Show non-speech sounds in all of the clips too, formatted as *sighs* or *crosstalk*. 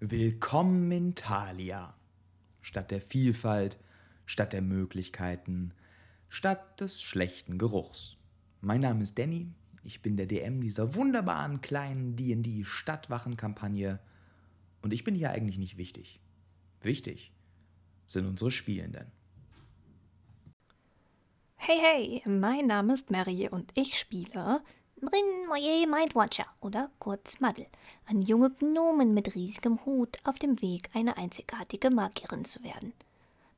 Willkommen in Thalia. Statt der Vielfalt, statt der Möglichkeiten, statt des schlechten Geruchs. Mein Name ist Danny, ich bin der DM dieser wunderbaren kleinen D&D Stadtwachenkampagne und ich bin hier eigentlich nicht wichtig. Wichtig sind unsere Spielenden. Hey, hey, mein Name ist Mary und ich spiele Brin Moyer Mindwatcher oder kurz Muddle, eine junge Gnomen mit riesigem Hut auf dem Weg, eine einzigartige Magierin zu werden.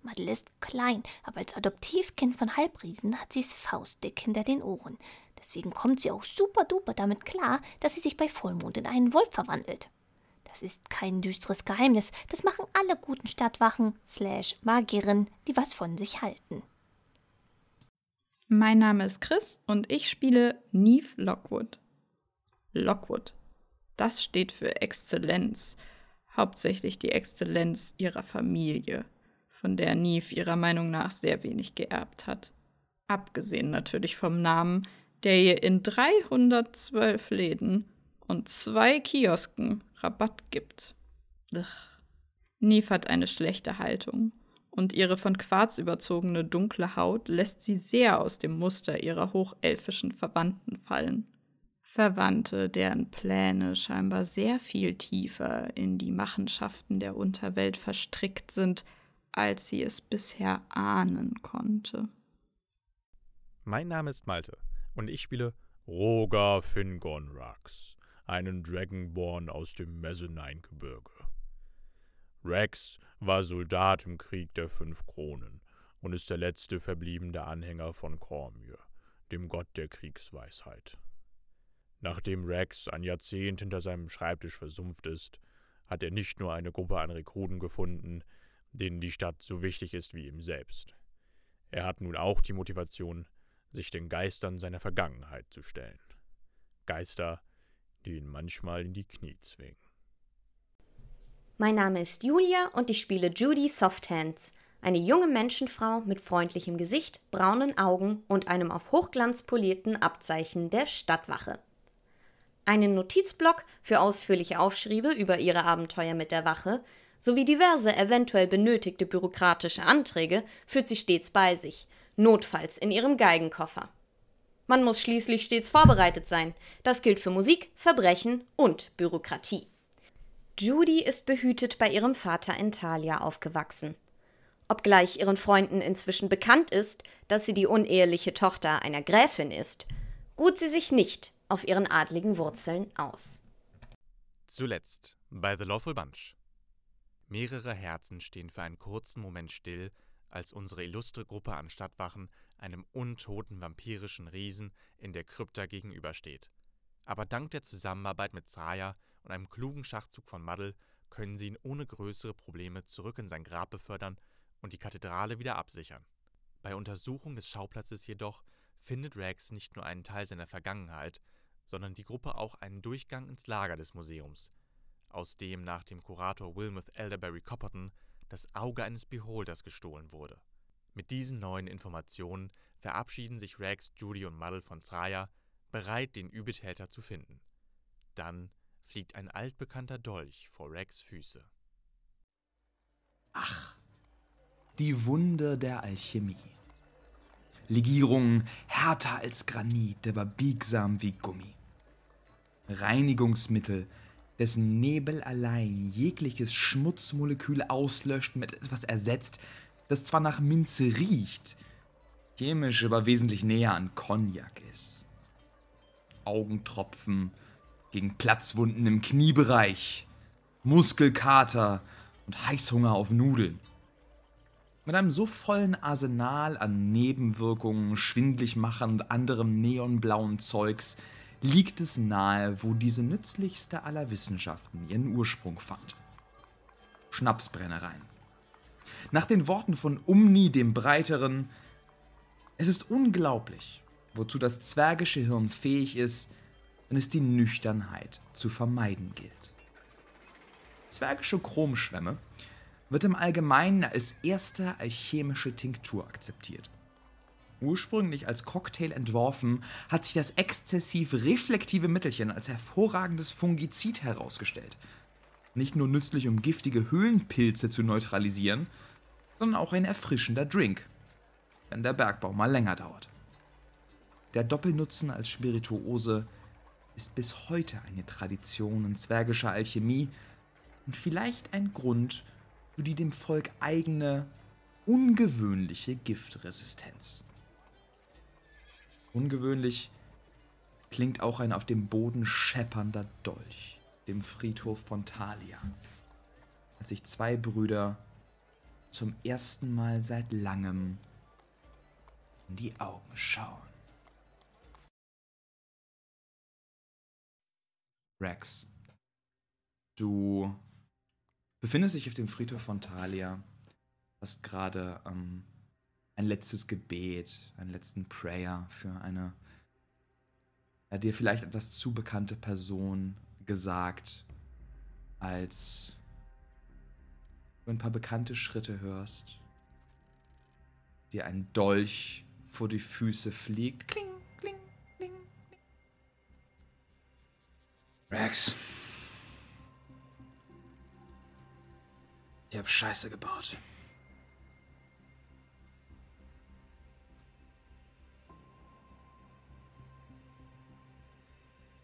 Muddle ist klein, aber als Adoptivkind von Halbriesen hat sie es faustdick hinter den Ohren. Deswegen kommt sie auch super duper damit klar, dass sie sich bei Vollmond in einen Wolf verwandelt. Das ist kein düsteres Geheimnis, das machen alle guten Stadtwachen slash Magierinnen, die was von sich halten. Mein Name ist Chris und ich spiele Neve Lockwood. Lockwood. Das steht für Exzellenz. Hauptsächlich die Exzellenz ihrer Familie, von der Neve ihrer Meinung nach sehr wenig geerbt hat. Abgesehen natürlich vom Namen, der ihr in 312 Läden und zwei Kiosken Rabatt gibt. Ugh. Neve hat eine schlechte Haltung und ihre von Quarz überzogene dunkle Haut lässt sie sehr aus dem Muster ihrer hochelfischen Verwandten fallen. Verwandte, deren Pläne scheinbar sehr viel tiefer in die Machenschaften der Unterwelt verstrickt sind, als sie es bisher ahnen konnte. Mein Name ist Malte und ich spiele Roger Fingonrax, einen Dragonborn aus dem Mezzanine-Gebirge. Rex war Soldat im Krieg der Fünf Kronen und ist der letzte verbliebene Anhänger von Cormyr, dem Gott der Kriegsweisheit. Nachdem Rex ein Jahrzehnt hinter seinem Schreibtisch versumpft ist, hat er nicht nur eine Gruppe an Rekruten gefunden, denen die Stadt so wichtig ist wie ihm selbst. Er hat nun auch die Motivation, sich den Geistern seiner Vergangenheit zu stellen. Geister, die ihn manchmal in die Knie zwingen. Mein Name ist Julia und ich spiele Judy Softhands, eine junge Menschenfrau mit freundlichem Gesicht, braunen Augen und einem auf Hochglanz polierten Abzeichen der Stadtwache. Einen Notizblock für ausführliche Aufschriebe über ihre Abenteuer mit der Wache sowie diverse eventuell benötigte bürokratische Anträge führt sie stets bei sich, notfalls in ihrem Geigenkoffer. Man muss schließlich stets vorbereitet sein. Das gilt für Musik, Verbrechen und Bürokratie. Judy ist behütet bei ihrem Vater in Thalia aufgewachsen. Obgleich ihren Freunden inzwischen bekannt ist, dass sie die uneheliche Tochter einer Gräfin ist, ruht sie sich nicht auf ihren adligen Wurzeln aus. Zuletzt bei The Lawful Bunch. Mehrere Herzen stehen für einen kurzen Moment still, als unsere illustre Gruppe an Stadtwachen einem untoten vampirischen Riesen in der Krypta gegenübersteht. Aber dank der Zusammenarbeit mit Zaya und einem klugen Schachzug von Muddle können sie ihn ohne größere Probleme zurück in sein Grab befördern und die Kathedrale wieder absichern. Bei Untersuchung des Schauplatzes jedoch findet Rex nicht nur einen Teil seiner Vergangenheit, sondern die Gruppe auch einen Durchgang ins Lager des Museums, aus dem nach dem Kurator Wilmoth Elderberry Copperton das Auge eines Beholders gestohlen wurde. Mit diesen neuen Informationen verabschieden sich Rex, Judy und Muddle von Zraya, bereit, den Übeltäter zu finden. Dann fliegt ein altbekannter Dolch vor Rex Füße. Ach, die Wunder der Alchemie. Legierungen härter als Granit, aber biegsam wie Gummi. Reinigungsmittel, dessen Nebel allein jegliches Schmutzmolekül auslöscht, mit etwas ersetzt, das zwar nach Minze riecht, chemisch aber wesentlich näher an Cognac ist. Augentropfen, gegen Platzwunden im Kniebereich, Muskelkater und Heißhunger auf Nudeln. Mit einem so vollen Arsenal an Nebenwirkungen, Schwindligmachern und anderem neonblauen Zeugs liegt es nahe, wo diese nützlichste aller Wissenschaften ihren Ursprung fand. Schnapsbrennereien. Nach den Worten von Umni dem Breiteren, es ist unglaublich, wozu das zwergische Hirn fähig ist, wenn es die Nüchternheit zu vermeiden gilt. Zwergische Chromschwämme wird im Allgemeinen als erste alchemische Tinktur akzeptiert. Ursprünglich als Cocktail entworfen, hat sich das exzessiv reflektive Mittelchen als hervorragendes Fungizid herausgestellt. Nicht nur nützlich, um giftige Höhlenpilze zu neutralisieren, sondern auch ein erfrischender Drink, wenn der Bergbau mal länger dauert. Der Doppelnutzen als Spirituose ist bis heute eine Tradition in zwergischer Alchemie und vielleicht ein Grund für die dem Volk eigene, ungewöhnliche Giftresistenz. Ungewöhnlich klingt auch ein auf dem Boden scheppernder Dolch, dem Friedhof von Thalia, als sich zwei Brüder zum ersten Mal seit langem in die Augen schauen. Rex, du befindest dich auf dem Friedhof von Thalia, hast gerade ähm, ein letztes Gebet, einen letzten Prayer für eine ja, dir vielleicht etwas zu bekannte Person gesagt, als du ein paar bekannte Schritte hörst, dir ein Dolch vor die Füße fliegt. Kling, Rex. Ich hab Scheiße gebaut.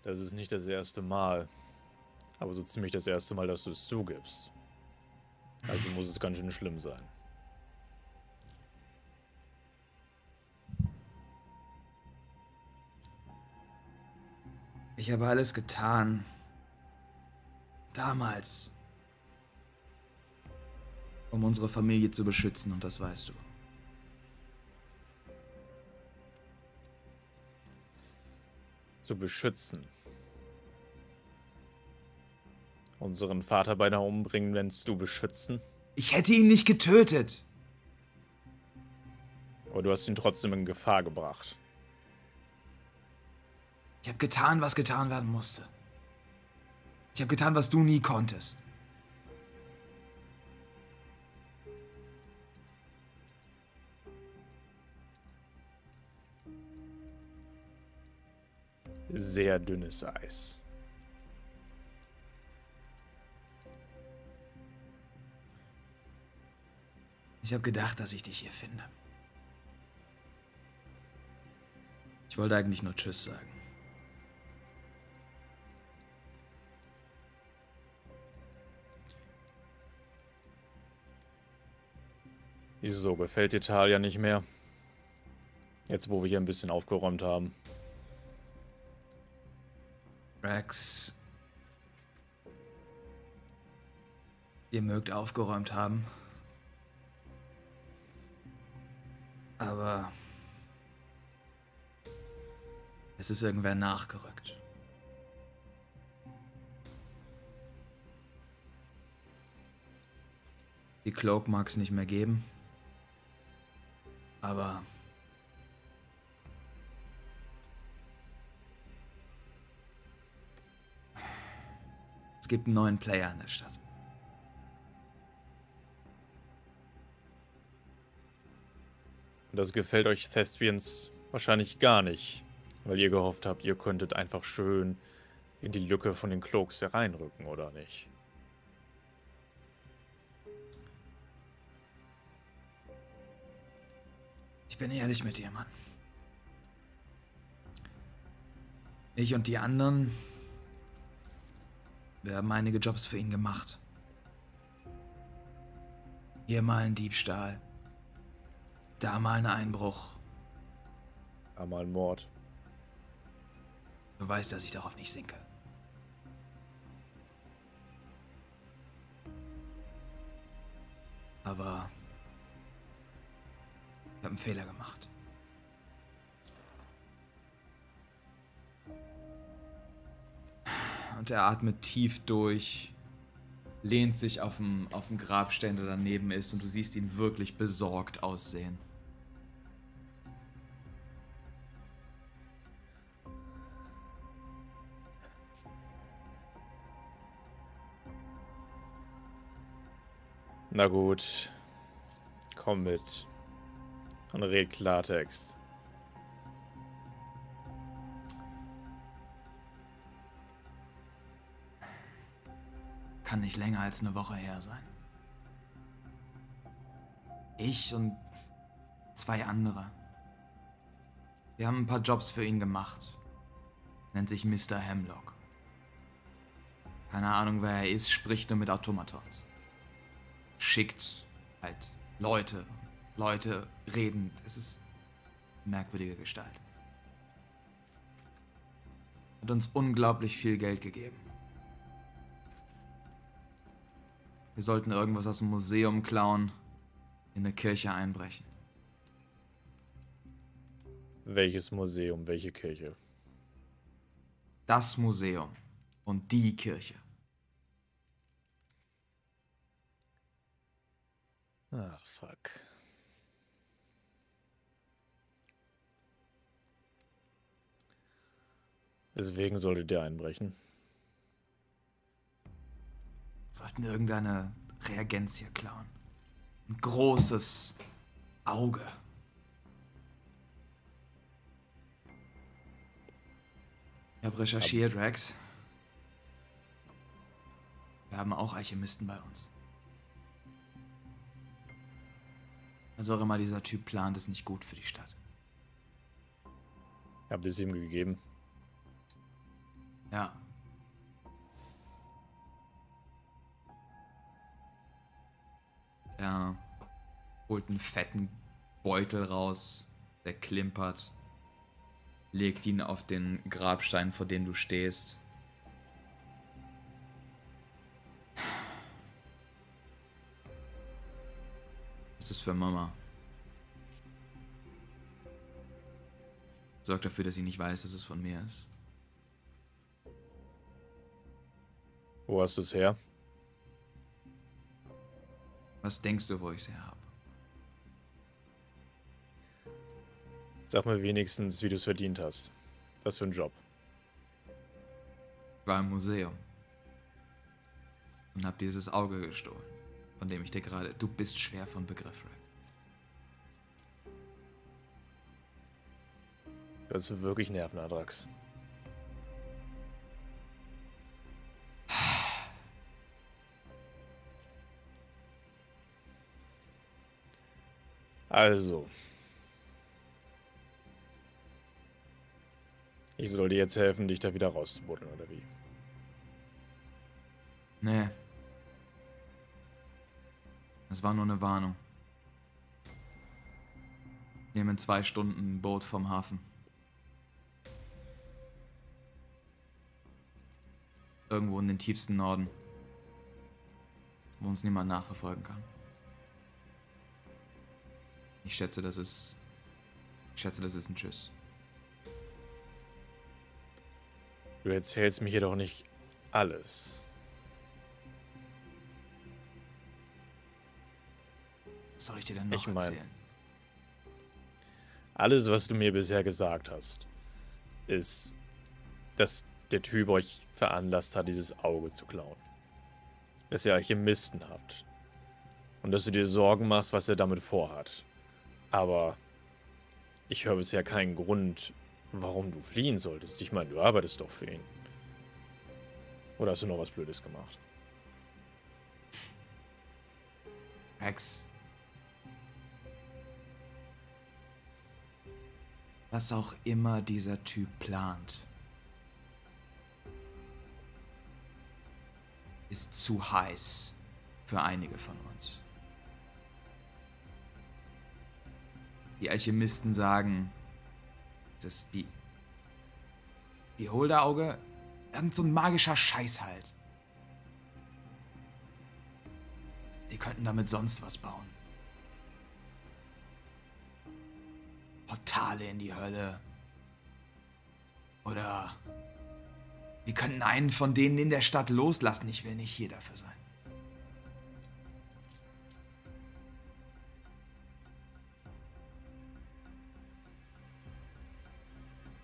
Das ist nicht das erste Mal. Aber so ziemlich das erste Mal, dass du es zugibst. Also muss es ganz schön schlimm sein. Ich habe alles getan. Damals. Um unsere Familie zu beschützen, und das weißt du. Zu beschützen. Unseren Vater beinahe umbringen, nennst du beschützen? Ich hätte ihn nicht getötet. Aber du hast ihn trotzdem in Gefahr gebracht. Ich habe getan, was getan werden musste. Ich habe getan, was du nie konntest. Sehr dünnes Eis. Ich habe gedacht, dass ich dich hier finde. Ich wollte eigentlich nur Tschüss sagen. Wieso gefällt dir Talia nicht mehr? Jetzt, wo wir hier ein bisschen aufgeräumt haben. Rex. Ihr mögt aufgeräumt haben. Aber es ist irgendwer nachgerückt. Die Cloak mag es nicht mehr geben. Aber es gibt einen neuen Player in der Stadt. Das gefällt euch Thespians wahrscheinlich gar nicht, weil ihr gehofft habt, ihr könntet einfach schön in die Lücke von den Cloaks hereinrücken, oder nicht? Ich bin ehrlich mit dir, Mann. Ich und die anderen, wir haben einige Jobs für ihn gemacht. Hier mal ein Diebstahl. Da mal ein Einbruch. Einmal ein Mord. Du weißt, dass ich darauf nicht sinke. Aber habe einen Fehler gemacht. Und er atmet tief durch, lehnt sich auf dem, auf dem Grabstein, der daneben ist, und du siehst ihn wirklich besorgt aussehen. Na gut. Komm mit. Und red Klartext. kann nicht länger als eine Woche her sein. Ich und zwei andere. Wir haben ein paar Jobs für ihn gemacht. Nennt sich Mr. Hemlock. Keine Ahnung, wer er ist, spricht nur mit Automatons. Schickt halt Leute. Leute reden. Es ist eine merkwürdige Gestalt. Hat uns unglaublich viel Geld gegeben. Wir sollten irgendwas aus dem Museum klauen, in eine Kirche einbrechen. Welches Museum, welche Kirche? Das Museum und die Kirche. Ach, fuck. Deswegen solltet ihr einbrechen. Sollten irgendeine Reagenz hier klauen. Ein großes Auge. Ich habe recherchiert, Rex. Wir haben auch Alchemisten bei uns. Was auch immer dieser Typ plant, ist nicht gut für die Stadt. Habt ihr es ihm gegeben? Ja. Er holt einen fetten Beutel raus, der klimpert, legt ihn auf den Grabstein, vor dem du stehst. Das ist für Mama. Sorgt dafür, dass sie nicht weiß, dass es von mir ist. Wo hast du es her? Was denkst du, wo ich sie habe? Sag mir wenigstens, wie du es verdient hast. Was für ein Job. Ich war im Museum. Und hab dieses Auge gestohlen, von dem ich dir gerade. Du bist schwer von Begriff, Rex. Du hast wirklich Nerven, Adrax. Also. Ich soll dir jetzt helfen, dich da wieder rauszubuddeln, oder wie? Nee. Das war nur eine Warnung. Ich nehme in zwei Stunden ein Boot vom Hafen. Irgendwo in den tiefsten Norden. Wo uns niemand nachverfolgen kann. Ich schätze, das ist. Ich schätze, das ist ein Tschüss. Du erzählst mir jedoch nicht alles. Was soll ich dir denn noch Ich mein- erzählen? Alles, was du mir bisher gesagt hast, ist, dass der Typ euch veranlasst hat, dieses Auge zu klauen. Dass ihr Alchemisten habt. Und dass du dir Sorgen machst, was er damit vorhat. Aber ich höre bisher keinen Grund, warum du fliehen solltest. Ich meine, du arbeitest doch für ihn. Oder hast du noch was Blödes gemacht? Rex. Was auch immer dieser Typ plant, ist zu heiß für einige von uns. Die Alchemisten sagen, das Bi Beholderauge, irgend so ein magischer Scheiß halt. Die könnten damit sonst was bauen. Portale in die Hölle. Oder wir könnten einen von denen in der Stadt loslassen. Ich will nicht hier dafür sein.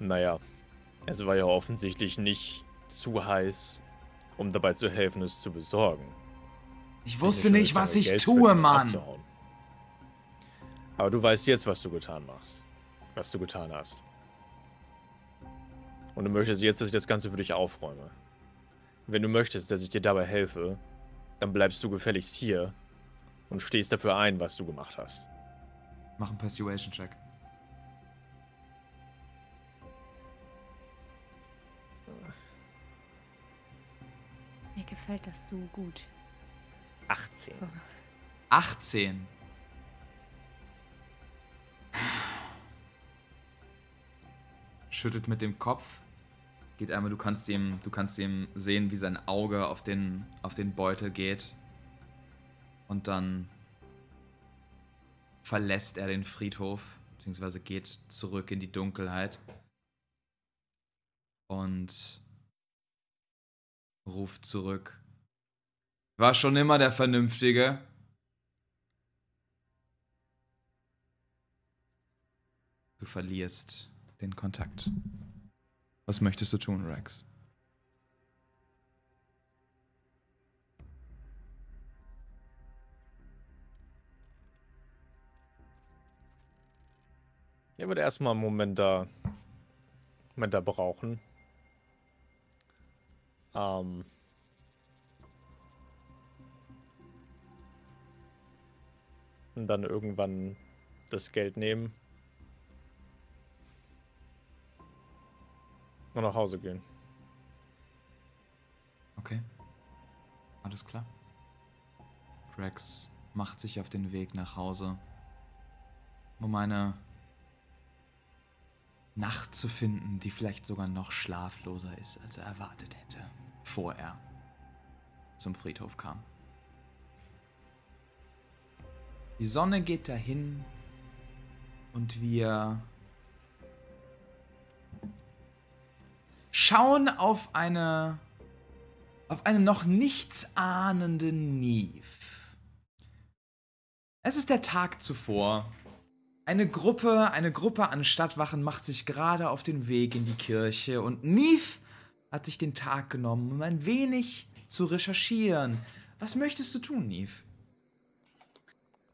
Naja, es war ja offensichtlich nicht zu heiß, um dabei zu helfen, es zu besorgen. Ich wusste schon, nicht, was ich Geld tue, Mann. abzuhauen. Aber du weißt jetzt, was du getan machst. Was du getan hast. Und du möchtest jetzt, dass ich das Ganze für dich aufräume. Wenn du möchtest, dass ich dir dabei helfe, dann bleibst du gefälligst hier und stehst dafür ein, was du gemacht hast. Mach einen Persuasion-Check. Mir gefällt das so gut. 18. 18. Schüttelt mit dem Kopf. Geht einmal, du kannst ihm, du kannst ihm sehen, wie sein Auge auf den, auf den Beutel geht. Und dann verlässt er den Friedhof, beziehungsweise geht zurück in die Dunkelheit. Und ruft zurück. War schon immer der Vernünftige. Du verlierst den Kontakt. Was möchtest du tun, Rex? Ich würde erstmal einen Moment da, Moment da brauchen. Ähm. Und dann irgendwann das Geld nehmen. Und nach Hause gehen. Okay. Alles klar. Rex macht sich auf den Weg nach Hause, um eine Nacht zu finden, die vielleicht sogar noch schlafloser ist, als er erwartet hätte, bevor er zum Friedhof kam. Die Sonne geht dahin und wir schauen auf eine auf einen noch nichts ahnenden Neve. Es ist der Tag zuvor. Eine Gruppe, eine Gruppe an Stadtwachen macht sich gerade auf den Weg in die Kirche und Neve hat sich den Tag genommen, um ein wenig zu recherchieren. Was möchtest du tun, Neve?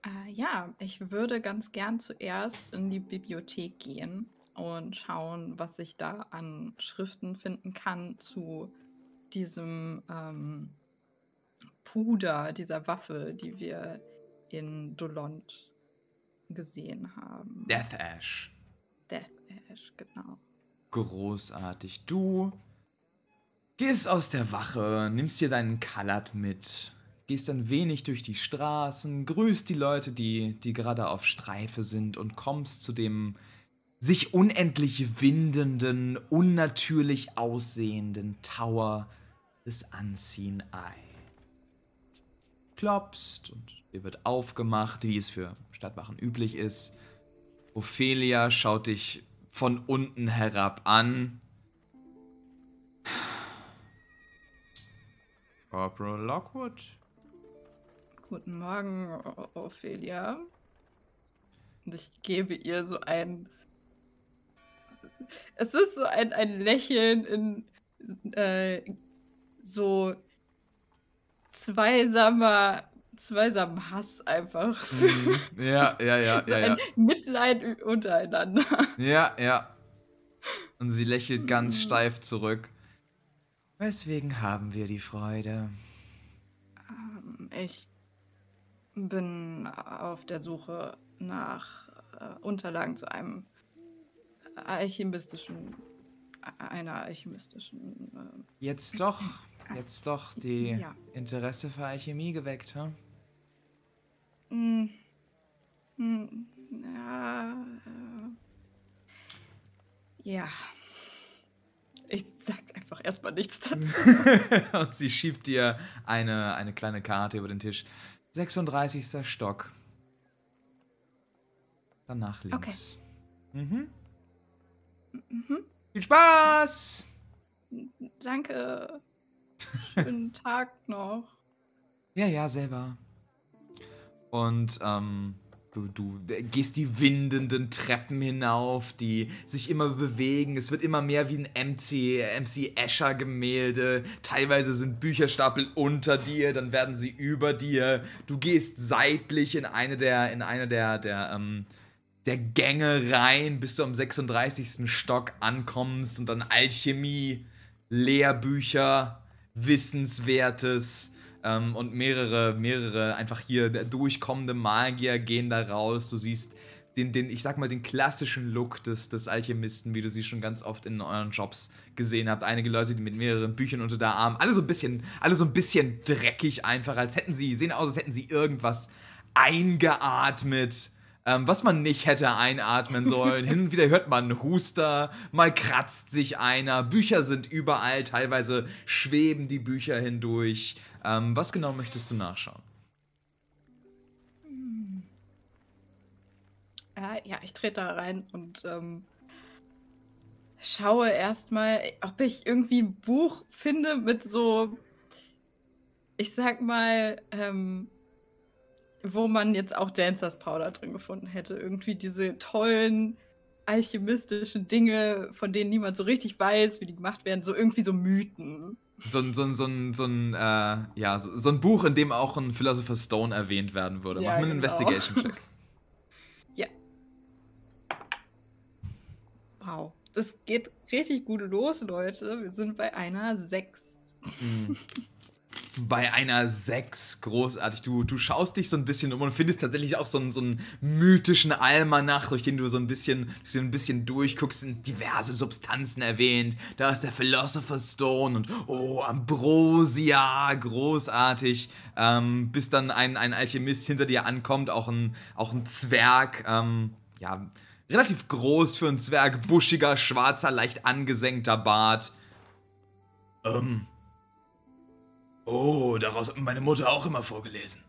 Äh, ja, ich würde ganz gern zuerst in die Bibliothek gehen und schauen, was ich da an Schriften finden kann zu diesem ähm, Puder, dieser Waffe, die wir in Dolont gesehen haben. Death Ash. Death Ash, genau. Großartig. Du gehst aus der Wache, nimmst dir deinen Kalat mit, gehst ein wenig durch die Straßen, grüßt die Leute, die, die gerade auf Streife sind und kommst zu dem sich unendlich windenden, unnatürlich aussehenden Tower des Unseen Eye. Klopfst und dir wird aufgemacht, wie es für Stadtwachen üblich ist. Ophelia schaut dich von unten herab an. Corporal Lockwood. Guten Morgen, Ophelia. Und ich gebe ihr so ein. Es ist so ein, ein Lächeln in äh, so zweisamer, zweisamen Hass einfach. Mhm. Ja, ja, ja, *laughs* so ja, ein ja. Mitleid ü- untereinander. Ja, ja. Und sie lächelt ganz steif zurück. Weswegen haben wir die Freude? Ähm, Ich bin auf der Suche nach äh, Unterlagen zu einem alchemistischen, einer alchemistischen. Äh, Jetzt doch, jetzt doch die *laughs* Ja. Interesse für Alchemie geweckt, hm? mm, ja, äh, ja. Ich sag einfach erstmal nichts *laughs* dazu. Und sie schiebt dir eine, eine kleine Karte über den Tisch. 36. Stock. Danach links. Mhm. mhm. Viel Spaß! Danke. Schönen Tag noch. Ja, ja, selber. Und ähm, du, du gehst die windenden Treppen hinauf, die sich immer bewegen. Es wird immer mehr wie ein MC, MC Escher Gemälde. Teilweise sind Bücherstapel unter dir, dann werden sie über dir. Du gehst seitlich in eine der, in eine der, der, ähm, der Gänge rein, bis du am 36. Stock ankommst und dann Alchemie, Lehrbücher, Wissenswertes, ähm, und mehrere, mehrere einfach hier durchkommende Magier gehen da raus. Du siehst den, den, ich sag mal, den klassischen Look des, des Alchemisten, wie du sie schon ganz oft in euren Jobs gesehen habt. Einige Leute, die mit mehreren Büchern unter der Arm, alle so ein bisschen, alle so ein bisschen dreckig einfach, als hätten sie, sehen aus, als hätten sie irgendwas eingeatmet. Ähm, was man nicht hätte einatmen *laughs* sollen. Hin und wieder hört man einen Huster, mal kratzt sich einer. Bücher sind überall, teilweise schweben die Bücher hindurch. Ähm, was genau möchtest du nachschauen? Äh, ja, ich trete da rein und ähm, schaue erstmal, ob ich irgendwie ein Buch finde mit so, ich sag mal, ähm, wo man jetzt auch Dancers Powder drin gefunden hätte. Irgendwie diese tollen alchemistischen Dinge, von denen niemand so richtig weiß, wie die gemacht werden, so irgendwie so Mythen. So ein, so ein, so ein, so ein, äh, ja, so, so, ein Buch, in dem auch ein Philosopher's Stone erwähnt werden würde. Ja, Mach mir einen genau. Investigation-Check. *laughs* Wow, das geht richtig gut los, Leute. Wir sind bei einer 6. Mhm. *laughs* Bei einer 6, großartig. Du, du schaust dich so ein bisschen um und findest tatsächlich auch so einen, so einen mythischen Almanach, durch den du so ein bisschen, so ein bisschen durchguckst, sind diverse Substanzen erwähnt. Da ist der Philosopher's Stone und oh, Ambrosia, großartig. Ähm, bis dann ein, ein Alchemist hinter dir ankommt, auch ein, auch ein Zwerg. Ähm, ja, Relativ groß für einen Zwerg, buschiger, schwarzer, leicht angesenkter Bart. Ähm. Oh, daraus hat meine Mutter auch immer vorgelesen.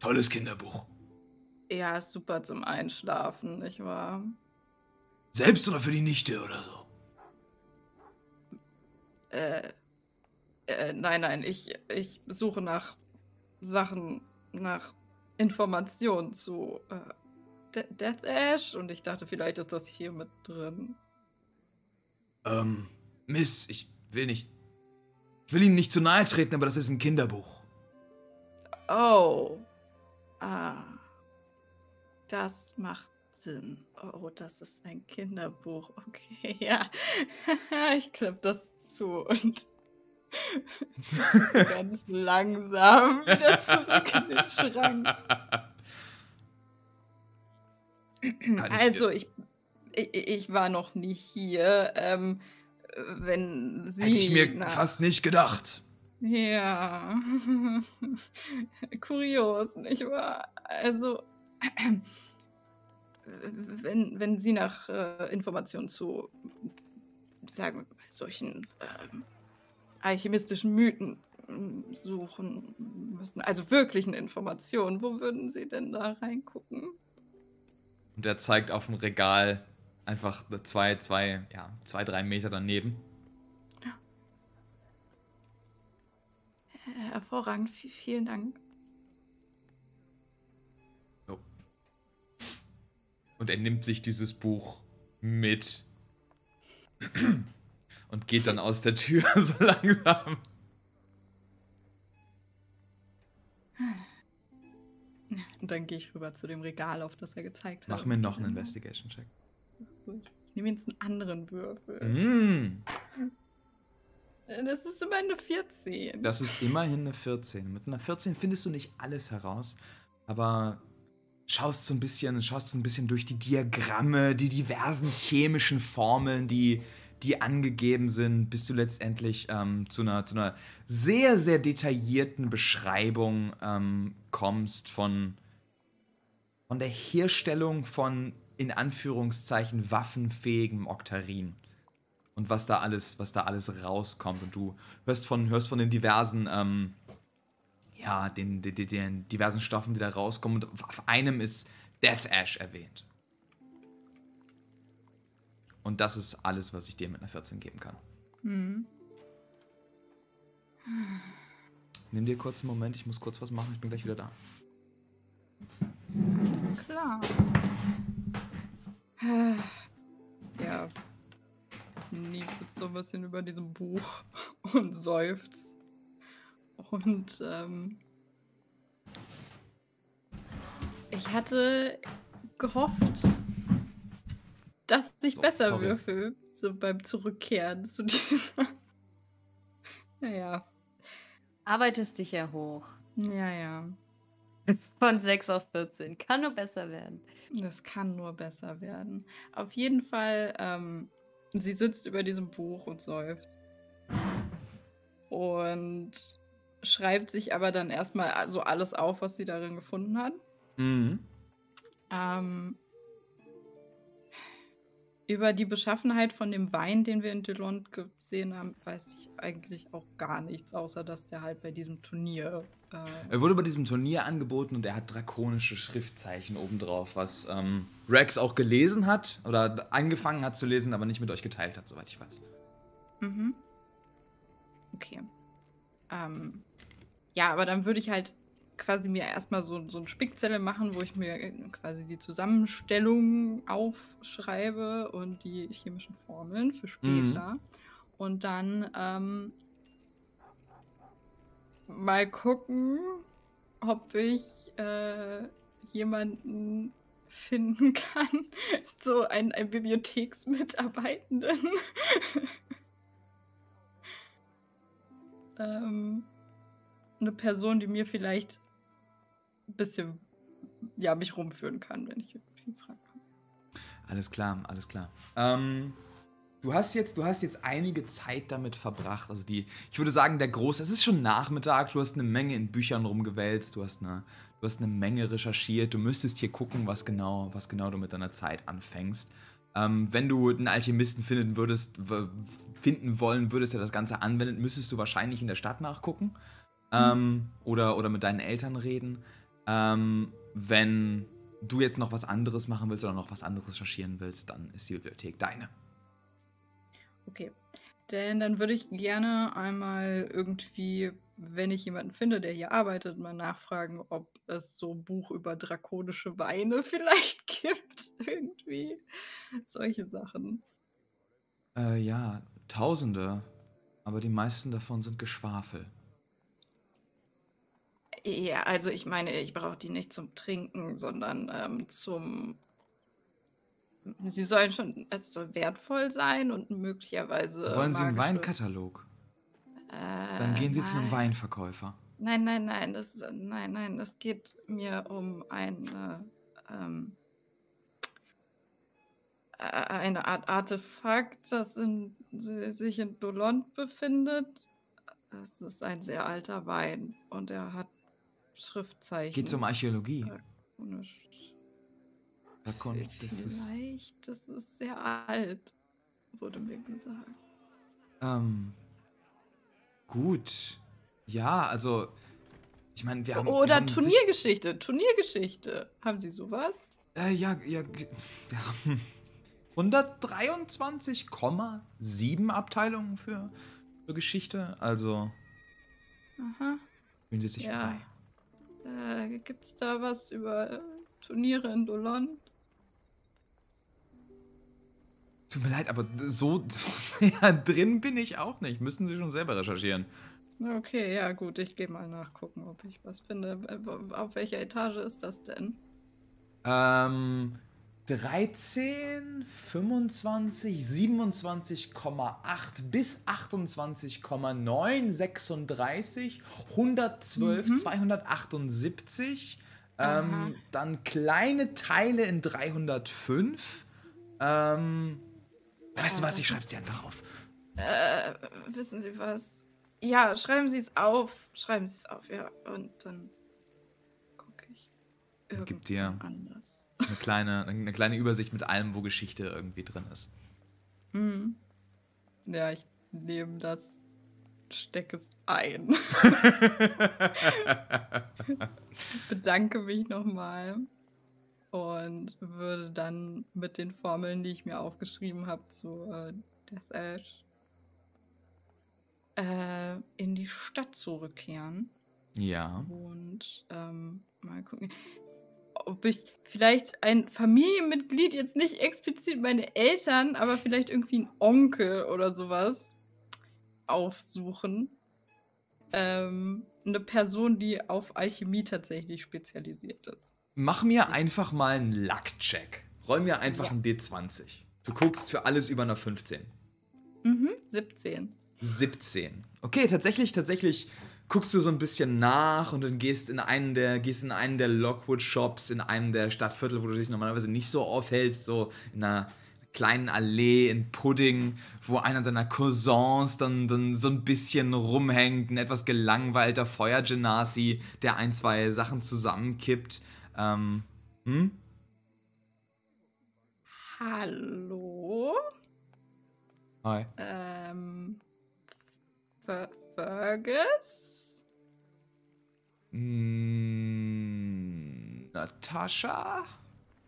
Tolles Kinderbuch. Ja, super zum Einschlafen, nicht wahr? Selbst oder für die Nichte oder so? Äh, äh nein, nein, ich, ich suche nach Sachen, nach Informationen zu äh, De Death Ash und ich dachte, vielleicht ist das hier mit drin. Ähm, Miss, ich will nicht. Ich will Ihnen nicht zu nahe treten, aber das ist ein Kinderbuch. Oh. Ah. Das macht Sinn. Oh, das ist ein Kinderbuch. Okay, *laughs* ja. *laughs* ich klappe das zu und *laughs* ganz langsam wieder zurück in den Schrank. also, ich, ich, ich, war noch nie hier. Ähm, wenn Sie. Hätte ich mir na, fast nicht gedacht. Ja. *laughs* Kurios, nicht wahr? Also, *clears throat* wenn, wenn Sie nach äh, Informationen zu, sagen wir mal, solchen ähm, alchemistischen Mythen hm, suchen müssen, also wirklichen Informationen, wo würden Sie denn da reingucken? Und er zeigt auf dem Regal einfach zwei, zwei, ja, zwei, drei Meter daneben. Ja. Hervorragend, v vielen Dank. Oh. Und er nimmt sich dieses Buch mit *clears throat* und geht dann aus der Tür *laughs* so langsam. Und dann gehe ich rüber zu dem Regal, auf das er gezeigt hat. Mach mir noch einen Investigation-Check. Ich nehme jetzt einen anderen Würfel. Mm. Das ist immerhin eine 14. Das ist immerhin eine 14. Mit einer 14 findest du nicht alles heraus, aber schaust so ein bisschen, schaust so ein bisschen durch die Diagramme, die diversen chemischen Formeln, die, die angegeben sind, bis du letztendlich ähm, zu, einer, zu einer sehr, sehr detaillierten Beschreibung ähm, kommst von, von der Herstellung von in Anführungszeichen waffenfähigem Oktarin und was da alles, was da alles rauskommt. Und du hörst von, hörst von den diversen, ähm, ja, den, den, den, diversen Stoffen, die da rauskommen. Und auf einem ist Death Ash erwähnt. Und das ist alles, was ich dir mit einer 14 geben kann. Mhm. Nimm dir kurz einen Moment, ich muss kurz was machen, ich bin gleich wieder da klar. *sighs* Ja. Neve sitzt so ein bisschen über diesem Buch *laughs* und seufzt. Und ähm, ich hatte gehofft, dass ich so, besser sorry. würfel so beim Zurückkehren zu *laughs* dieser. naja. Arbeitest dich ja hoch. Ja, ja. Von 6 auf 14. Kann nur besser werden. Das kann nur besser werden. Auf jeden Fall, ähm, sie sitzt über diesem Buch und seufzt. Und schreibt sich aber dann erstmal so alles auf, was sie darin gefunden hat. Mhm. Ähm, über die Beschaffenheit von dem Wein, den wir in Delond gesehen haben, weiß ich eigentlich auch gar nichts, außer dass der halt bei diesem Turnier. Äh, Er wurde bei diesem Turnier angeboten und er hat drakonische Schriftzeichen obendrauf, was ähm, Rex auch gelesen hat oder angefangen hat zu lesen, aber nicht mit euch geteilt hat, soweit ich weiß. mhm. Okay. Ähm, ja, aber dann würde ich halt quasi mir erstmal so, so einen Spickzettel machen, wo ich mir quasi die Zusammenstellung aufschreibe und die chemischen Formeln für später. Und dann ähm, mal gucken, ob ich äh, jemanden finden *laughs* kann. So einen, einen Bibliotheksmitarbeitenden. *laughs* ähm, eine Person, die mir vielleicht ein bisschen ja, mich rumführen kann, wenn ich irgendwie fragen kann. Alles klar, alles klar. Ähm, du hast jetzt, du hast jetzt einige Zeit damit verbracht. Also die, ich würde sagen, der große, es ist schon Nachmittag, du hast eine Menge in Büchern rumgewälzt, du hast eine, du hast eine Menge recherchiert, du müsstest hier gucken, was genau, was genau du mit deiner Zeit anfängst. Ähm, wenn du einen Alchemisten finden würdest, finden wollen würdest, der das Ganze anwendet, müsstest du wahrscheinlich in der Stadt nachgucken. Ähm, oder, oder mit deinen Eltern reden. Ähm, wenn du jetzt noch was anderes machen willst oder noch was anderes recherchieren willst, dann ist die Bibliothek deine. Okay. Denn dann würde ich gerne einmal irgendwie, wenn ich jemanden finde, der hier arbeitet, mal nachfragen, ob es so ein Buch über drakonische Weine *laughs* vielleicht gibt. *laughs* Irgendwie. Solche Sachen. Äh, ja, Tausende. Aber die meisten davon sind Geschwafel. Ja, also ich meine, ich brauche die nicht zum Trinken, sondern ähm, zum. Sie sollen schon, soll wertvoll sein und möglicherweise. Wollen Sie einen Weinkatalog? Äh, Dann gehen Sie zu einem nein. Weinverkäufer. Nein, nein, nein, das, nein, nein, es geht mir um eine, ähm, äh, eine Art Artefakt, das in, sich in Dolond befindet. Es ist ein sehr alter Wein und er hat Schriftzeichen. Geht um Archäologie. Drakonisch. Drakon, das ist, Vielleicht, das ist sehr alt, wurde mir gesagt. ähm, gut. Ja, also, ich meine, wir haben. wir Oder haben sich- Turniergeschichte, Turniergeschichte. Haben Sie sowas? Äh, ja, ja, *laughs* wir haben 123,7 Abteilungen für, für Geschichte. Also, Aha. fühlen Sie sich Ja. frei. Äh, gibt's da was über äh, Turniere in Dolon? Tut mir leid, aber so, so sehr *laughs* drin bin ich auch nicht. Müssen Sie schon selber recherchieren. Okay, ja gut, ich gehe mal nachgucken, ob ich was finde. Äh, Auf welcher Etage ist das denn? Ähm, 13, 25, 27,8 bis 28,9, 36, 112, 278. Ähm, dann kleine Teile in 305. Ähm, weißt du was, ich schreib's dir einfach auf. Äh, wissen Sie was? Ja, schreiben Sie es auf. Schreiben Sie es auf, ja. Und dann gucke ich. Gib dir- anders. Eine kleine, eine kleine Übersicht mit allem, wo Geschichte irgendwie drin ist. Hm. Ja, ich nehme das, stecke es ein. *laughs* bedanke mich nochmal und würde dann mit den Formeln, die ich mir aufgeschrieben habe, zu äh, Death Ash äh, in die Stadt zurückkehren ja. und ähm, mal gucken, ob ich vielleicht ein Familienmitglied, jetzt nicht explizit meine Eltern, aber vielleicht irgendwie ein Onkel oder sowas aufsuchen. Ähm, eine Person, die auf Alchemie tatsächlich spezialisiert ist. Mach mir einfach mal einen Luck-Check. Roll mir einfach Ja. einen D20. Du guckst für alles über einer 15. Mhm, 17. 17. Okay, tatsächlich, tatsächlich guckst du so ein bisschen nach und dann gehst in einen der, gehst in einen der Lockwood-Shops, in einem der Stadtviertel, wo du dich normalerweise nicht so aufhältst, so in einer kleinen Allee in Pudding, wo einer deiner Cousins dann, dann so ein bisschen rumhängt, ein etwas gelangweilter Feuergenasi, der ein, zwei Sachen zusammenkippt. Ähm, hm? Hallo? Hi. Ähm. Fer Fergus? Mm, Natascha?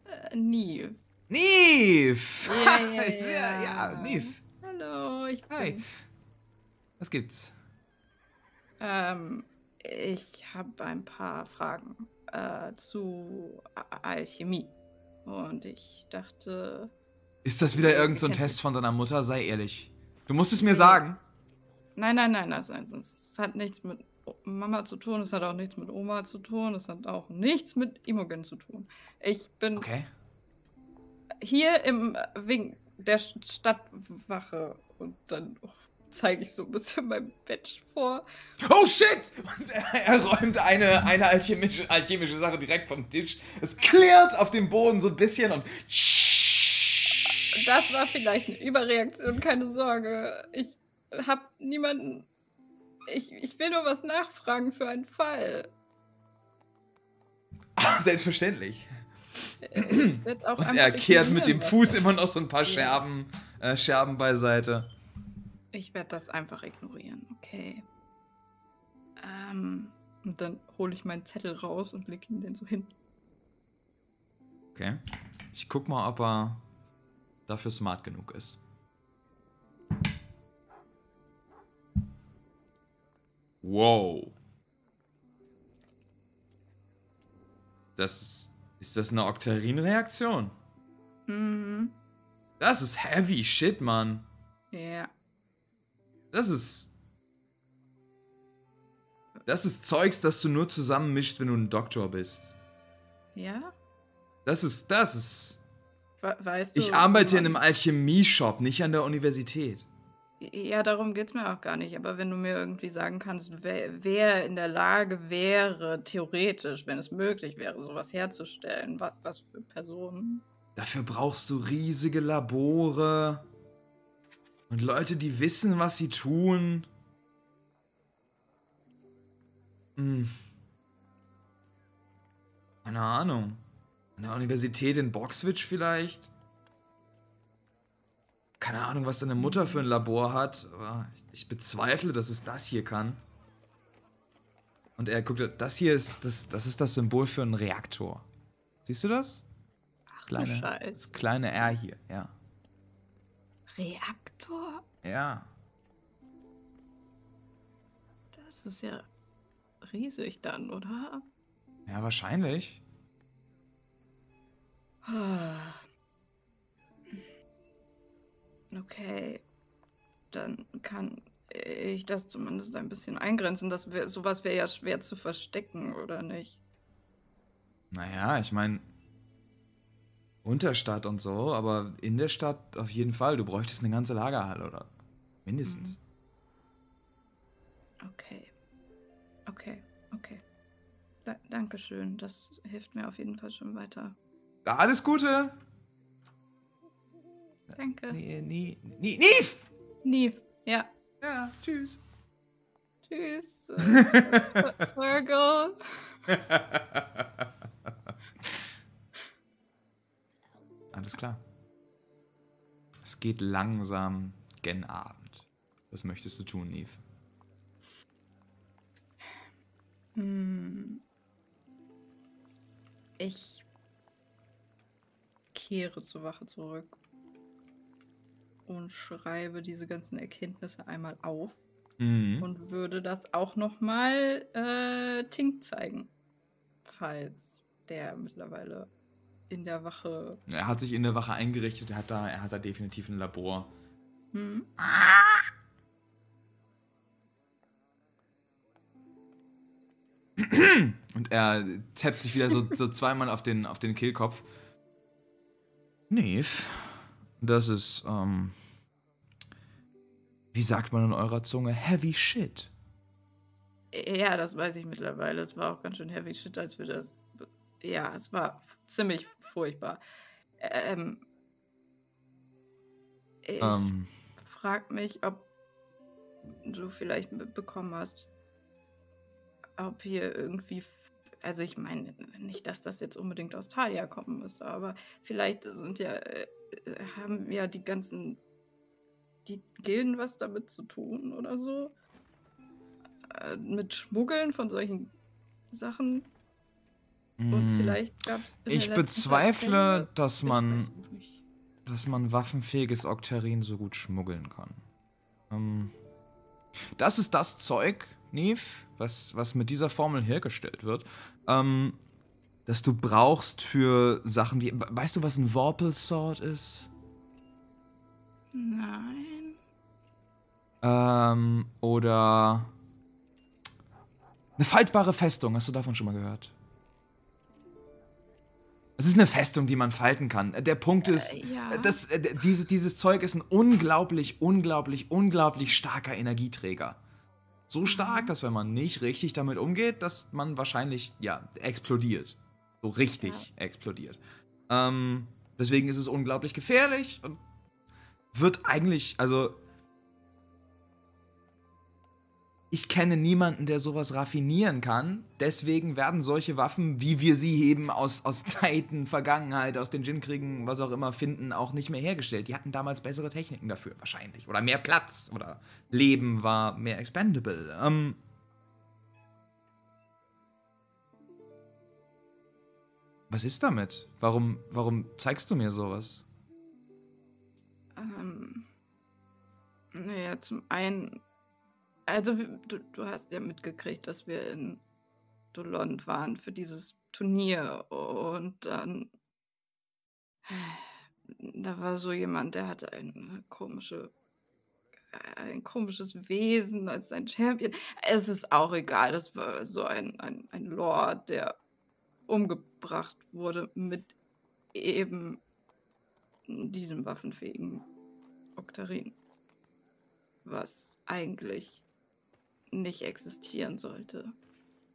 Äh, Neve. Neve! *laughs* Ja, ja, ja, ja. Neve. Hallo, ich bin. Hi. Was gibt's? Ähm, ich habe ein paar Fragen äh, zu Alchemie. Und ich dachte, Ist das wieder irgend so ein Test von deiner Mutter? Sei ehrlich. Du musst es mir sagen. nein, nein, nein, das, das hat nichts mit Mama zu tun, es hat auch nichts mit Oma zu tun, es hat auch nichts mit Imogen zu tun. Ich bin Okay. hier im wegen der St- Stadtwache und dann oh, zeige ich so ein bisschen mein Badge vor. Oh shit! Und er, er räumt eine, eine alchemische, alchemische Sache direkt vom Tisch. Es klirrt auf dem Boden so ein bisschen und. Das war vielleicht eine Überreaktion, keine Sorge. Ich habe niemanden. Ich, ich will nur was nachfragen für einen Fall. *laughs* Selbstverständlich. Ich werd auch Und er kehrt mit dem Fuß immer noch so ein paar. Scherben, äh, Scherben beiseite. Ich werde das einfach ignorieren, okay. Ähm, und dann hole ich meinen Zettel raus und leg ihn den so hin. Okay. Ich guck mal, ob er dafür smart genug ist. Wow. Das ist das eine Oktarin-Reaktion? Mhm. Das ist heavy shit, Mann. Ja. Das ist. Das ist Zeugs, das du nur zusammenmischt, wenn du ein Doktor bist. Ja? Das ist. Das ist. We weißt du. Ich arbeite in einem Alchemie-Shop, nicht an der Universität. Ja, darum geht's mir auch gar nicht. Aber wenn du mir irgendwie sagen kannst, wer, wer in der Lage wäre, theoretisch, wenn es möglich wäre, sowas herzustellen, was, was für Personen. Dafür brauchst du riesige Labore und Leute, die wissen, was sie tun. Hm. Keine Ahnung. An der Universität in Boxwitch vielleicht? Keine Ahnung, was deine Mutter für ein Labor hat, ich bezweifle, dass es das hier kann. Und er guckt, das hier ist das, das ist das Symbol für einen Reaktor. Siehst du das? Kleine, Scheiße. das kleine R hier, ja. Reaktor? Ja. Das ist ja riesig dann, oder? Ja, wahrscheinlich. Ah. Okay. Dann kann ich das zumindest ein bisschen eingrenzen. Das wär, sowas wäre ja schwer zu verstecken, oder nicht? Naja, ich meine, Unterstadt und so, aber in der Stadt auf jeden Fall. Du bräuchtest eine ganze Lagerhalle oder mindestens. Okay. Okay, okay. Da Dankeschön. Das hilft mir auf jeden Fall schon weiter. Alles Gute! Danke. Nee, nie, nie, Nief! Neve. Ja. Ja, tschüss. Tschüss. *laughs* Virgo. Alles klar. Es geht langsam gen Abend. Was möchtest du tun, Neve? Hm. Ich kehre zur Wache zurück und schreibe diese ganzen Erkenntnisse einmal auf Mhm. und würde das auch nochmal äh, Tink zeigen, falls der mittlerweile in der Wache. Er hat sich in der Wache eingerichtet, er hat da, er hat da definitiv ein Labor. Hm? Und er tappt sich wieder so, so zweimal auf den, auf den Kehlkopf. Neve, das ist, ähm, wie sagt man in eurer Zunge, heavy shit. Ja, das weiß ich mittlerweile. Es war auch ganz schön heavy shit, als wir das. Ja, es war ziemlich furchtbar. Ähm, ich Ähm, frag mich, ob du vielleicht mitbekommen hast, ob hier irgendwie. Also ich meine nicht, dass das jetzt unbedingt aus Thalia kommen müsste, aber vielleicht sind ja äh, haben ja die ganzen die Gilden was damit zu tun oder so. Äh, mit Schmuggeln von solchen Sachen. Und mh, vielleicht gab es. Mm. Ich bezweifle, dass man, dass man waffenfähiges Oktarin so gut schmuggeln kann. Ähm, das ist das Zeug, Neve, was, was mit dieser Formel hergestellt wird, ähm, das du brauchst für Sachen, die. Weißt du, was ein Vorpal Sword ist? Nein. Ähm, oder. Eine faltbare Festung, hast du davon schon mal gehört? Es ist eine Festung, die man falten kann. Der Punkt ist, ja. das, äh, dieses, dieses Zeug ist ein unglaublich, unglaublich, unglaublich starker Energieträger. So stark, dass wenn man nicht richtig damit umgeht, dass man wahrscheinlich, ja, explodiert. So richtig explodiert. Ähm, deswegen ist es unglaublich gefährlich und wird eigentlich, also ich kenne niemanden, der sowas raffinieren kann. Deswegen werden solche Waffen, wie wir sie eben aus, aus Zeiten, Vergangenheit, aus den Djinnkriegen, was auch immer finden, auch nicht mehr hergestellt. Die hatten damals bessere Techniken dafür, wahrscheinlich. Oder mehr Platz. Oder Leben war mehr expendable. Ähm, was ist damit? Warum, warum zeigst du mir sowas? Ähm, naja, zum einen, also du, du hast ja mitgekriegt, dass wir in Dolond waren für dieses Turnier und dann, da war so jemand, der hatte eine komische, ein komisches Wesen als sein Champion. Es ist auch egal, das war so ein, ein, ein Lord, der umgebracht wurde mit eben diesem waffenfähigen Oktarin. Was eigentlich nicht existieren sollte.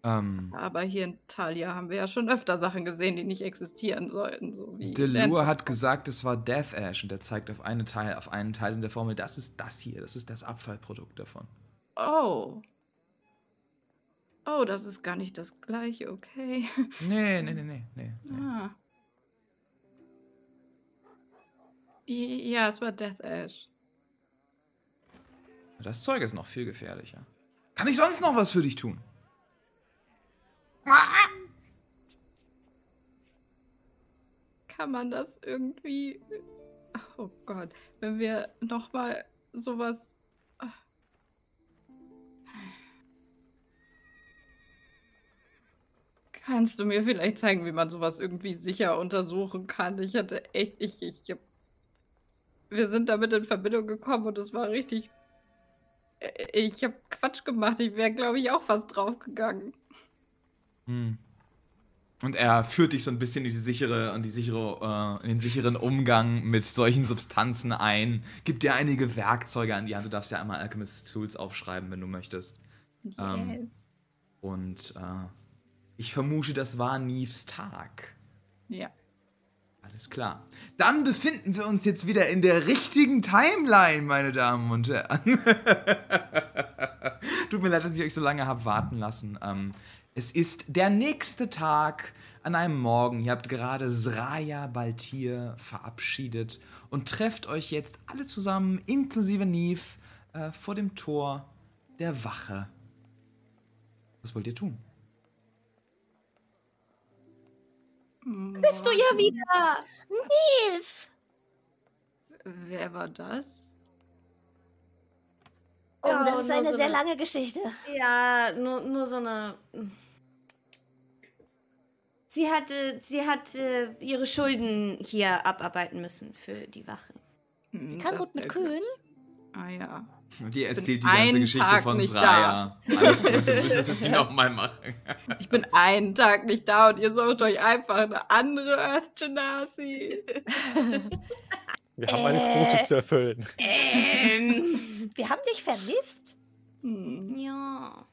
Ähm, Aber hier in Talia haben wir ja schon öfter Sachen gesehen, die nicht existieren sollten. So Delure hat gesagt, es war Death Ash und er zeigt auf, eine Teil, auf einen Teil in der Formel, das ist das hier, das ist das Abfallprodukt davon. Oh. Oh, das ist gar nicht das gleiche, okay. Nee, *laughs* nee, nee, nee, nee. nee. Ah. Ja, es war Death Ash. Das Zeug ist noch viel gefährlicher. Kann ich sonst noch was für dich tun? Kann man das irgendwie. Oh Gott, wenn wir nochmal sowas. Kannst du mir vielleicht zeigen, wie man sowas irgendwie sicher untersuchen kann? Ich hatte echt. Ich, ich, hab, wir sind damit in Verbindung gekommen und es war richtig. äh, Ich habe Quatsch gemacht. Ich wäre, glaube ich, auch fast draufgegangen. Hm. Und er führt dich so ein bisschen in die sichere, in die sichere, äh, in den sicheren Umgang mit solchen Substanzen ein. Gibt dir einige Werkzeuge an die Hand. Du darfst ja einmal Alchemist Tools aufschreiben, wenn du möchtest. Ähm, Und äh, ich vermute, das war Neves Tag. Ja. Alles klar. Dann befinden wir uns jetzt wieder in der richtigen Timeline, meine Damen und Herren. *laughs* Tut mir leid, dass ich euch so lange habe warten lassen. Ähm, es ist der nächste Tag an einem Morgen. Ihr habt gerade Sraya Baltir verabschiedet und trefft euch jetzt alle zusammen, inklusive Neve, äh, vor dem Tor der Wache. Was wollt ihr tun? Bist du ja wieder? Neve! Wer war das? Oh, Ja, das ist nur eine so sehr eine- lange Geschichte. Ja, nur, nur so eine. Sie hatte, sie hat ihre Schulden hier abarbeiten müssen für die Wache. Hm, kann gut mit ist Kühen. Ah ja. Ihr erzählt die ganze Geschichte Tag von Sraya. Alles gut, *laughs* wir müssen das jetzt nicht nochmal machen. Ich bin einen Tag nicht da und ihr sucht euch einfach eine andere Earth Genasi. Wir haben eine Quote Äh. zu erfüllen. Ähm, wir haben dich vermisst. Hm. Ja.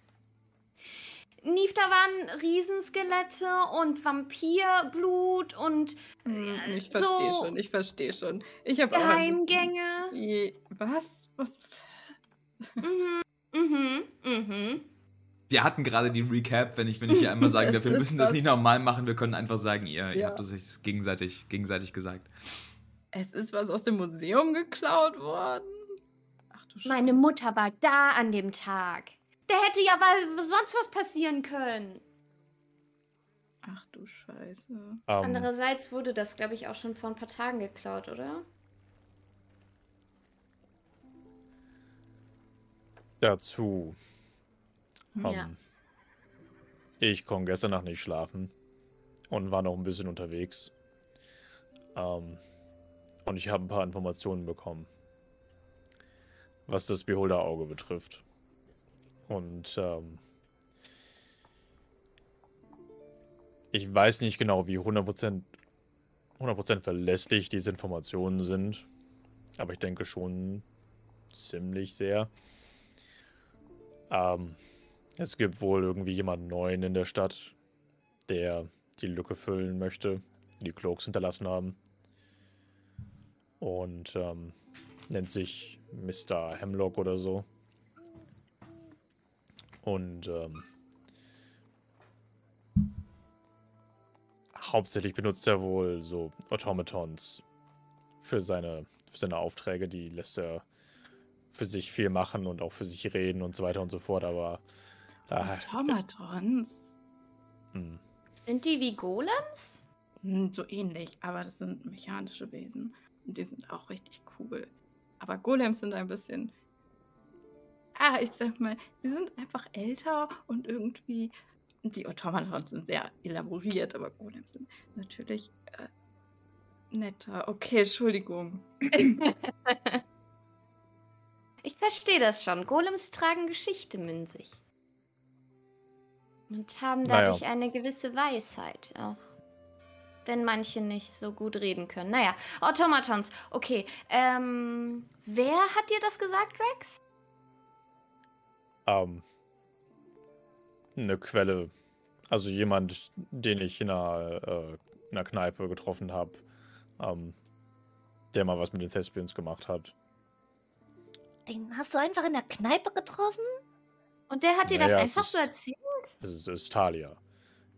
Nief, da waren Riesenskelette und Vampirblut und Hm, äh, Ich verstehe so schon, ich verstehe schon. Ich habe auch ein bisschen- Geheimgänge. Je- Was? Was? Mhm, mhm, mhm. Wir hatten gerade die Recap, wenn ich, wenn ich hier einmal sagen *laughs* darf, wir müssen das nicht normal machen, wir können einfach sagen, ihr, ihr Ja. habt das euch gegenseitig, gegenseitig gesagt. Es ist was aus dem Museum geklaut worden? Ach du Scheiße. Meine Mutter war da an dem Tag. Da hätte ja mal sonst was passieren können. Ach du Scheiße. Ähm, Andererseits wurde das, glaube ich, auch schon vor ein paar Tagen geklaut, oder? Dazu. Ja. Ähm, Ich konnte gestern Nacht nicht schlafen und war noch ein bisschen unterwegs. Ähm, und ich habe ein paar Informationen bekommen, was das Beholder-Auge betrifft. Und ähm, ich weiß nicht genau, wie 100%, 100 verlässlich diese Informationen sind, aber ich denke schon ziemlich sehr. Ähm, es gibt wohl irgendwie jemanden neuen in der Stadt, der die Lücke füllen möchte, die Cloaks hinterlassen haben. Und ähm, nennt sich Mr. Hemlock oder so. Und ähm, hauptsächlich benutzt er wohl so Automatons für seine, für seine Aufträge. Die lässt er für sich viel machen und auch für sich reden und so weiter und so fort. Aber ah, Automatons? hm. Sind die wie Golems? Hm, So ähnlich, aber das sind mechanische Wesen. Und die sind auch richtig cool. Aber Golems sind ein bisschen. Ah, ich sag mal, sie sind einfach älter und irgendwie. Die Automatons sind sehr elaboriert, aber Golems sind natürlich äh, netter. Okay, Entschuldigung. *laughs* Ich verstehe das schon. Golems tragen Geschichte in sich. Und haben Naja. dadurch eine gewisse Weisheit, auch wenn manche nicht so gut reden können. Naja, Automatons. Okay, ähm, wer hat dir das gesagt, Rex? Ähm, eine Quelle. Also jemand, den ich in einer, äh, in einer Kneipe getroffen habe, ähm, der mal was mit den Thespians gemacht hat. Den hast du einfach in der Kneipe getroffen? Und der hat dir das Naja, es einfach so ist- erzählt? Das ist Östalia.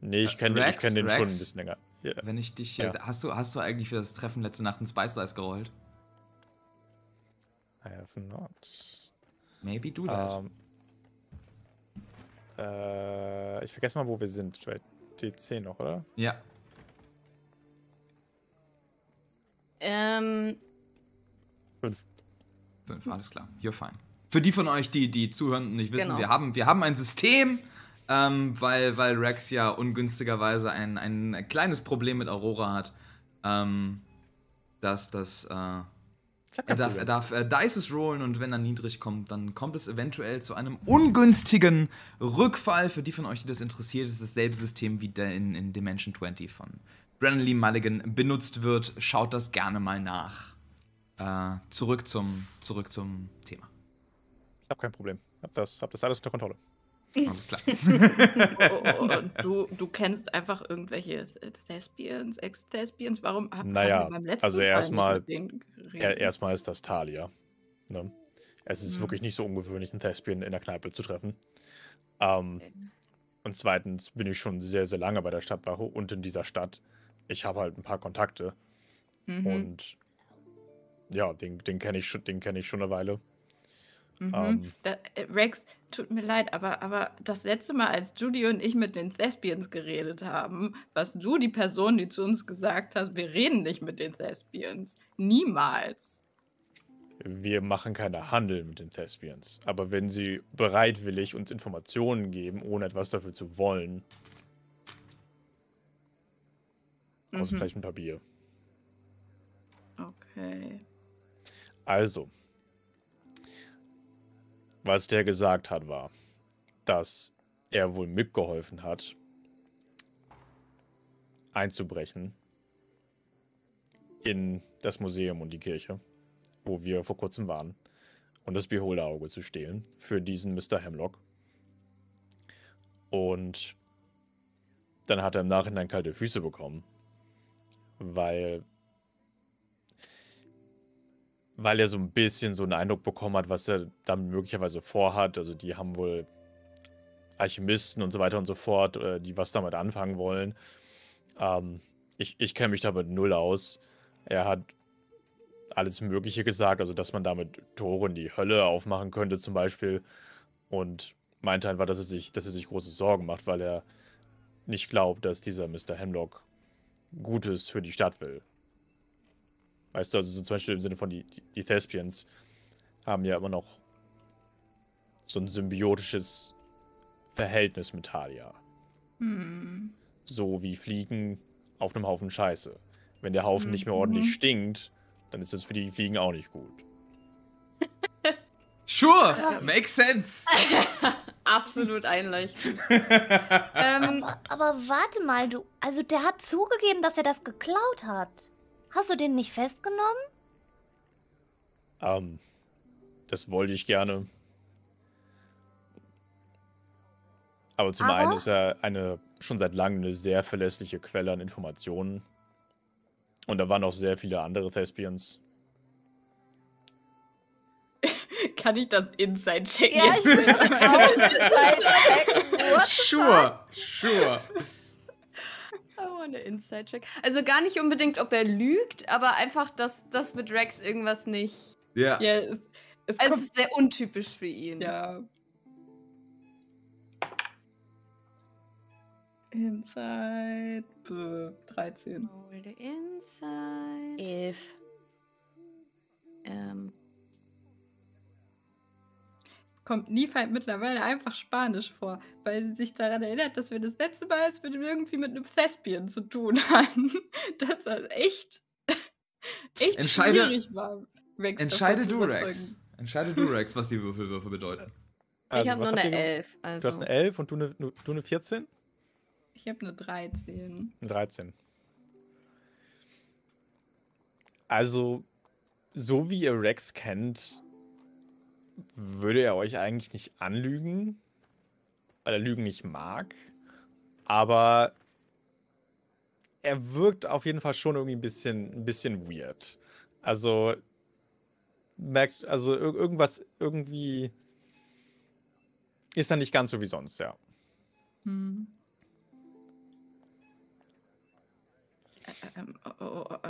Nee, ich Äh, kenne ich Rex, kenn den schon ein Rex? bisschen länger. Ja, Wenn ich dich. Ja. Äh, hast, du, hast du eigentlich für das Treffen letzte Nacht ein Spice Dice gerollt? I have not. Maybe do that. Ähm, äh, ich vergesse mal, wo wir sind. Bei T10 noch, oder? ja. Ähm, Fünf, alles klar. You're fine. Für die von euch, die, die zuhören und nicht wissen, Genau. wir, haben, wir haben ein System, ähm, weil, weil Rex ja ungünstigerweise ein, ein kleines Problem mit Aurora hat. Ähm, dass das. Äh, er darf, er darf äh, Dices rollen und wenn er niedrig kommt, dann kommt es eventuell zu einem ungünstigen Rückfall. Für die von euch, die das interessiert, ist dasselbe System wie der in, in Dimension 20 von Brennan Lee Mulligan benutzt wird. Schaut das gerne mal nach. Äh, zurück, zum, zurück zum Thema. Ich habe kein Problem. Hab das, hab das alles unter Kontrolle. Alles klar. *laughs* Oh, und du, du kennst einfach irgendwelche Thespians, Ex-Thespians? Warum hab, Naja, haben wir beim letzten also erstmal-? Er, erstmal ist das Talia. Ne? Es ist Mhm. wirklich nicht so ungewöhnlich, einen Thespian in der Kneipe zu treffen. Ähm, und zweitens bin ich schon sehr, sehr lange bei der Stadtwache und in dieser Stadt. Ich habe halt ein paar Kontakte Mhm, und ja, den, den kenne ich, den kenn ich schon eine Weile. mhm. ähm, da, äh, Rex, tut mir leid, aber, aber das letzte Mal, als Judy und ich mit den Thespians geredet haben, warst du die Person, die zu uns gesagt hat, wir reden nicht mit den Thespians. Niemals. Wir machen keine Handel mit den Thespians. Aber wenn sie bereitwillig uns Informationen geben, ohne etwas dafür zu wollen, außer Mhm. vielleicht ein paar Bier. Okay. Also, was der gesagt hat, war, dass er wohl mitgeholfen hat, einzubrechen in das Museum und die Kirche, wo wir vor kurzem waren, und das Beholderauge zu stehlen für diesen Mr. Hemlock. Und dann hat er im Nachhinein kalte Füße bekommen. Weil. Weil er so ein bisschen so einen Eindruck bekommen hat, was er damit möglicherweise vorhat. Also, die haben wohl Alchemisten und so weiter und so fort, äh, die was damit anfangen wollen. Ähm, ich ich kenne mich damit null aus. Er hat alles Mögliche gesagt, also dass man damit Tore in die Hölle aufmachen könnte, zum Beispiel. Und meinte einfach, dass er sich, dass er sich große Sorgen macht, weil er nicht glaubt, dass dieser Mr. Hemlock Gutes für die Stadt will. Weißt du, also so zum Beispiel im Sinne von die, die, die Thespians haben ja immer noch so ein symbiotisches Verhältnis mit Talia. Hm. So wie Fliegen auf einem Haufen Scheiße. Wenn der Haufen nicht mehr Mhm. ordentlich stinkt, dann ist das für die Fliegen auch nicht gut. *laughs* Sure, makes sense. *laughs* Absolut einleuchtend. *laughs* ähm, Aber, aber warte mal, du. Also, der hat zugegeben, dass er das geklaut hat. Hast du den nicht festgenommen? Ähm, das wollte ich gerne. Aber zum Aber- einen ist er eine schon seit langem eine sehr verlässliche Quelle an Informationen. Und da waren auch sehr viele andere Thespians. *laughs* Kann ich das Inside checken? Ja, ich *laughs* will das auch Sure, sure. Eine Inside-Check. Also gar nicht unbedingt, ob er lügt, aber einfach, dass das mit Rex irgendwas nicht. Ja. Ja, es, es Es kommt, ist sehr untypisch für ihn. ja. Inside bäh, 13. Roll the Inside. Elf. Ähm, Kommt Neve halt mittlerweile einfach Spanisch vor, weil sie sich daran erinnert, dass wir das letzte Mal, als wir irgendwie mit einem Thespian zu tun *laughs* hatten, dass das echt, *laughs* echt Entscheide- schwierig war. Rex Entscheide du. Rex. Entscheide du, Rex, was die Würfelwürfe bedeuten. ich habe nur eine ihr ge- 11. Also. Du hast eine 11 und du eine, du eine 14? Ich habe eine 13. Eine 13. Also, so wie ihr Rex kennt, würde er euch eigentlich nicht anlügen, weil er Lügen nicht mag. Aber er wirkt auf jeden Fall schon irgendwie ein bisschen, ein bisschen weird. Also, merkt, also ir- irgendwas, irgendwie ist er nicht ganz so wie sonst, ja. Hm. Ähm,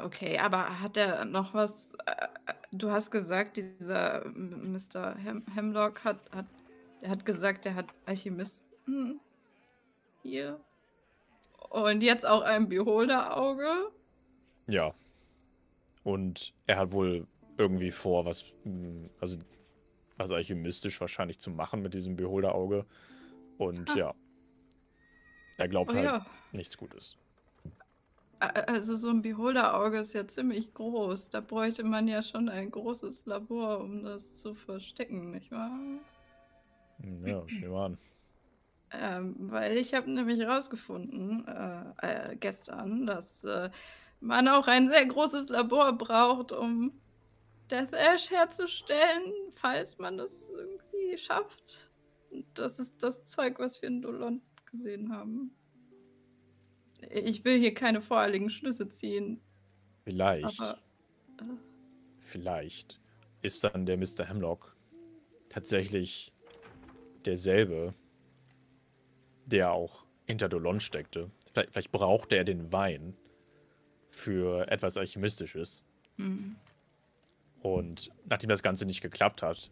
okay, aber hat er noch was? äh, Du hast gesagt, dieser Mr. Hem Hemlock hat, hat, er hat gesagt, er hat Alchemisten hier. Und jetzt auch ein Beholder-Auge. Ja. Und er hat wohl irgendwie vor, was, mh, also was alchemistisch wahrscheinlich zu machen mit diesem Beholderauge. Und Ah. ja. Er glaubt Oh halt ja. nichts Gutes. Also so ein Beholder-Auge ist ja ziemlich groß. Da bräuchte man ja schon ein großes Labor, um das zu verstecken, nicht wahr? Hm, Ja, ich nehme an. Ähm, weil ich habe nämlich herausgefunden äh, äh, gestern, dass äh, man auch ein sehr großes Labor braucht, um Death Ash herzustellen, falls man das irgendwie schafft. Und Das ist das Zeug, was wir in Dolon gesehen haben. Ich will hier keine voreiligen Schlüsse ziehen, Vielleicht, aber äh, vielleicht ist dann der Mr. Hemlock tatsächlich derselbe, der auch hinter Dolon steckte. Vielleicht, vielleicht brauchte er den Wein für etwas Alchemistisches. hm. Und nachdem das Ganze nicht geklappt hat,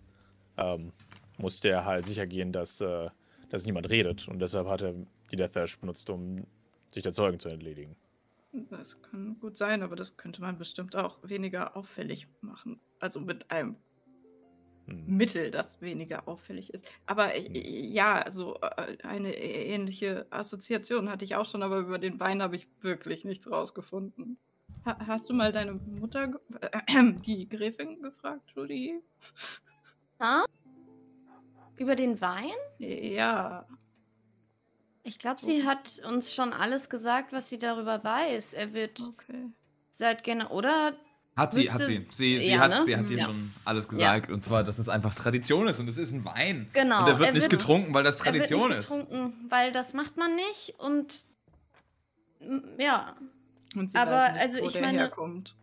ähm, musste er halt sicher gehen, dass, äh, dass niemand redet. Und deshalb hat er die Death Ash benutzt, um sich der Zeugen zu entledigen. Das kann gut sein, aber das könnte man bestimmt auch weniger auffällig machen. Also mit einem Hm. Mittel, das weniger auffällig ist. Aber ich, ja, also äh, eine ähnliche Assoziation hatte ich auch schon, aber über den Wein habe ich wirklich nichts rausgefunden. Ha hast du mal deine Mutter, äh, *clears throat* die Gräfin, gefragt, Judy? Ha? Über den Wein? Ja. Ich glaube, sie hat uns schon alles gesagt, was sie darüber weiß. Er wird Okay. seit gerne. Oder Hat sie, hat sie. Sie, sie ja, hat, ne? sie hat dir Ja. schon alles gesagt. Und zwar, dass es einfach Tradition ist und es ist ein Wein. Genau, Und der wird er nicht wird- getrunken, weil das Er wird Tradition nicht ist. getrunken, weil das macht man nicht und ja, Und sie Aber, weiß nicht, also wo ich der meine- herkommt.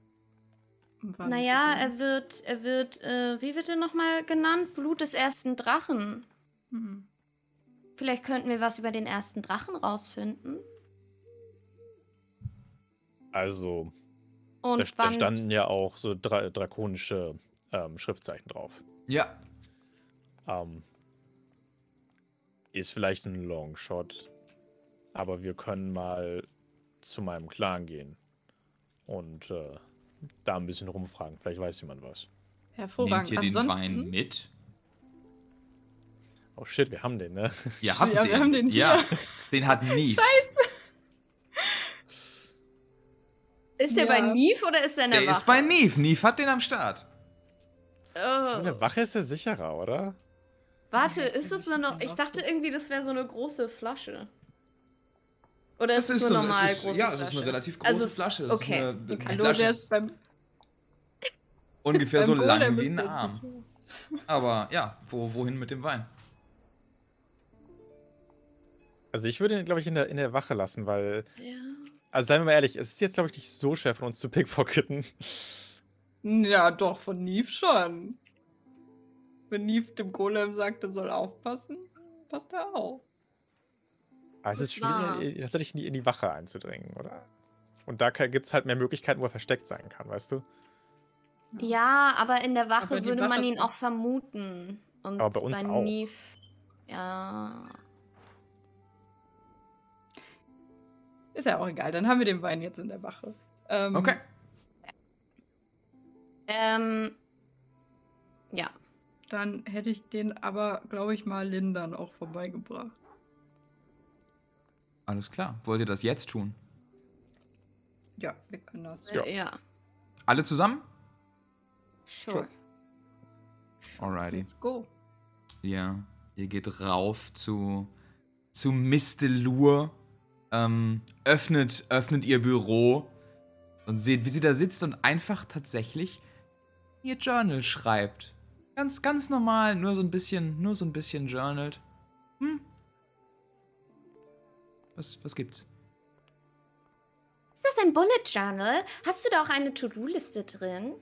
Naja, sie er wird, er wird, äh, wie wird er nochmal genannt? Blut des ersten Drachen. den- Hm. Vielleicht könnten wir was über den ersten Drachen rausfinden. Also, Und da, da standen ja auch so dra drakonische ähm, Schriftzeichen drauf. Ja. Ähm, ist vielleicht ein Longshot, aber wir können mal zu meinem Clan gehen und äh, da ein bisschen rumfragen. Vielleicht weiß jemand was. Hervorragend. Nehmt ihr den Ansonsten, Wein mit? Oh shit, wir haben den, ne? Ihr habt Ja, den. wir haben den ja, hier. den hat nie. ist der Ja. bei Neve oder ist er in der, Der Wache? ist bei Neve. Neve hat den am Start. Oh. In der Wache ist er sicherer, oder? Warte, ist das nur noch? Ich dachte irgendwie, das wäre so eine große Flasche. Oder ist es nur so- normal ist, große Ja, es ist eine relativ große Also es- Flasche. Das okay, ist eine, okay. Die Hallo, Flasche der ist beim, ungefähr beim so lang wie ein der Arm. Aber ja, wo, wohin mit dem Wein? Also ich würde ihn, glaube ich, in der, in der Wache lassen, weil, Ja. also seien wir mal ehrlich, es ist jetzt, glaube ich, nicht so schwer von uns zu pickpocketen. Ja, doch, von Neve schon. Wenn Neve dem Golem sagt, er soll aufpassen, passt er auf. Aber es ist schwierig, tatsächlich in die, in die Wache einzudringen, oder? Und da gibt es halt mehr Möglichkeiten, wo er versteckt sein kann, weißt du? Ja, aber in der Wache würde Wache man ihn auch vermuten. Und Aber bei uns auch. Neve, ja. Ist ja auch egal, dann haben wir den Wein jetzt in der Wache. Ähm, Okay. Ähm, ja. Dann hätte ich den aber, glaube ich, mal Lindern auch vorbeigebracht. Alles klar. Wollt ihr das jetzt tun? Ja, wir können das. Ja. Äh, ja. Alle zusammen? Sure. Alrighty. Let's go. Ja, ihr geht rauf zu, zu Mistelur, ähm, öffnet, öffnet ihr Büro und seht, wie sie da sitzt und einfach tatsächlich ihr Journal schreibt. Ganz, ganz normal, nur so ein bisschen, nur so ein bisschen journalt. Hm? Was, was gibt's? Ist das ein Bullet Journal? Hast du da auch eine To-Do-Liste drin?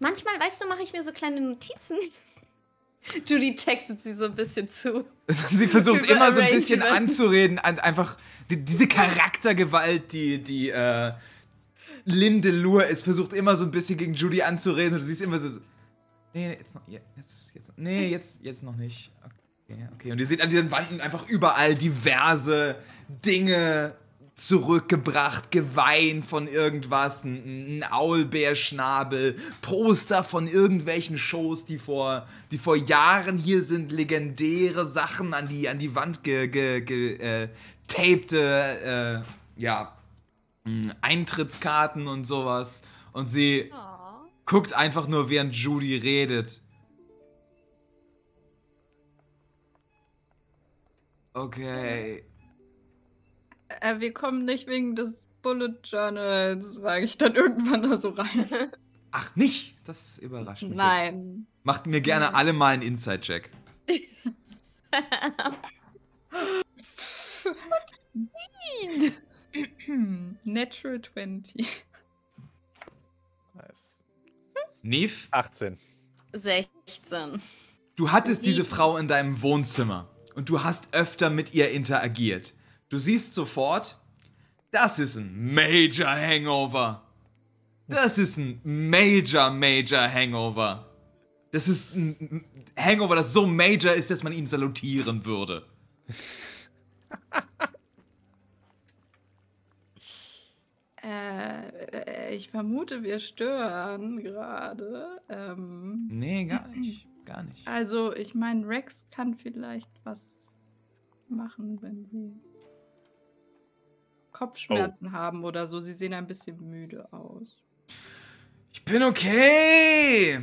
Manchmal, weißt du, mache ich mir so kleine Notizen. *laughs* Judy textet sie so ein bisschen zu. *laughs* Sie versucht immer so ein bisschen anzureden, an einfach die, diese Charaktergewalt, die, die äh, Linde Lur ist, versucht immer so ein bisschen gegen Judy anzureden und du siehst immer so, nee, jetzt noch, jetzt, jetzt, nee, jetzt, jetzt noch nicht. Okay, okay. Und ihr seht an diesen Wanden einfach überall diverse Dinge zurückgebracht, Geweih von irgendwas, ein, ein Aulbärschnabel, Poster von irgendwelchen Shows, die vor, die vor Jahren hier sind, legendäre Sachen an die, an die Wand ge, ge, ge, äh, tapte, äh, ja, Eintrittskarten und sowas. Und sie Oh. guckt einfach nur, während Judy redet. Okay. Äh, wir kommen nicht wegen des Bullet Journals, sage ich dann irgendwann da so rein. *laughs* Ach, nicht? Das überrascht mich. Jetzt. Nein. Macht mir gerne alle mal einen Inside-Check. *laughs* Natural 20. Nice. Neve, 18. 16. du hattest diese Frau in deinem Wohnzimmer und du hast öfter mit ihr interagiert. Du siehst sofort, das ist ein Major Hangover. Das ist ein Major, Major Hangover. Das ist ein Hangover, das so major ist, dass man ihm salutieren würde. *laughs* Äh, äh, ich vermute, wir stören gerade. Ähm, Nee, gar nicht. Gar nicht. also, ich meine, Rex kann vielleicht was machen, wenn sie Kopfschmerzen haben oder so. Sie sehen ein bisschen müde aus. Ich bin okay.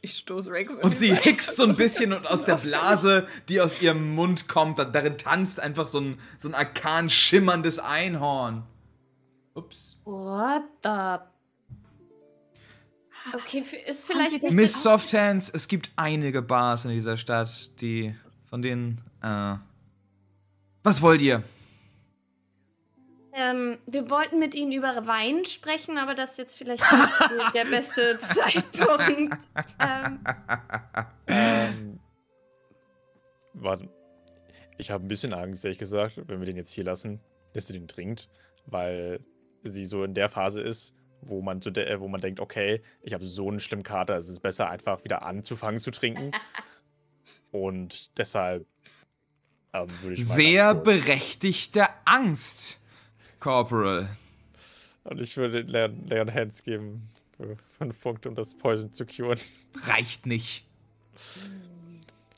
Ich stoße Rex in Und sie hickst so ein *laughs* bisschen und aus der Blase, die aus ihrem Mund kommt, da, darin tanzt einfach so ein, so ein arkan schimmerndes Einhorn. Ups. What the? Okay, ist vielleicht nicht. Miss Softhands, es gibt einige Bars in dieser Stadt, die von denen. Äh, was wollt ihr? Ähm, wir wollten mit Ihnen über Wein sprechen, aber das ist jetzt vielleicht *laughs* nicht der beste Zeitpunkt. Ähm, Ähm, warte. Ich habe ein bisschen Angst, ehrlich gesagt, wenn wir den jetzt hier lassen, dass sie den trinkt, weil sie so in der Phase ist, wo man, so de äh, wo man denkt, okay, ich habe so einen schlimmen Kater, es ist besser, einfach wieder anzufangen zu trinken. *laughs* Und deshalb ähm, würde ich mal Sehr berechtigte Angst, Corporal. Und ich würde Leon, Leon Hands geben für fünf Punkte, um das Poison zu curen. Reicht nicht.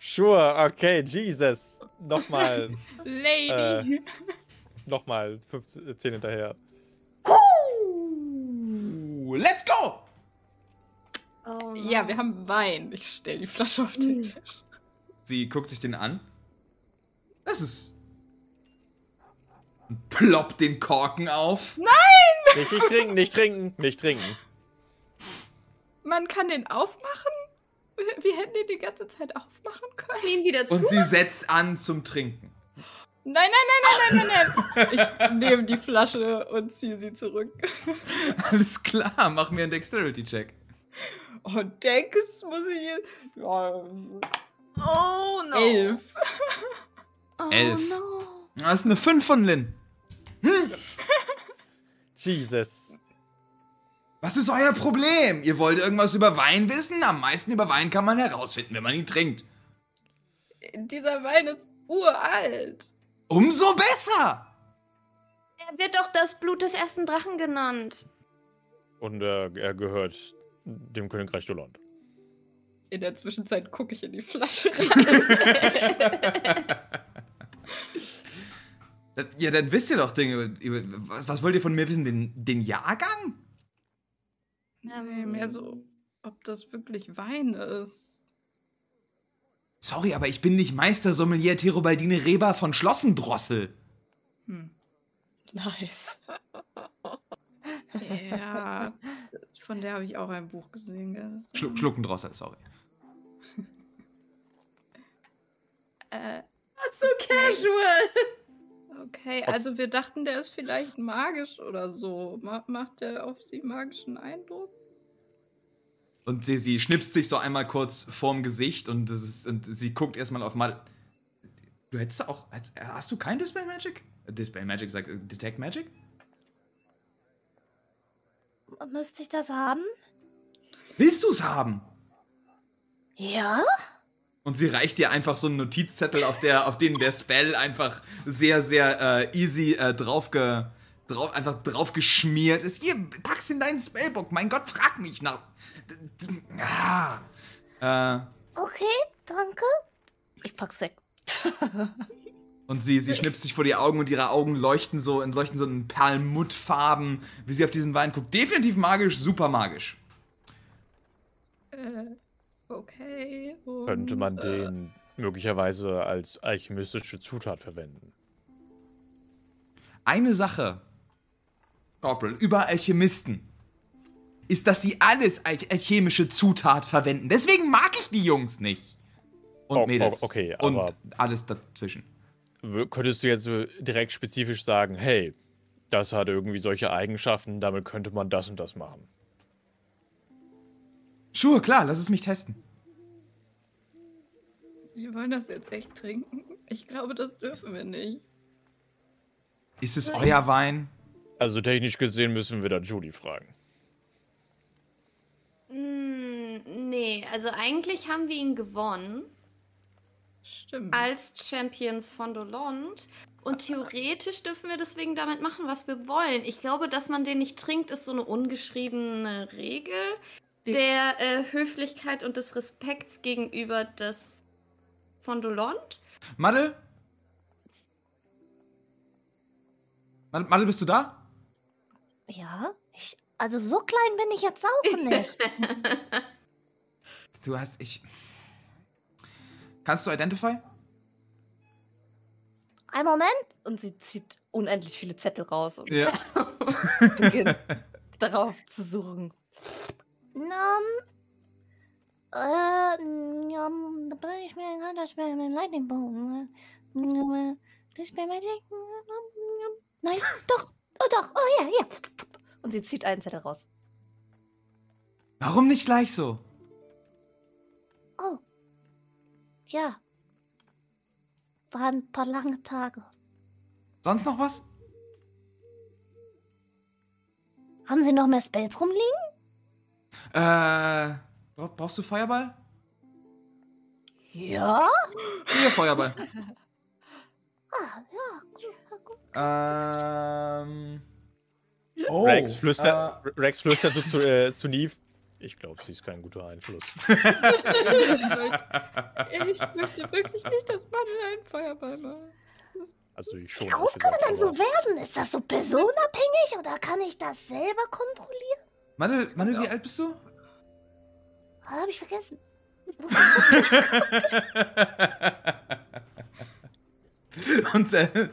Sure, okay, Jesus. Nochmal, *laughs* Lady! nochmal 15, 10 hinterher. Uh, let's go! oh ja, wir haben Wein. Ich stell die Flasche auf den Tisch. Sie guckt sich den an. Das ist. Und ploppt den Korken auf. Nicht, nicht trinken, nicht trinken, nicht trinken. Man kann den aufmachen? Wir- hätten den die ganze Zeit aufmachen können. ihn wieder zu. Und sie setzt an zum Trinken. Nein, nein, nein, nein, nein, nein, nein. Ich nehme die Flasche und ziehe sie zurück. Alles klar, mach mir einen Dexterity-Check. Und Dex muss ich jetzt. Ja, Oh no. elf. Oh Elf. no. Das ist eine 5 von Lynn. Jesus. Was ist euer Problem? Ihr wollt irgendwas über Wein wissen? Am meisten über Wein kann man herausfinden, wenn man ihn trinkt. Dieser Wein ist uralt. Umso besser! Er wird doch das Blut des ersten Drachen genannt. Und äh, er gehört dem Königreich Dolond. In der Zwischenzeit gucke ich in die Flasche rein. *laughs* *laughs* Ja, dann wisst ihr doch Dinge über. was, wollt ihr von mir wissen? Den, den Jahrgang? nee, mehr so, ob das wirklich Wein ist. Sorry, aber ich bin nicht Meister Sommelier Terobaldine Reba von Schlossendrossel. Hm. Nice. *laughs* ja, von der habe ich auch ein Buch gesehen. gell? Schlu Schluckendrossel, sorry. *laughs* Äh, So casual. Okay, also wir dachten, der ist vielleicht magisch oder so. Ma macht der auf sie magischen Eindruck? Und sie, sie schnipst sich so einmal kurz vorm Gesicht und, das ist, und sie guckt erstmal auf mal. Du hättest auch. Hast, hast du kein Dispel Magic? Dispel Magic, sag. äh, Detect Magic? Müsste ich das haben? Willst du's haben? Ja? Und sie reicht dir einfach so einen Notizzettel, auf, der, auf den der Spell einfach sehr, sehr äh, easy äh, drauf, ge, drauf, einfach drauf geschmiert ist. Hier, pack's in deinen Spellbook. Mein Gott, frag mich nach. Ah. Äh, Okay, danke. Ich pack's weg. und sie, sie schnipst sich vor die Augen und ihre Augen leuchten so, leuchten so in Perlmuttfarben, wie sie auf diesen Wein guckt. Definitiv magisch, super magisch. Äh, okay. Und, Könnte man äh, den möglicherweise als alchemistische Zutat verwenden? Eine Sache, Corporal, über Alchemisten, ist, dass sie alles als alchemische Zutat verwenden. Deswegen mag ich die Jungs nicht. Und Oh, oh, Mädels. okay, Und aber- alles dazwischen. Könntest du jetzt so direkt spezifisch sagen, hey, das hat irgendwie solche Eigenschaften, damit könnte man das und das machen? Sure, klar, lass es mich testen. Sie wollen das jetzt echt trinken? Ich glaube, das dürfen wir nicht. Ist es euer Wein? Also technisch gesehen müssen wir da Judy fragen. Mm, nee, also eigentlich haben wir ihn gewonnen Stimmt. als Champions von Dolond. Und theoretisch dürfen wir deswegen damit machen, was wir wollen. Ich glaube, dass man den nicht trinkt, ist so eine ungeschriebene Regel der äh, Höflichkeit und des Respekts gegenüber des von Dolond. Madel? Madel, Madel, bist du da? Ja? Ich, also so klein bin ich jetzt auch nicht. *laughs* Du hast, ich... Kannst du Identify? Ein Moment. Und sie zieht unendlich viele Zettel raus und Ja. *laughs* beginnt darauf zu suchen. Ähm. Äh, ja, da bin ich mir gerade das bei meinem Lightning Boom. Das bei Magic. Nein, *laughs* doch, oh doch, oh ja, ja. Und sie zieht einen Zettel raus. Warum nicht gleich so? Oh. Ja. Waren ein paar lange Tage. Sonst noch was? Haben Sie noch mehr Spells rumliegen? Äh, bra- brauchst du Feuerball? Ja. Hier, Feuerball. Ah, ja, gut, gut. ähm. Oh, Rex, flüstert, äh, Rex flüstert so zu, äh, zu Neve. Ich glaube, sie ist kein guter Einfluss. *laughs* Ich möchte wirklich nicht, dass Mandel einen Feuerball macht. Also ich schon. Wie groß kann man dann so werden? Ist das so personenabhängig oder kann ich das selber kontrollieren? Mandel, Mandel, wie alt bist du? Ah, hab ich vergessen. *laughs* Und äh,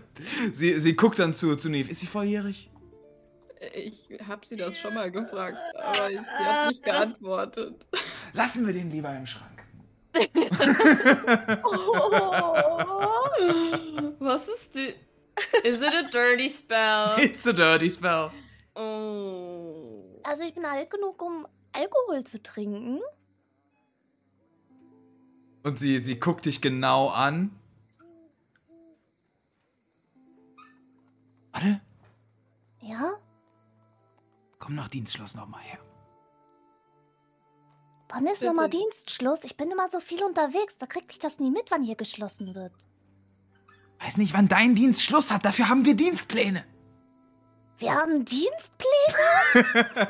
sie, sie guckt dann zu, zu Neve. Ist sie volljährig? Ich habe sie das schon mal gefragt, aber sie hat nicht geantwortet. Lassen wir den lieber im Schrank. *laughs* Was ist die. Is it a dirty spell? It's a dirty spell. Oh. Also ich bin alt genug, um Alkohol zu trinken. Und sie, sie guckt dich genau an. Warte, Ja? komm nach Dienstschluss nochmal her. Wann ist nochmal Dienstschluss? Ich bin immer so viel unterwegs, da krieg ich das nie mit, wann hier geschlossen wird. Weiß nicht, wann dein Dienst Schluss hat, dafür haben wir Dienstpläne. Wir haben Dienstpläne?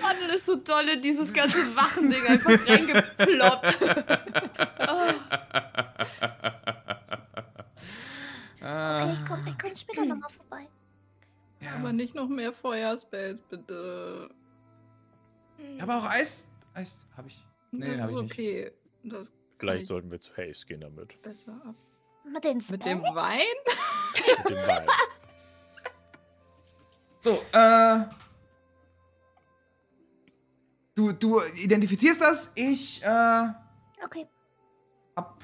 Mandel ist so dolle, dieses ganze Wachending einfach reingeploppt. oh. Okay, ich komm, ich komm später nochmal vorbei. Ja. Aber nicht noch mehr Feuerspells, bitte. Aber auch Eis. Eis habe ich. Nee, das hab ist ich nicht. okay. Vielleicht ich sollten wir zu Haze gehen damit. besser ab. Mit den Mit dem Wein? Mit dem Wein. *laughs* So, äh. Du, du identifizierst das, ich, äh. Okay. Hab.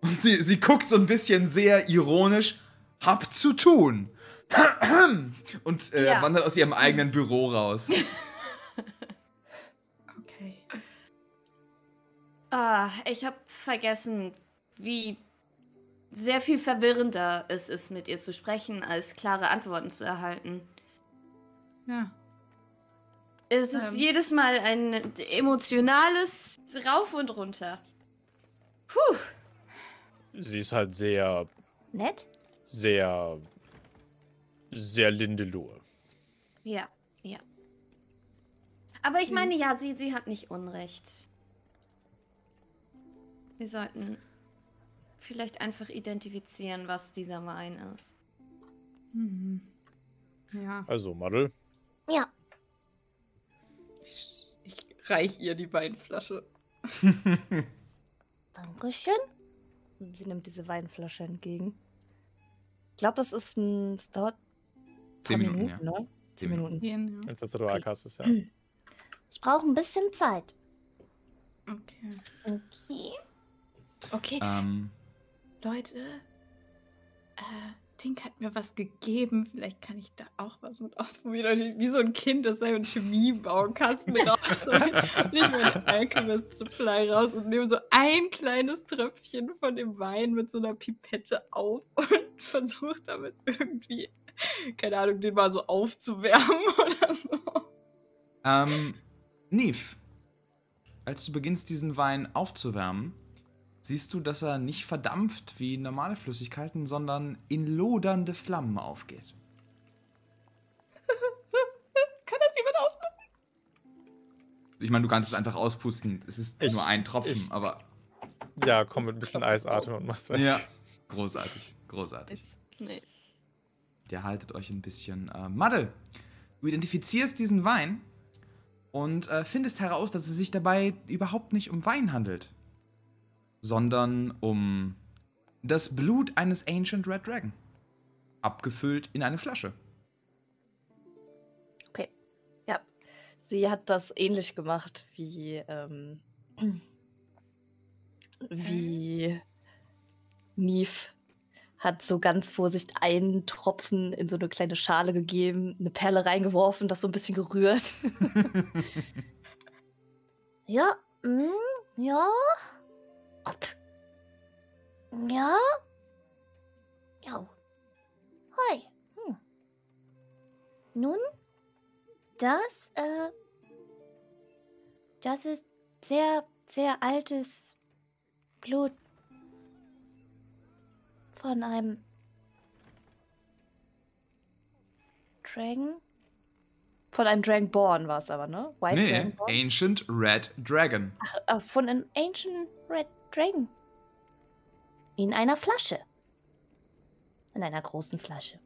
Und sie, sie guckt so ein bisschen sehr ironisch. Hab zu tun. *clears throat* Und äh, Ja. wandert aus ihrem eigenen Büro raus. *laughs* Okay. Ah, ich habe vergessen, wie sehr viel verwirrender es ist, mit ihr zu sprechen, als klare Antworten zu erhalten. Ja. Es ist Ähm. jedes Mal ein emotionales Rauf und runter. Puh. Sie ist halt sehr, Nett? sehr, sehr Lindelur. Ja, ja. Aber ich meine, ja, sie, sie hat nicht Unrecht. Wir sollten vielleicht einfach identifizieren, was dieser Wein ist. Mhm. Ja. Also, Madel, Ja. Ich, ich reich ihr die Weinflasche. *laughs* Dankeschön. Und sie nimmt diese Weinflasche entgegen. Ich glaube, das ist ein. Das dauert Zehn paar Minuten, ja. ne? Zehn Minuten. Wenn es du arg hast, ist ja. *clears throat* Ich brauche ein bisschen Zeit. Okay. Okay. Okay, ähm, Leute. Äh, Tink hat mir was gegeben. Vielleicht kann ich da auch was mit ausprobieren. Wie so ein Kind, das seinen Chemiebaukasten *laughs* raus. und ich meine Alchemist Supply raus und nehme so ein kleines Tröpfchen von dem Wein mit so einer Pipette auf *laughs* und versuche damit irgendwie, keine Ahnung, den mal so aufzuwärmen *laughs* oder so. ähm, Neve, als du beginnst, diesen Wein aufzuwärmen, siehst du, dass er nicht verdampft wie normale Flüssigkeiten, sondern in lodernde Flammen aufgeht. *laughs* Kann das jemand ausmachen? Ich meine, du kannst es einfach auspusten. Es ist Ich- nur ein Tropfen, ich- aber Ja, komm mit ein bisschen Eisatmen und mach's weg. ja, großartig, großartig. It's nice. Der haltet euch ein bisschen. Äh, Madel, du identifizierst diesen Wein und äh, findest heraus, dass es sich dabei überhaupt nicht um Wein handelt, sondern um das Blut eines Ancient Red Dragon. Abgefüllt in eine Flasche. sie hat das ähnlich gemacht wie, ähm, wie Neve hat so ganz vorsichtig einen Tropfen in so eine kleine Schale gegeben, eine Perle reingeworfen, das so ein bisschen gerührt. *laughs* Ja, mm, ja. Ja. Ja. Hi. Hm. Nun, das, äh, das ist sehr, sehr altes Blut von einem Dragon. Von einem Dragonborn war es aber, ne? White Nee, Dragonborn. Ancient Red Dragon. Äh, von einem Ancient Red Dragon. In einer Flasche. In einer großen Flasche.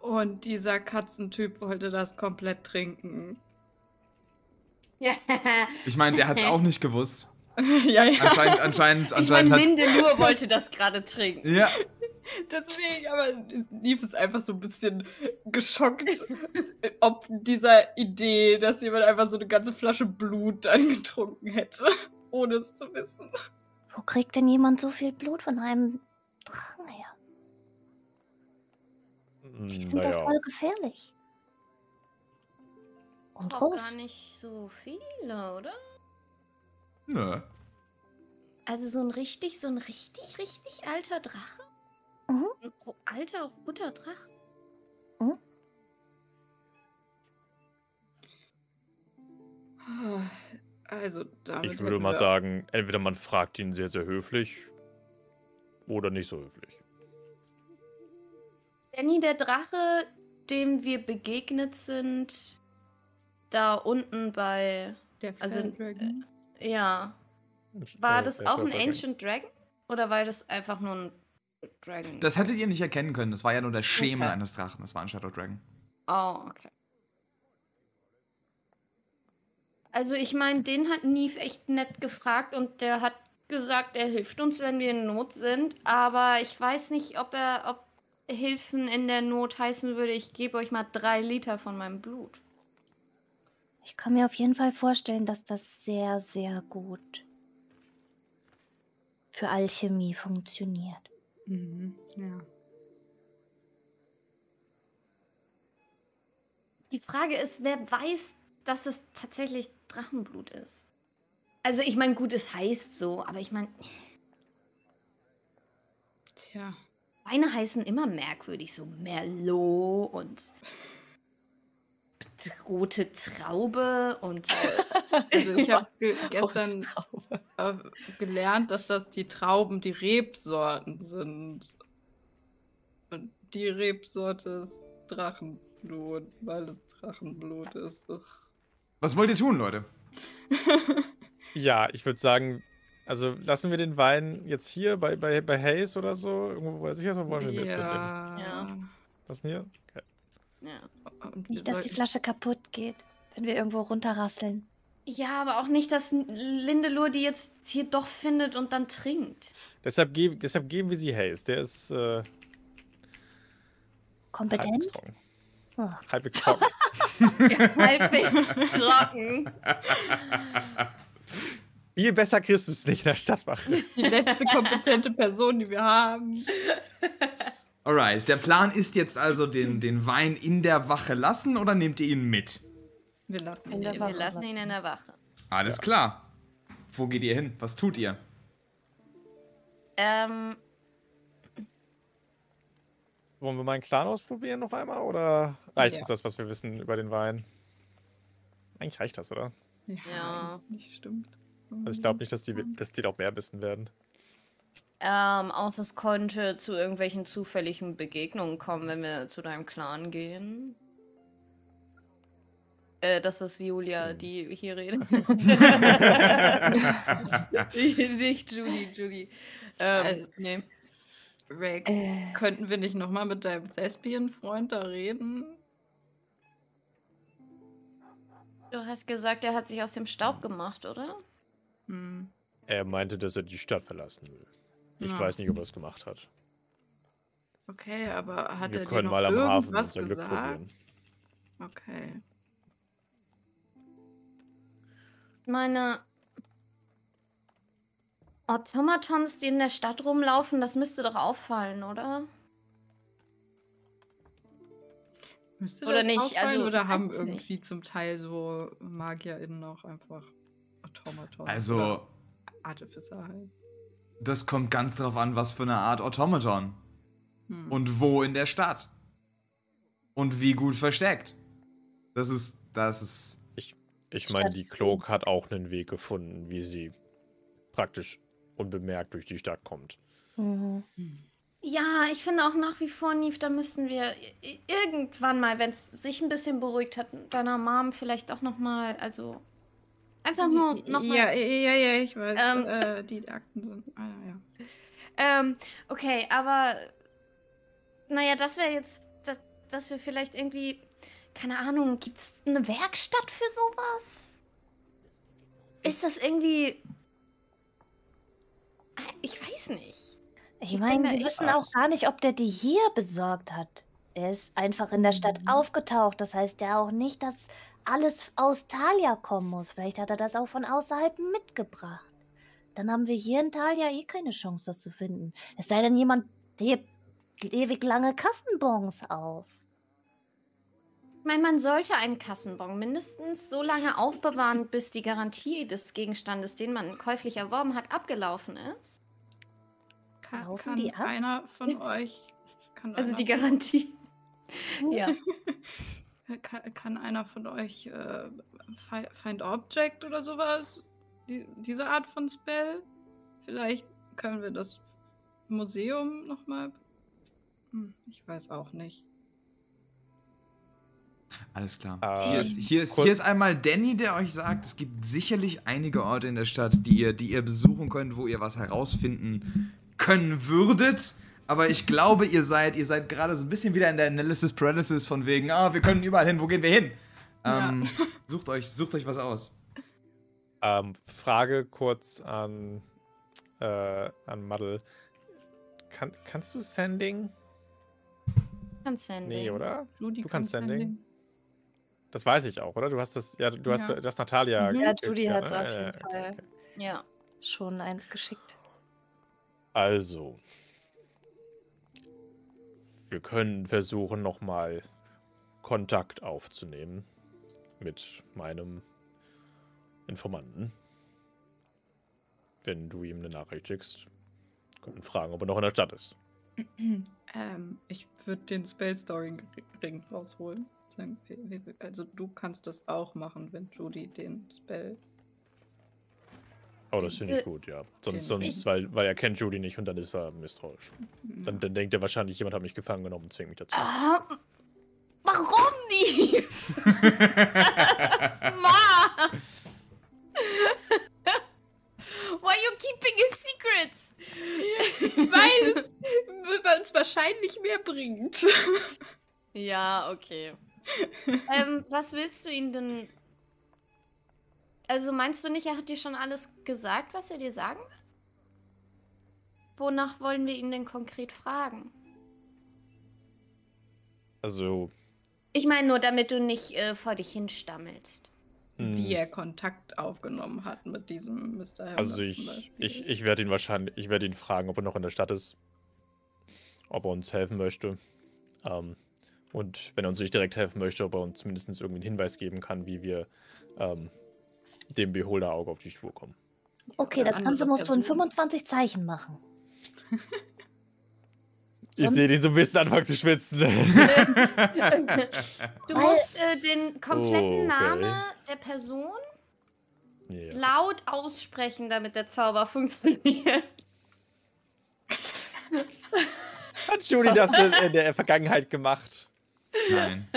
Und dieser Katzentyp wollte das komplett trinken. *laughs* Ich meine, der hat es auch nicht gewusst. *laughs* ja, ja. Anscheinend, anscheinend, Ich anscheinend meine, hat's- Lindelur wollte das gerade trinken. Ja, Deswegen, aber Neve ist einfach so ein bisschen geschockt, ob dieser Idee, dass jemand einfach so eine ganze Flasche Blut dann getrunken hätte, ohne es zu wissen. Wo kriegt denn jemand so viel Blut von einem Drachen her? Die sind doch Naja, voll gefährlich. Und Auch groß. gar nicht so viele, oder? nö. Also so ein richtig, so ein richtig, richtig alter Drache? Mhm. Ein alter, roter Drache? Also, damit ich würde mal sagen, entweder man fragt ihn sehr, sehr höflich oder nicht so höflich. Danny, der Drache, dem wir begegnet sind, da unten bei. Der Also, Dragon. Ja. War Äh, das auch ein Ancient Dragon? Oder war das einfach nur ein Dragon? Das hättet ihr nicht erkennen können. Das war ja nur der Schemen Okay. eines Drachen. Das war ein Shadow Dragon. Oh, okay. Also ich meine, den hat Neve echt nett gefragt und der hat gesagt, er hilft uns, wenn wir in Not sind. Aber ich weiß nicht, ob er, ob Hilfen in der Not heißen würde, ich gebe euch mal drei Liter von meinem Blut. Ich kann mir auf jeden Fall vorstellen, dass das sehr, sehr gut für Alchemie funktioniert. Mhm, ja. Die Frage ist, wer weiß, dass es tatsächlich Drachenblut ist? Also ich meine, gut, es heißt so, aber ich meine, Tja. Weine heißen immer merkwürdig, so Merlot und rote Traube und *laughs* Also ich habe ge gestern äh, gelernt, dass das die Trauben, die Rebsorten sind. Und die Rebsorte ist Drachenblut, weil es Drachenblut ist. Ugh. Was wollt ihr tun, Leute? *laughs* Ja, ich würde sagen, also lassen wir den Wein jetzt hier bei, bei, bei Hayes oder so, irgendwo, wo er sicher ist, oder wollen wir ihn jetzt mitnehmen? Ja. Ja. Was denn hier? Okay. Ja. Nicht, dass die Flasche kaputt geht, wenn wir irgendwo runterrasseln. Ja, aber auch nicht, dass Lindelur die jetzt hier doch findet und dann trinkt. Deshalb, ge deshalb geben wir sie Hayes. Der ist äh, halbwegs Kompetent? trocken. Oh. Halbwegs trocken. *laughs* *laughs* Halbwegs trocken. Viel besser kriegst du es nicht in der Stadtwache. die letzte kompetente Person, die wir haben. *laughs* Alright, der Plan ist jetzt also, den, den Wein in der Wache lassen oder nehmt ihr ihn mit? Wir lassen In ihn. der Wir Wache lassen ihn in der Wache. Alles klar. Wo geht ihr hin? Was tut ihr? Ähm, Wollen wir mal einen Clan ausprobieren noch einmal oder reicht Ja. uns das, was wir wissen über den Wein? Eigentlich reicht das, oder? Ja, Ja. nicht stimmt. Also ich glaube nicht, dass die, dass die noch mehr wissen werden. Ähm, außer es konnte zu irgendwelchen zufälligen Begegnungen kommen, wenn wir zu deinem Clan gehen. Äh, das ist Julia, die hier redet. *laughs* Nicht Julie, Julie. Ähm, Also- nee. Rex, Äh. könnten wir nicht nochmal mit deinem Thespian-Freund da reden? Du hast gesagt, er hat sich aus dem Staub gemacht, oder? Hm. Er meinte, dass er die Stadt verlassen will. Ich Ja. weiß nicht, ob er es gemacht hat. Okay, aber hat wir er dir können noch mal am Hafen irgendwas unser Glück gesagt? probieren. Okay. Meine Automatons, die in der Stadt rumlaufen, das müsste doch auffallen, oder? Müsste Oder das nicht, auffallen, also, oder haben irgendwie zum Teil so MagierInnen auch einfach Automaton? Also, Artificer halt. Das kommt ganz drauf an, was für eine Art Automaton. Hm. Und wo in der Stadt. Und wie gut versteckt. Das ist, das ist. Ich meine, die Cloak hat auch einen Weg gefunden, wie sie praktisch unbemerkt durch die Stadt kommt. Mhm. Ja, ich finde auch nach wie vor, Nief, da müssen wir irgendwann mal, wenn es sich ein bisschen beruhigt hat, deiner Mom vielleicht auch noch mal, also einfach nur noch mal. Ja, ja, ja, ich weiß. Ähm. äh, die Akten sind. Ah, ja, ja. Ähm, okay, aber naja, das wäre jetzt, dass, dass wir vielleicht irgendwie, keine Ahnung, gibt es eine Werkstatt für sowas? Ist das irgendwie. Ich weiß nicht. Ich Ich meine, wir wissen auch gar nicht, ob der die hier besorgt hat. Er ist einfach in der Stadt aufgetaucht. Das heißt ja auch nicht, dass alles aus Talia kommen muss. Vielleicht hat er das auch von außerhalb mitgebracht. Dann haben wir hier in Talia eh keine Chance, das zu finden. Es sei denn, jemand hebt ewig lange Kassenbons auf. Ich meine, man sollte einen Kassenbon mindestens so lange aufbewahren, bis die Garantie des Gegenstandes, den man käuflich erworben hat, abgelaufen ist. Kann, Laufen kann die ab? einer von euch. Kann Also einer die Garantie. *laughs* ja. *laughs* Kann, kann einer von euch äh, Fi- Find Object oder sowas? Die, diese Art von Spell? Vielleicht können wir das Museum nochmal. Hm, ich weiß auch nicht. Alles klar. Äh, hier, ist, hier, ist, hier ist einmal Danny, der euch sagt, es gibt sicherlich einige Orte in der Stadt, die ihr, die ihr besuchen könnt, wo ihr was herausfinden können würdet. Aber ich glaube, ihr seid, ihr seid gerade so ein bisschen wieder in der Analysis Paralysis von wegen, ah, wir können überall hin, wo gehen wir hin? Ähm, sucht, euch, sucht euch was aus. Ähm, Frage kurz an, äh, an Muddle. Kann, kannst du Sending? Kannst Sending. Nee, oder? Judy Du kannst kann Sending? Das weiß ich auch, oder? Du hast das, ja, du hast Ja. das Natalia. Mhm. Ja, Judy ja, hat ne? auf Ja, jeden ja, Fall okay. Ja. schon eins geschickt. Also. Wir können versuchen, nochmal Kontakt aufzunehmen mit meinem Informanten. Wenn du ihm eine Nachricht schickst, können fragen, ob er noch in der Stadt ist. *clears throat* Ähm, ich würde den Spell Story Ring rausholen. Also du kannst das auch machen, wenn Judy den Spell. Oh, das finde ich gut, ja. Sonst, Ich- sonst weil, weil er kennt Judy nicht und dann ist er misstrauisch. Dann, dann denkt er wahrscheinlich, jemand hat mich gefangen genommen und zwingt mich dazu. Ah, warum nicht? *laughs* Ma! Why you keeping a secret? Weil es es wahrscheinlich mehr bringt. Ja, okay. ähm, was willst du ihm denn. Also meinst du nicht, er hat dir schon alles gesagt, was er dir sagen will? Wonach wollen wir ihn denn konkret fragen? Also, Ich meine nur, damit du nicht äh, vor dich hinstammelst. hm, Wie er Kontakt aufgenommen hat mit diesem Mr. Hamlet also ich, ich, ich werde ihn wahrscheinlich, ich werde ihn fragen, ob er noch in der Stadt ist. Ob er uns helfen möchte. Ähm, und wenn er uns nicht direkt helfen möchte, ob er uns zumindest irgendwie einen Hinweis geben kann, wie wir ähm, dem Beholder-Auge auf die Spur kommen. Okay, das Ganze musst du in Personen. 25 Zeichen machen. *laughs* Ich sehe den so ein bisschen anfangen zu schwitzen. *laughs* Du musst äh, den kompletten Oh, okay. Namen der Person ja. laut aussprechen, damit der Zauber *laughs* funktioniert. Hat Judy das in, in der Vergangenheit gemacht? Nein.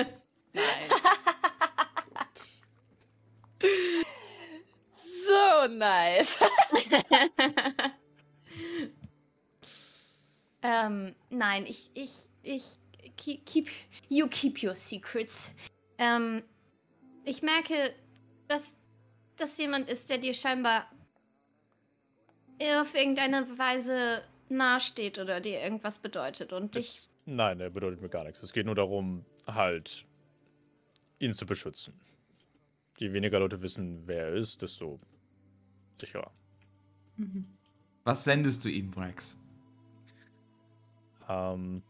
So nice. *laughs* ähm, nein, ich, ich, ich, keep, you keep your secrets. Ähm, ich merke, dass das jemand ist, der dir scheinbar auf irgendeine Weise nahesteht oder dir irgendwas bedeutet. Und ich, Ist Nein, er bedeutet mir gar nichts. Es geht nur darum, halt, ihn zu beschützen. Je weniger Leute wissen, wer er ist, desto sicherer. Was sendest du ihm, Brax? Ähm,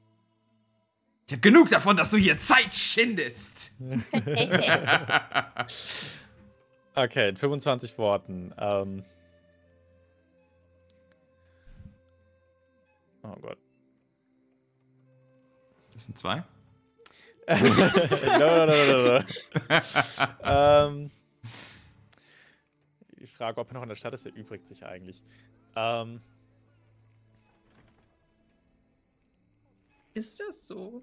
Ich habe genug davon, dass du hier Zeit schindest. *laughs* okay, in 25 Worten. Ähm, oh Gott. Das sind zwei. *laughs* no, no, no, no, no. *laughs* ähm, Frage, ob er noch in der Stadt ist, erübrigt sich eigentlich. Ähm, Ist das so?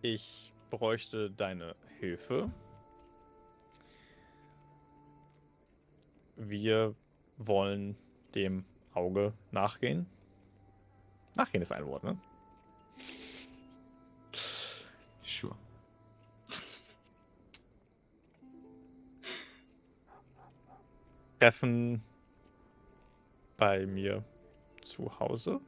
ich bräuchte deine Hilfe. Wir wollen dem Auge nachgehen. Nachgehen ist ein Wort, ne? Treffen bei mir zu Hause.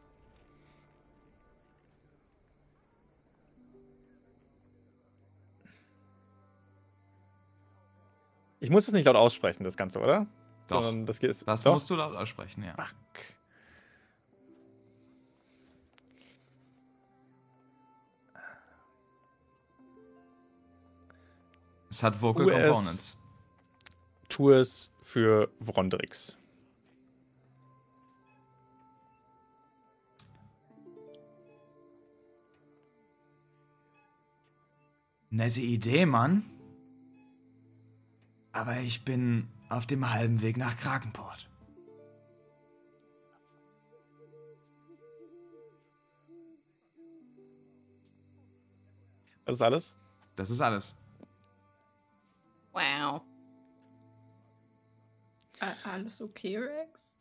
Ich muss es nicht laut aussprechen, das Ganze, oder? Doch. Sondern das geht. Das doch? musst du laut aussprechen, ja. Fuck. Es hat Vocal US. Components. Tu es für Vrondrix. Nette Idee, Mann. Aber ich bin auf dem halben Weg nach Krakenport. Das ist alles? Das ist alles. Wow. Alles okay, Rex?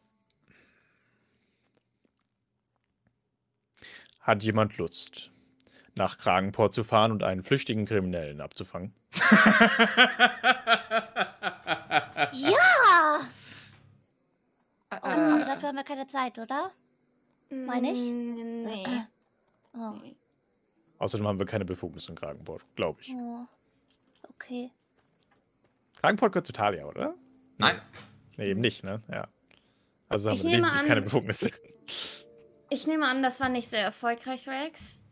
Hat jemand Lust, nach Kragenport zu fahren und einen flüchtigen Kriminellen abzufangen? *laughs* Ja! Äh, Aber dafür haben wir keine Zeit, oder? Meine ich? Nee. Oh, Außerdem haben wir keine Befugnis in Kragenport, glaube ich. oh. Okay. Kragenport gehört zu Talia, oder? Nein. Nee, eben nicht, ne? Ja. Also haben Ich wir nehme an- keine Befugnisse. Ich nehme an, das war nicht sehr erfolgreich, Rex.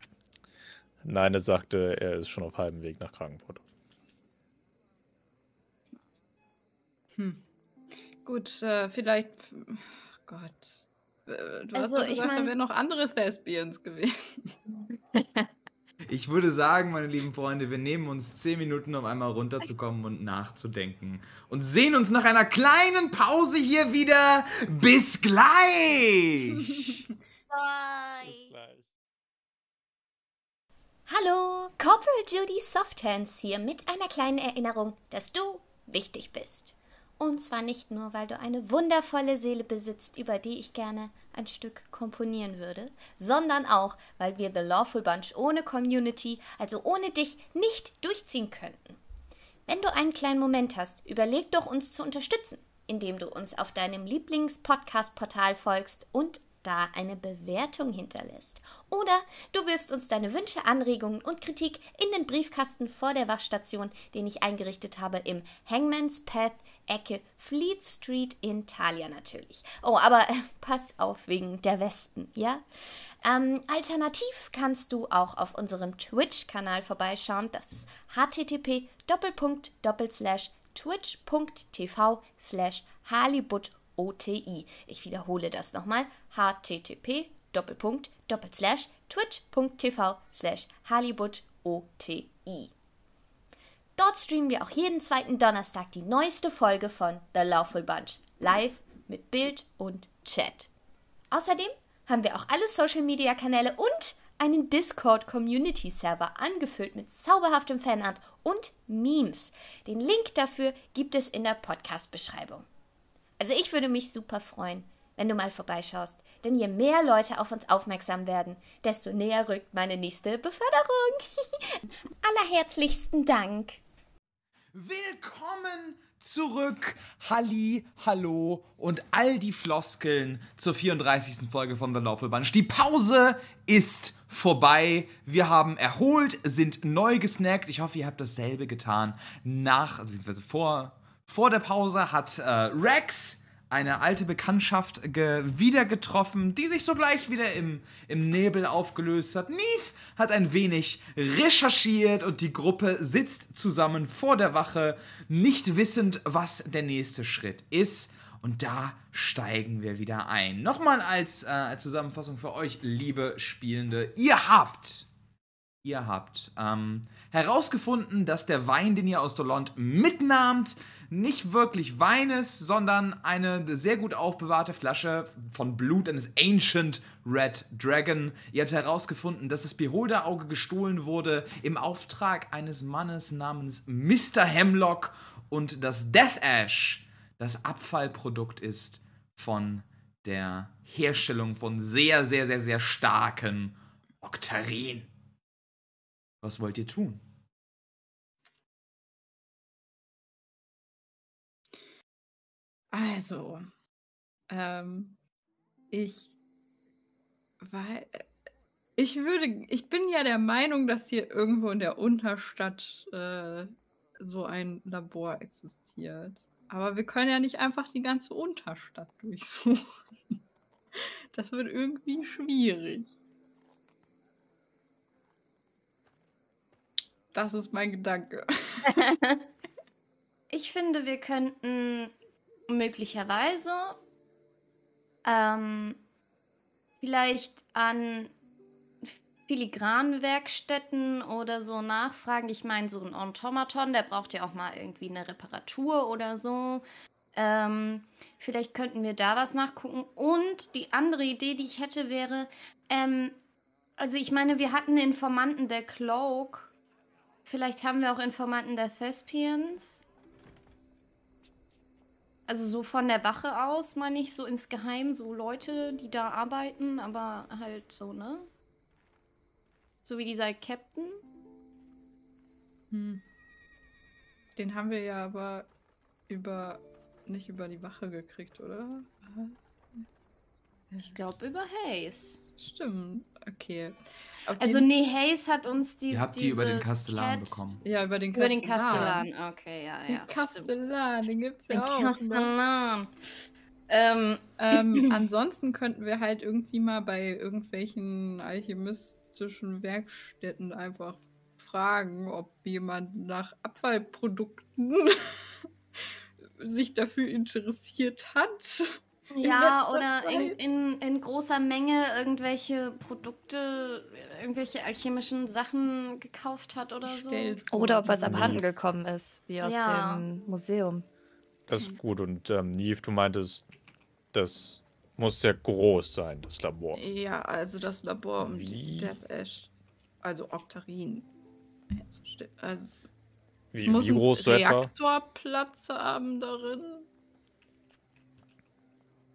Nein, er sagte, er ist schon auf halbem Weg nach Kragenport. Hm. Gut, äh, vielleicht. Ach Gott. Äh, Du Also, hast doch ich gesagt, da mein- wären noch andere Thespians gewesen. *laughs* Ich würde sagen, meine lieben Freunde, wir nehmen uns 10 Minuten, um einmal runterzukommen und nachzudenken. Und sehen uns nach einer kleinen Pause hier wieder. Bis gleich! Bis gleich. Hallo, Corporal Judy Softhands hier mit einer kleinen Erinnerung, dass du wichtig bist. Und zwar nicht nur, weil du eine wundervolle Seele besitzt, über die ich gerne ein Stück komponieren würde, sondern auch, weil wir The Lawful Bunch ohne Community, also ohne dich, nicht durchziehen könnten. Wenn du einen kleinen Moment hast, überleg doch uns zu unterstützen, indem du uns auf deinem Lieblings-Podcast-Portal folgst und da eine Bewertung hinterlässt. Oder du wirfst uns deine Wünsche, Anregungen und Kritik in den Briefkasten vor der Wachstation, den ich eingerichtet habe im Hangman's Path Ecke Fleet Street in Thalia natürlich. Oh, aber *laughs* pass auf wegen der Wespen, ja? Ähm, alternativ kannst du auch auf unserem Twitch-Kanal vorbeischauen. Das ist http twitch.tv slash halibutoti. Ich wiederhole das nochmal. http twitch.tv slash halibutoti. Dort streamen wir auch jeden zweiten Donnerstag die neueste Folge von The Lawful Bunch. Live mit Bild und Chat. Außerdem haben wir auch alle Social Media Kanäle und einen Discord Community Server angefüllt mit zauberhaftem Fanart und Memes. Den Link dafür gibt es in der Podcast Beschreibung. Also ich würde mich super freuen, wenn du mal vorbeischaust, denn je mehr Leute auf uns aufmerksam werden, desto näher rückt meine nächste Beförderung. *laughs* Allerherzlichsten Dank. Willkommen zurück, Halli, Hallo und all die Floskeln zur 34. Folge von The Lawful Bunch. Die Pause ist vorbei. Wir haben erholt, sind neu gesnackt. Ich hoffe, ihr habt dasselbe getan. Nach, beziehungsweise vor, vor der Pause hat äh, Rex eine alte Bekanntschaft ge wieder getroffen, die sich sogleich wieder im, im Nebel aufgelöst hat. Neve hat ein wenig recherchiert und die Gruppe sitzt zusammen vor der Wache, nicht wissend, was der nächste Schritt ist. Und da steigen wir wieder ein. Nochmal als, äh, als Zusammenfassung für euch, liebe Spielende. Ihr habt, ihr habt ähm, herausgefunden, dass der Wein, den ihr aus Dolont mitnahmt, nicht wirklich Wein ist, sondern eine sehr gut aufbewahrte Flasche von Blut eines Ancient Red Dragon. Ihr habt herausgefunden, dass das Beholderauge gestohlen wurde im Auftrag eines Mannes namens Mr. Hemlock und dass Death Ash das Abfallprodukt ist von der Herstellung von sehr, sehr, sehr, sehr starken Oktarin. Was wollt ihr tun? Also, ähm, ich, weil, ich würde, ich bin ja der Meinung, dass hier irgendwo in der Unterstadt äh, so ein Labor existiert. Aber wir können ja nicht einfach die ganze Unterstadt *laughs* durchsuchen. Das wird irgendwie schwierig. Das ist mein Gedanke. *laughs* Ich finde, wir könnten möglicherweise ähm, vielleicht an Filigranwerkstätten oder so nachfragen. Ich meine, so ein Automaton, der braucht ja auch mal irgendwie eine Reparatur oder so. Ähm, vielleicht könnten wir da was nachgucken. Und die andere Idee, die ich hätte, wäre, ähm, also ich meine, wir hatten Informanten der Cloak. Vielleicht haben wir auch Informanten der Thespians. Also so von der Wache aus, meine ich, so insgeheim, so Leute, die da arbeiten, aber halt so, ne? So wie dieser Captain. Hm. Den haben wir ja aber über nicht über die Wache gekriegt, oder? Ich glaube über Hayes. Stimmt, okay. Auf Also nee, Hayes hat uns die Ihr habt die über den Kastellan Cat- bekommen. ja, über den Über den Kastellan. Kastellan, okay, ja, Den ja. stimmt. Kastellan, den gibt's Den ja auch. Ne? Kastellan. Ähm, Ähm, *laughs* ansonsten könnten wir halt irgendwie mal bei irgendwelchen alchemistischen Werkstätten einfach fragen, ob jemand nach Abfallprodukten *laughs* sich dafür interessiert hat. Ja, oder in, in, in großer Menge irgendwelche Produkte, irgendwelche alchemischen Sachen gekauft hat oder so. Oder ob was abhanden gekommen ist, wie aus Ja. dem Museum. Das ist gut. Und ähm, Neve, du meintest, das muss sehr groß sein, das Labor. Ja, also das Labor um Wie? die Death Ash, also Oktarin. herzustellen. Also es, es Wie, muss wie einen groß etwa? Reaktorplatz haben darin.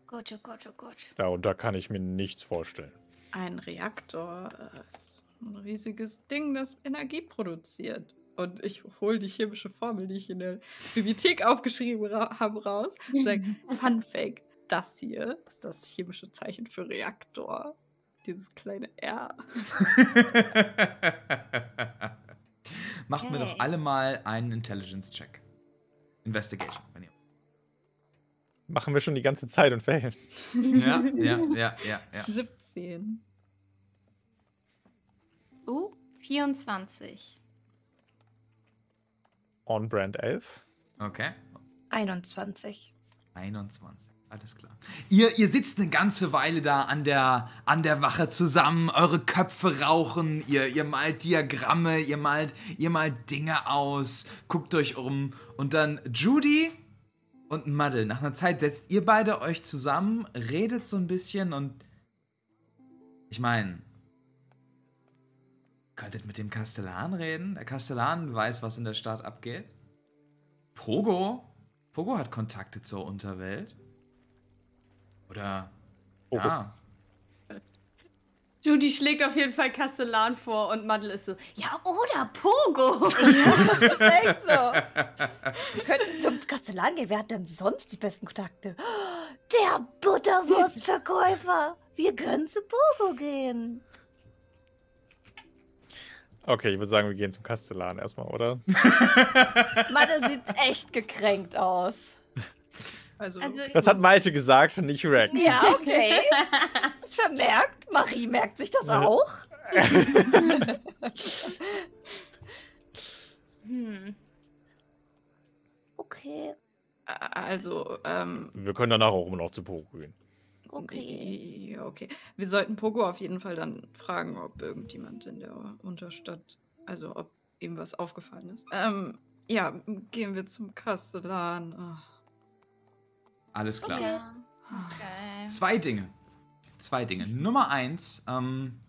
Gott, oh Gott, oh Gott. Ja, und da kann ich mir nichts vorstellen. Ein Reaktor ist ein riesiges Ding, das Energie produziert. Und ich hole die chemische Formel, die ich in der Bibliothek *laughs* aufgeschrieben ra habe, raus. und Sag, *laughs* Fun Fact, das hier ist das chemische Zeichen für Reaktor. Dieses kleine R. *laughs* Macht mir doch Okay. alle mal einen Intelligence-Check. Investigation, wenn ihr. Machen wir schon die ganze Zeit und fehlen. Ja, ja, ja, ja, ja. 17. Uh, 24. On-Brand 11. Okay. 21. 21. Alles klar. Ihr, ihr sitzt eine ganze Weile da an der, an der Wache zusammen, eure Köpfe rauchen, ihr, ihr malt Diagramme, ihr malt, ihr malt Dinge aus, guckt euch um und dann Judy und Muddle. Nach einer Zeit setzt ihr beide euch zusammen, redet so ein bisschen und ich meine, könntet mit dem Kastellan reden? Der Kastellan weiß, was in der Stadt abgeht. Pogo? Pogo hat Kontakte zur Unterwelt. Oder. Pogo. Ja. Judy schlägt auf jeden Fall Kastellan vor und Madel ist so, ja, oder Pogo. *laughs* Das ist echt so. Wir könnten zum Kastellan gehen. Wer hat denn sonst die besten Kontakte? Der Butterwurstverkäufer. Wir können zu Pogo gehen. Okay, ich würde sagen, wir gehen zum Kastellan erstmal, oder? *laughs* Madel sieht echt gekränkt aus. Also, Also, Das hat Malte gesagt, nicht Rex. Ja, okay. Das vermerkt. Marie merkt sich das auch. *laughs* hm. Okay, also, ähm, Wir können danach auch immer noch zu Pogo gehen. okay. Ja, okay. Wir sollten Pogo auf jeden Fall dann fragen, ob irgendjemand in der Unterstadt, also ob ihm was aufgefallen ist. Ähm, ja, gehen wir zum Kastellan. Ah. Alles klar. Ja. Okay. Zwei Dinge. Zwei Dinge. Nummer eins, ähm,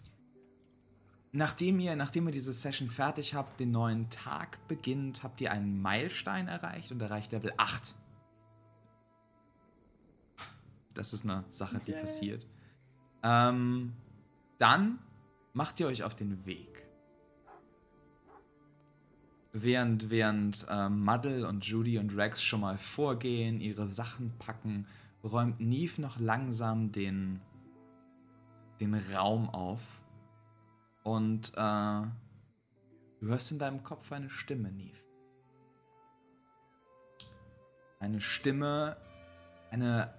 nachdem ihr, nachdem ihr diese Session fertig habt, den neuen Tag beginnt, habt ihr einen Meilenstein erreicht und erreicht Level 8. Das ist eine Sache, die passiert. Ähm, dann macht ihr euch auf den Weg. Während, während ähm, Muddle und Judy und Rex schon mal vorgehen, ihre Sachen packen, räumt Neve noch langsam den, den Raum auf. Und äh, du hörst in deinem Kopf eine Stimme, Neve. Eine Stimme, eine,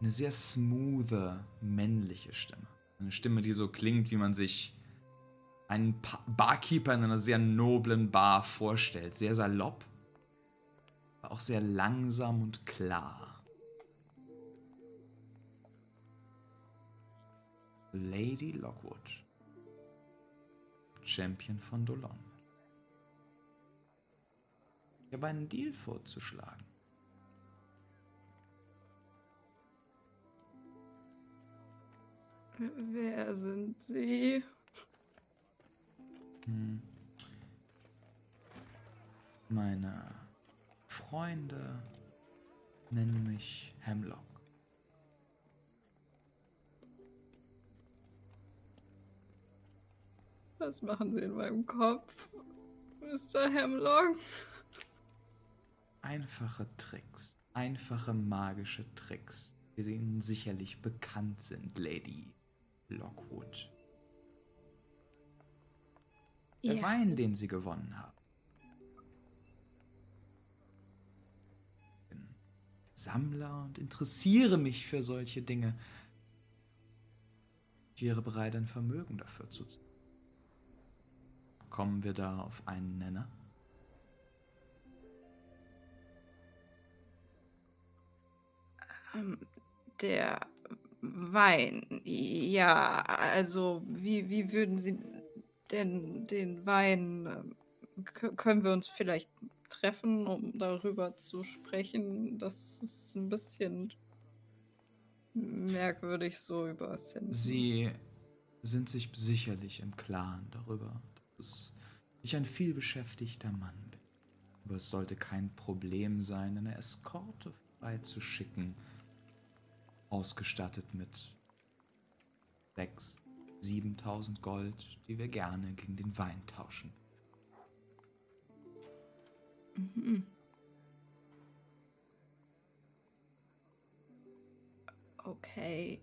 eine sehr smoothe, männliche Stimme. Eine Stimme, die so klingt, wie man sich einen pa Barkeeper in einer sehr noblen Bar vorstellt. Sehr salopp, aber auch sehr langsam und klar. Lady Lockwood, Champion von Dolon. Ich habe einen Deal vorzuschlagen. Wer sind Sie? Hm. Meine Freunde nennen mich Hemlock. Was machen Sie in meinem Kopf, Mr. Hemlock? Einfache Tricks, einfache magische Tricks, die Ihnen sicherlich bekannt sind, Lady Lockwood. Der Ja, Wein, das- den Sie gewonnen haben. Ich bin Sammler und interessiere mich für solche Dinge. Ich wäre bereit, ein Vermögen dafür zu zahlen. Kommen wir da auf einen Nenner? Ähm, Der Wein. Ja, also wie, wie würden Sie denn den Wein, kö- können wir uns vielleicht treffen, um darüber zu sprechen? Das ist ein bisschen merkwürdig so über Ascenten. Sie sind sich sicherlich im Klaren darüber, dass ich ein vielbeschäftigter Mann bin. Aber es sollte kein Problem sein, eine Eskorte vorbeizuschicken, ausgestattet mit 6.000, 7.000 Gold, die wir gerne gegen den Wein tauschen. Mhm. Okay.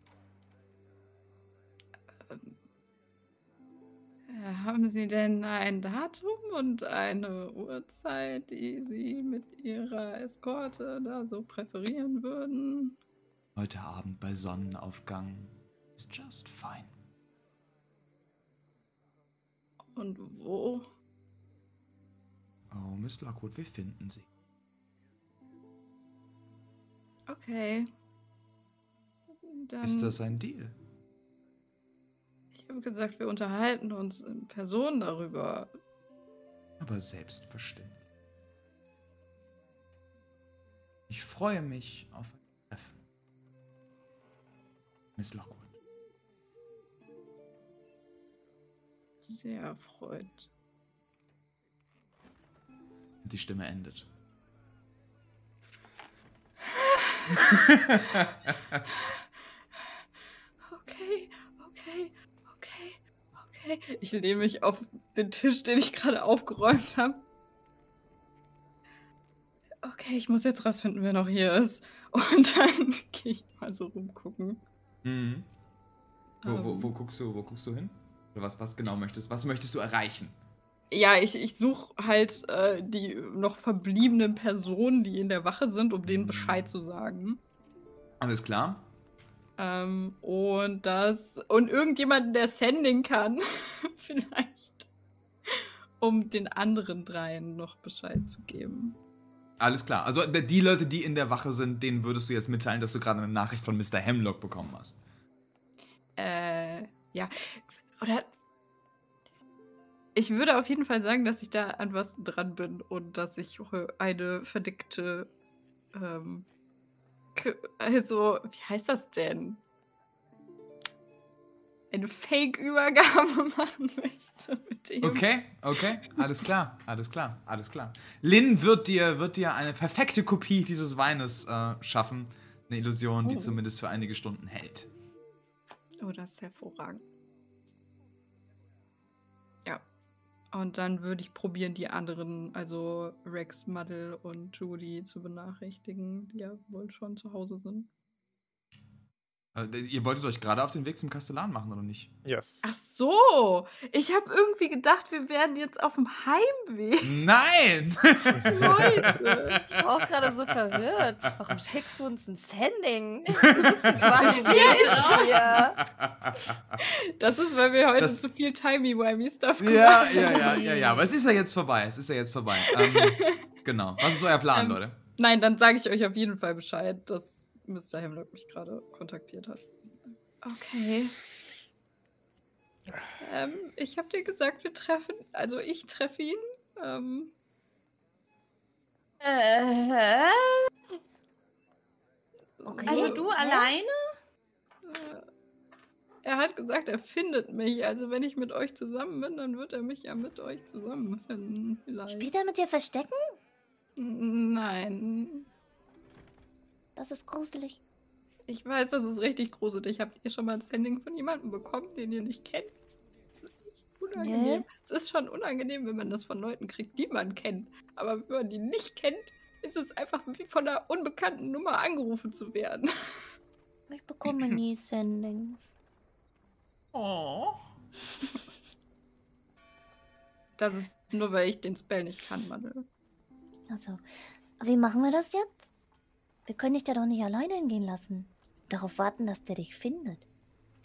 Haben Sie denn ein Datum und eine Uhrzeit, die Sie mit Ihrer Eskorte da so präferieren würden? Heute Abend bei Sonnenaufgang ist just fine. Und wo? Oh, Miss Lockwood, wir finden sie. Okay. Dann, Ist das ein Deal? Ich habe gesagt, wir unterhalten uns in Person darüber. aber selbstverständlich. Ich freue mich auf ein Treffen. Miss Lockwood. Sehr erfreut. Die Stimme endet. *laughs* Okay, okay. Okay, *laughs* ich lehne mich auf den Tisch, den ich gerade aufgeräumt habe. Okay, ich muss jetzt rausfinden, wer noch hier ist. *laughs* Und dann *laughs* gehe ich mal so rumgucken. Mhm. Wo, wo, Ähm. wo, guckst du, wo guckst du hin? Oder was, was genau möchtest? Was möchtest du erreichen? Ja, ich, ich suche halt äh, die noch verbliebenen Personen, die in der Wache sind, um denen Bescheid zu sagen. Alles klar. Ähm, und das. Und irgendjemanden, der Sending kann, *laughs* vielleicht. Um den anderen dreien noch Bescheid zu geben. Alles klar. Also die Leute, die in der Wache sind, denen würdest du jetzt mitteilen, dass du gerade eine Nachricht von Mr. Hemlock bekommen hast. Äh, ja. Oder. Ich würde auf jeden Fall sagen, dass ich da an was dran bin und dass ich eine verdeckte. Ähm, also, wie heißt das denn? Eine Fake-Übergabe *laughs* machen möchte mit dem. Okay, okay, alles klar, alles klar, alles klar. Lynn wird dir, wird dir eine perfekte Kopie dieses Weines äh, schaffen. Eine Illusion, die Oh. zumindest für einige Stunden hält. Oh, das ist hervorragend. Und dann würde ich probieren, die anderen, also Rex, Muddle und Judy zu benachrichtigen, die ja wohl schon zu Hause sind. Äh, ihr wolltet euch gerade auf den Weg zum Kastellan machen, oder nicht? Yes. Ach so, ich habe irgendwie gedacht, wir wären jetzt auf dem Heimweg. Nein! *laughs* Leute. Ich war auch gerade so verwirrt. Warum schickst du uns ein Sending? Quasi neben dir. Das ist, weil wir heute Das- zu viel Timey-Wimey-Stuff gemacht ja, haben. ja, ja, ja, ja. Aber es ist ja jetzt vorbei. Es ist ja jetzt vorbei. Ähm, *laughs* genau. Was ist euer Plan, Ähm, Leute? Nein, dann sage ich euch auf jeden Fall Bescheid, dass Mr. Hemlock mich gerade kontaktiert hat. Okay. Ähm, ich habe dir gesagt, wir treffen, also ich treffe ihn. Ähm, Äh, okay. Also du Ja. alleine? äh, er hat gesagt, er findet mich. Also wenn ich mit euch zusammen bin, dann wird er mich ja mit euch zusammenfinden. Vielleicht. Spielt er mit dir Verstecken? Nein. Das ist gruselig. Ich weiß, das ist richtig gruselig. Habt ihr schon mal ein Sending von jemandem bekommen, den ihr nicht kennt? Das ist echt unangenehm. Nee. Es ist schon unangenehm, wenn man das von Leuten kriegt, die man kennt. Aber wenn man die nicht kennt, ist es einfach wie von einer unbekannten Nummer angerufen zu werden. *laughs* Ich bekomme nie Sendings. Oh. *laughs* Das ist nur, weil ich den Spell nicht kann, Mandel. Also, wie machen wir das jetzt? Wir können dich da doch nicht alleine hingehen lassen. Darauf warten, dass der dich findet.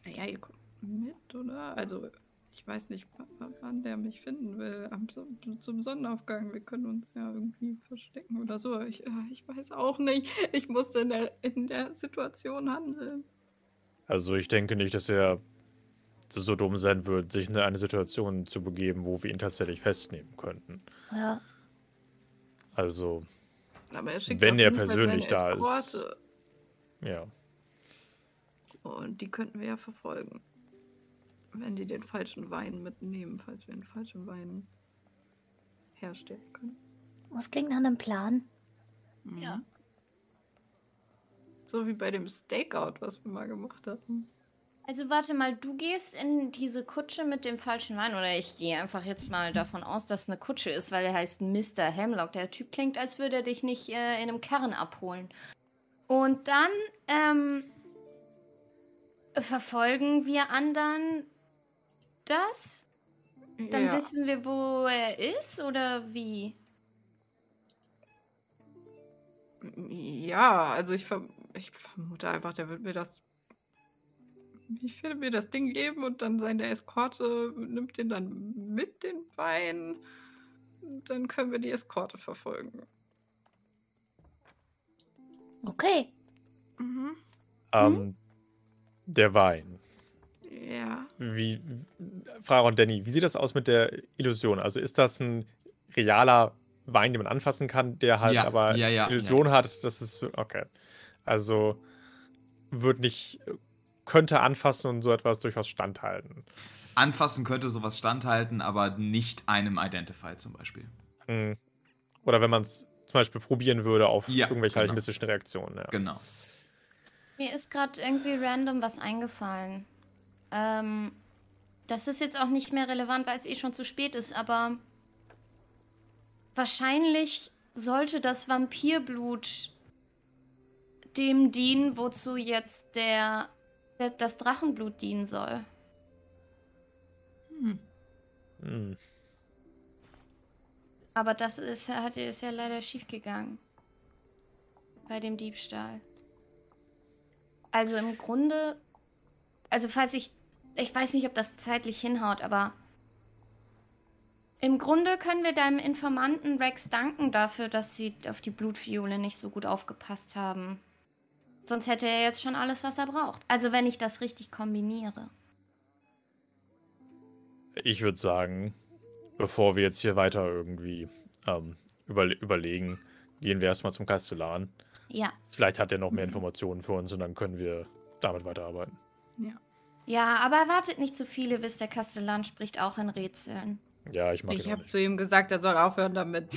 Naja, ihr kommt mit, oder? Also, ich weiß nicht, wann der mich finden will. Am, zum Sonnenaufgang. Wir können uns ja irgendwie verstecken oder so. Ich, äh, ich weiß auch nicht. Ich musste in der, in der Situation handeln. Also ich denke nicht, dass er so dumm sein wird, sich in eine Situation zu begeben, wo wir ihn tatsächlich festnehmen könnten. Ja, Also, Aber er schickt Wenn er persönlich da ist. Ja. Und die könnten wir ja verfolgen. Wenn die den falschen Wein mitnehmen, falls wir den falschen Wein herstellen können. das klingt nach einem Plan. Mhm. Ja. So wie bei dem Stakeout, was wir mal gemacht hatten. Also warte mal, du gehst in diese Kutsche mit dem falschen Wein oder ich gehe einfach jetzt mal davon aus, dass es eine Kutsche ist, weil er heißt Mr. Hemlock. Der Typ klingt, als würde er dich nicht äh, in einem Karren abholen. Und dann ähm, verfolgen wir anderen das? Dann ja. wissen wir, wo er ist oder wie? Ja, also ich, verm ich vermute einfach, der wird mir das. Ich werde mir das Ding geben und dann seine Eskorte nimmt den dann mit den Wein. Und dann können wir die Eskorte verfolgen. Okay. Mhm. Ähm, der Wein. Ja. Wie, Frage und Danny, wie sieht das aus mit der Illusion? Also ist das ein realer Wein, den man anfassen kann, der halt Ja, aber ja, ja, Illusion hat? Das ist okay. Also wird nicht, könnte anfassen und so etwas durchaus standhalten. Anfassen könnte sowas standhalten, aber nicht einem Identify zum Beispiel. Hm. Oder wenn man es zum Beispiel probieren würde auf Ja, irgendwelche genau. alchemistischen Reaktionen. Ja. Genau. Mir ist gerade irgendwie random was eingefallen. Ähm, das ist jetzt auch nicht mehr relevant, weil es eh schon zu spät ist, aber wahrscheinlich sollte das Vampirblut dem dienen, wozu jetzt der das Drachenblut dienen soll. Hm. Aber das ist, hat, ist ja leider schiefgegangen. Bei dem Diebstahl. Also im Grunde, also falls ich, ich weiß nicht, ob das zeitlich hinhaut, aber im Grunde können wir deinem Informanten Rex danken dafür, dass sie auf die Blutfiole nicht so gut aufgepasst haben. Sonst hätte er jetzt schon alles, was er braucht. Also wenn ich das richtig kombiniere. Ich würde sagen, bevor wir jetzt hier weiter irgendwie ähm, überle überlegen, gehen wir erstmal zum Kastellan. Ja. Vielleicht hat er noch mehr Informationen für uns und dann können wir damit weiterarbeiten. Ja. Ja, aber erwartet nicht zu viel, ihr wisst, der Kastellan spricht auch in Rätseln. Ja, ich mag Ich habe zu ihm gesagt, er soll aufhören damit. *laughs*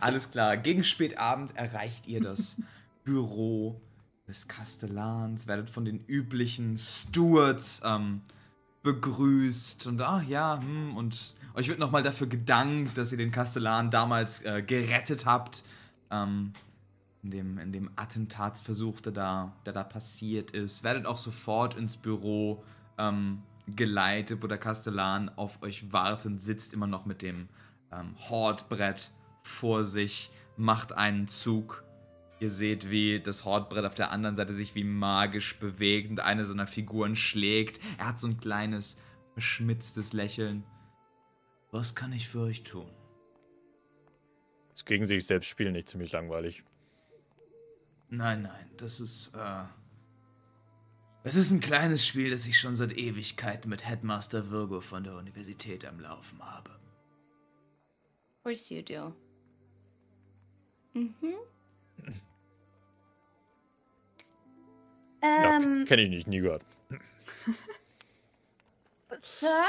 Alles klar. Gegen Spätabend erreicht ihr das *laughs* Büro des Kastellans, werdet von den üblichen Stewards ähm, begrüßt und ach ja, hm, und euch wird nochmal dafür gedankt, dass ihr den Kastellan damals äh, gerettet habt. Ähm, in dem, in dem Attentatsversuch, der da, der da passiert ist. Werdet auch sofort ins Büro ähm, geleitet, wo der Kastellan auf euch wartend sitzt, immer noch mit dem ähm, Hortbrett vor sich, macht einen Zug. Ihr seht, wie das Hortbrett auf der anderen Seite sich wie magisch bewegt und eine seiner Figuren schlägt. Er hat so ein kleines, verschmitztes Lächeln. Was kann ich für euch tun? Das gegen sich selbst spielen nicht ziemlich langweilig. Nein, nein, das ist, äh. Es ist ein kleines Spiel, das ich schon seit Ewigkeiten mit Headmaster Virgo von der Universität am Laufen habe. Of course you do. Mhm. Ja, Ähm, kenne ich nicht, nie gehört. Sir,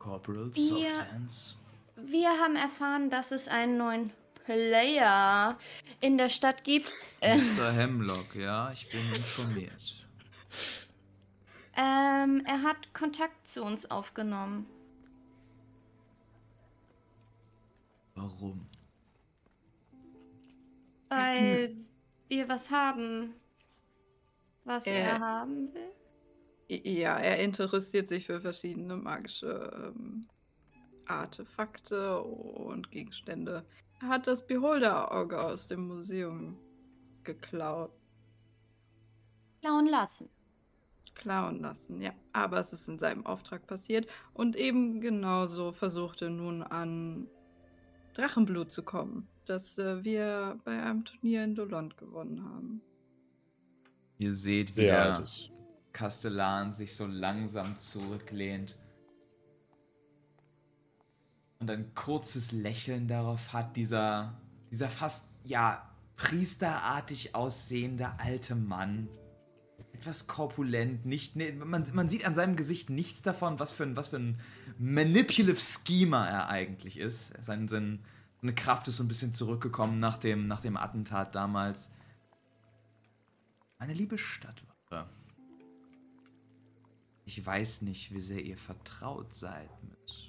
Corporal Wir- Soft Hands. wir haben erfahren, dass es einen neuen Player in der Stadt gibt. Äh, Mr. Hemlock, ja, ich bin informiert. ähm, er hat Kontakt zu uns aufgenommen. Warum? Weil wir was haben, was Äh. er haben will. Ja, er interessiert sich für verschiedene magische ähm, Artefakte und Gegenstände. Er hat das Beholder-Auge aus dem Museum geklaut, Klauen lassen. klauen lassen, ja. Aber es ist in seinem Auftrag passiert und eben genauso versuchte nun an Drachenblut zu kommen, das äh, wir bei einem Turnier in Dolond gewonnen haben. Ihr seht, wie Sehr der. Kastellan sich so langsam zurücklehnt und ein kurzes Lächeln darauf hat, dieser, dieser fast, ja, priesterartig aussehende alte Mann. Etwas korpulent, nicht, ne, man, man sieht an seinem Gesicht nichts davon, was für ein, was für ein manipulative Schemer er eigentlich ist. Sein, sein, seine Kraft ist so ein bisschen zurückgekommen nach dem, nach dem Attentat damals. Meine liebe Stadtwache. Ich weiß nicht, wie sehr ihr vertraut seid mit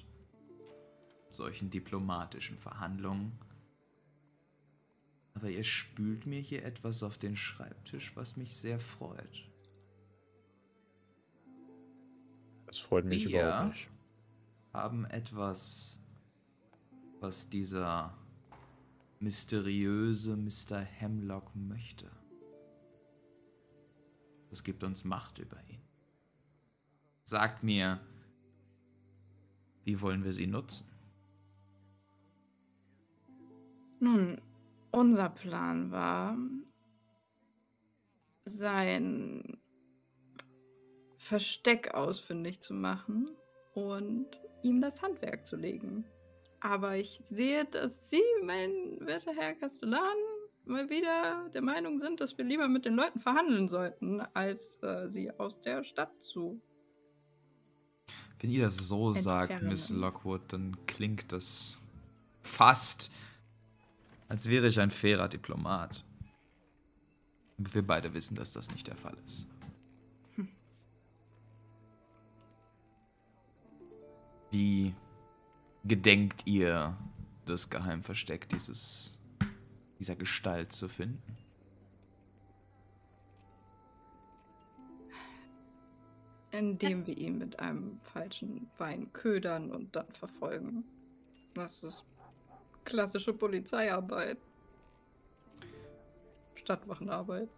solchen diplomatischen Verhandlungen. Aber ihr spült mir hier etwas auf den Schreibtisch, was mich sehr freut. Das freut mich Ja. überhaupt nicht. Haben etwas, was dieser mysteriöse Mr. Hemlock möchte. Das gibt uns Macht über ihn. Sagt mir, wie wollen wir sie nutzen? Nun, unser Plan war, sein Versteck ausfindig zu machen und ihm das Handwerk zu legen. Aber ich sehe, dass Sie, mein werter Herr Castellan, mal wieder der Meinung sind, dass wir lieber mit den Leuten verhandeln sollten, als äh, sie aus der Stadt zu. Wenn ihr das so sagt, Entfernen. Miss Lockwood, dann klingt das fast, als wäre ich ein fairer Diplomat. Wir beide wissen, dass das nicht der Fall ist. Hm. Wie gedenkt ihr, das Geheimversteck dieses, dieser Gestalt zu finden? Indem wir ihn mit einem falschen Wein ködern und dann verfolgen. Was ist klassische Polizeiarbeit. Stadtwachenarbeit.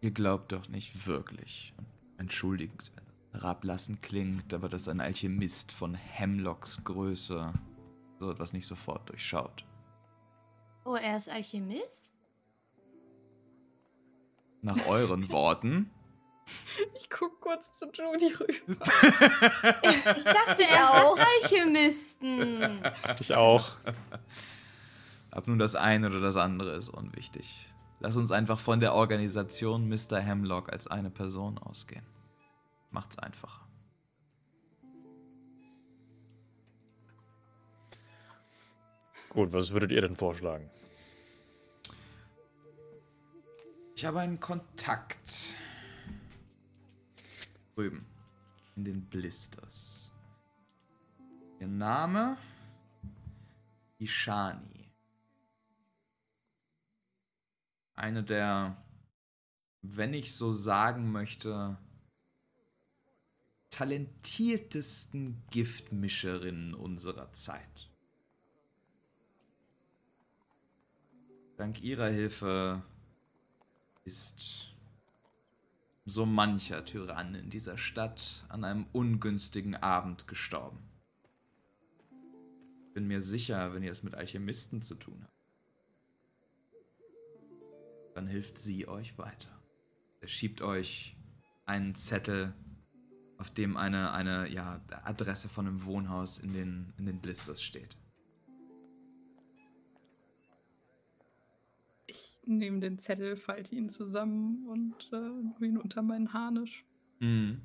Ihr glaubt doch nicht wirklich. Entschuldigt, herablassend klingt, aber dass ein Alchemist von Hemlocks Größe so etwas nicht sofort durchschaut. Oh, er ist Alchemist? Nach euren Worten. *laughs* Ich guck kurz zu Judy rüber. *laughs* Ich dachte, er auch Alchemisten. *laughs* Hatte ich auch. Ob nun das eine oder das andere ist unwichtig. Lass uns einfach von der Organisation Mr. Hemlock als eine Person ausgehen. Macht's einfacher. Gut, was würdet ihr denn vorschlagen? Ich habe einen Kontakt. Drüben. In den Blisters. Ihr Name? Ishani. Eine der, wenn ich so sagen möchte, talentiertesten Giftmischerinnen unserer Zeit. Dank ihrer Hilfe ist so mancher Tyrann in dieser Stadt an einem ungünstigen Abend gestorben. Bin mir sicher, wenn ihr es mit Alchemisten zu tun habt, dann hilft sie euch weiter. Er schiebt euch einen Zettel, auf dem eine, eine ja, Adresse von einem Wohnhaus in den, in den Blisters steht. Nehme den Zettel, falte ihn zusammen und äh, ihn unter meinen Harnisch. Mhm.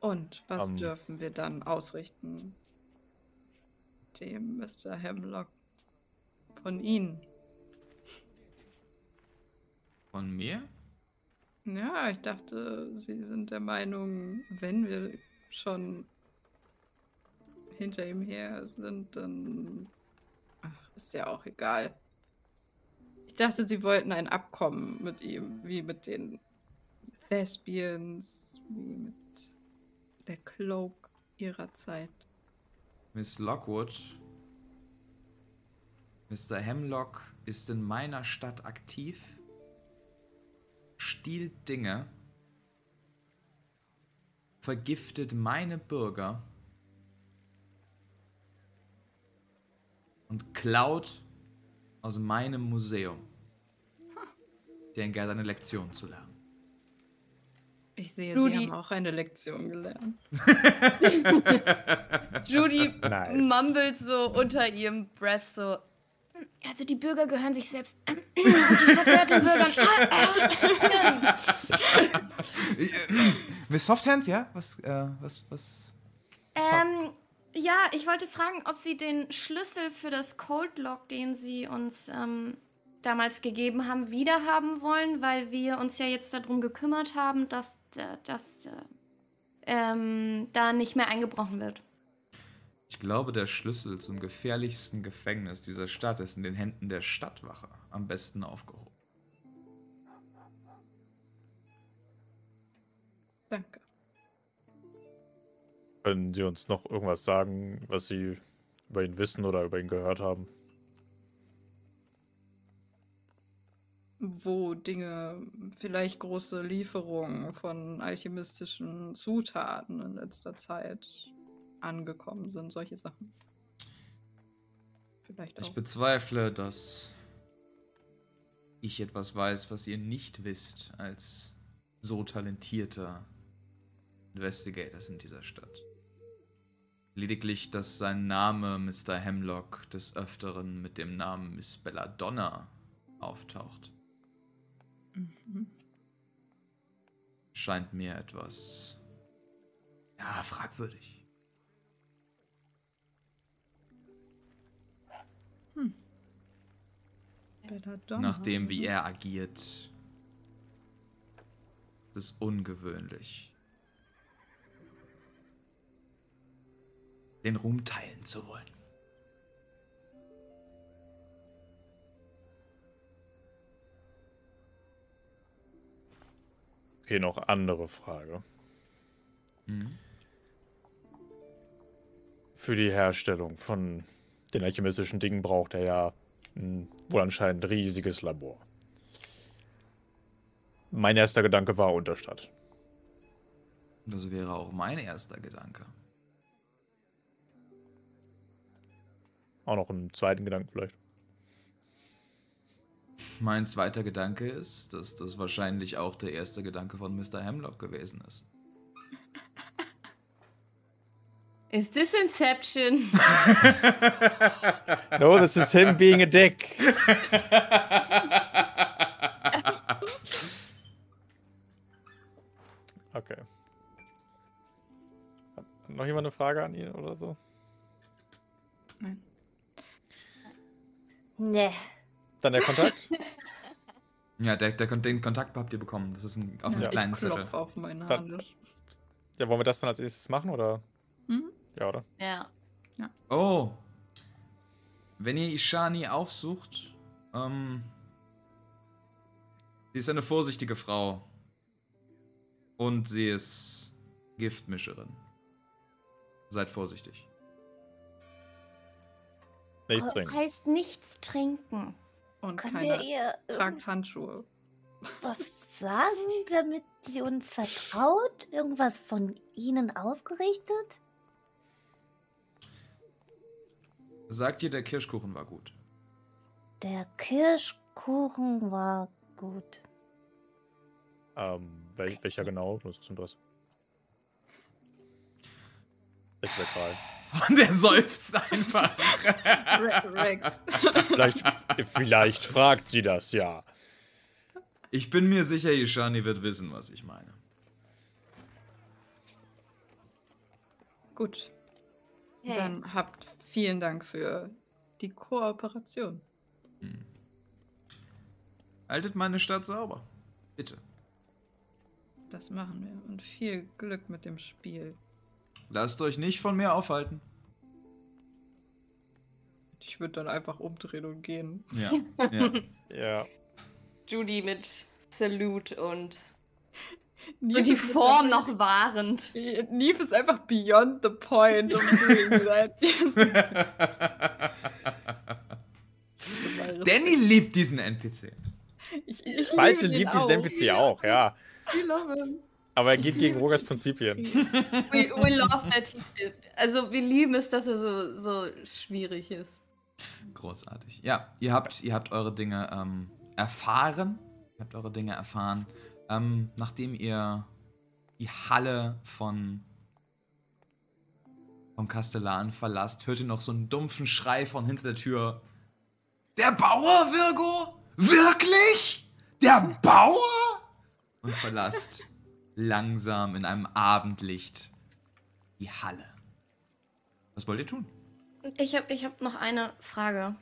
Und was Ähm. dürfen wir dann ausrichten? Dem Mr. Hemlock von Ihnen. Von mir? Ja, ich dachte, Sie sind der Meinung, wenn wir schon hinter ihm her sind, dann. Ach, ist ja auch egal. Ich dachte, Sie wollten ein Abkommen mit ihm, wie mit den Thespians, wie mit der Cloak ihrer Zeit. Miss Lockwood. Mr. Hemlock ist in meiner Stadt aktiv, stiehlt Dinge, vergiftet meine Bürger und klaut aus meinem Museum. Er hat eine Lektion zu lernen. Ich sehe, Rudi- Sie haben auch eine Lektion gelernt. *laughs* Judy Nice. mumbled so unter ihrem Breath so. Also die Bürger gehören sich selbst. die Stadt gehört den Bürgern. Miss Softhands, ja? Was, äh, was, was? Ähm, ja, ich wollte fragen, ob Sie den Schlüssel für das Cold Lock, den Sie uns ähm, damals gegeben haben, wiederhaben wollen, weil wir uns ja jetzt darum gekümmert haben, dass äh, das äh, ähm, da nicht mehr eingebrochen wird. Ich glaube, der Schlüssel zum gefährlichsten Gefängnis dieser Stadt ist in den Händen der Stadtwache am besten aufgehoben. Danke. Können Sie uns noch irgendwas sagen, was Sie über ihn wissen oder über ihn gehört haben? wo Dinge, vielleicht große Lieferungen von alchemistischen Zutaten in letzter Zeit angekommen sind, solche Sachen. Vielleicht Ich auch. bezweifle, dass ich etwas weiß, was ihr nicht wisst, als so talentierter Investigators in dieser Stadt. Lediglich, dass sein Name Mr. Hemlock des Öfteren mit dem Namen Miss Belladonna auftaucht, Mhm. scheint mir etwas ja fragwürdig. Belladonna. Nachdem, wie er agiert, Es ist ungewöhnlich, den Ruhm teilen zu wollen. Okay, noch andere Frage. Mhm. Für die Herstellung von den alchemistischen Dingen braucht er ja ein wohl anscheinend riesiges Labor. Mein erster Gedanke war Unterstadt. Das wäre auch mein erster Gedanke. Auch noch einen zweiten Gedanken vielleicht. Mein zweiter Gedanke ist, dass das wahrscheinlich auch der erste Gedanke von Mr. Hemlock gewesen ist. Ist this Inception? *laughs* No, this is him being a dick. *laughs* Okay. Hat noch jemand eine Frage an ihn oder so? Nee. Dann der Kontakt? *laughs* Ja, der, der, den Kontakt habt ihr bekommen. Das ist ein, auf einem Ja. kleinen ich Zettel. auf meine Hand. Ja, wollen wir das dann als erstes machen oder? Mhm. Ja, oder? ja. Oh. Wenn ihr Ishani aufsucht, ähm. Sie ist eine vorsichtige Frau. Und sie ist Giftmischerin. Seid vorsichtig. Nichts Das trinken. heißt nichts trinken. Und Können wir keiner ihr tragt Handschuhe. irgendwas sagen, damit sie uns vertraut? Irgendwas von ihnen ausgerichtet? Sagt ihr, der Kirschkuchen war gut. Der Kirschkuchen war gut. Ähm, wel welcher genau? Nur zum Interesse. Ich Lokal. Und er seufzt einfach. Re Rex. Vielleicht, vielleicht fragt sie das ja. Ich bin mir sicher, Ishani wird wissen, was ich meine. Gut. Hey. Dann habt vielen Dank für die Kooperation. Haltet meine Stadt sauber. Bitte. Das machen wir. Und viel Glück mit dem Spiel. Lasst euch nicht von mir aufhalten. Ich würde dann einfach umdrehen und gehen. Ja. *laughs* ja. Ja. Judy mit Salute und so die Form noch wahrend. Neve ist einfach beyond the point. *laughs* *laughs* Danny liebt diesen NPC. Ich, ich Falsche liebt diesen. NPC auch, ja. I love him. Aber er geht gegen Rogers Prinzipien. *laughs* We, we love that he's did. Also wir lieben es, dass er so, so schwierig ist. Großartig. Ja, ihr habt, ihr habt eure Dinge ähm, erfahren. Ihr habt eure Dinge erfahren. Ähm, nachdem ihr die Halle von vom Kastellan verlasst, hört ihr noch so einen dumpfen Schrei von hinter der Tür. Der Bauer, Virgo? Wirklich? Der Bauer? Und verlasst langsam in einem Abendlicht die Halle. Was wollt ihr tun? Ich habe ich hab noch eine Frage.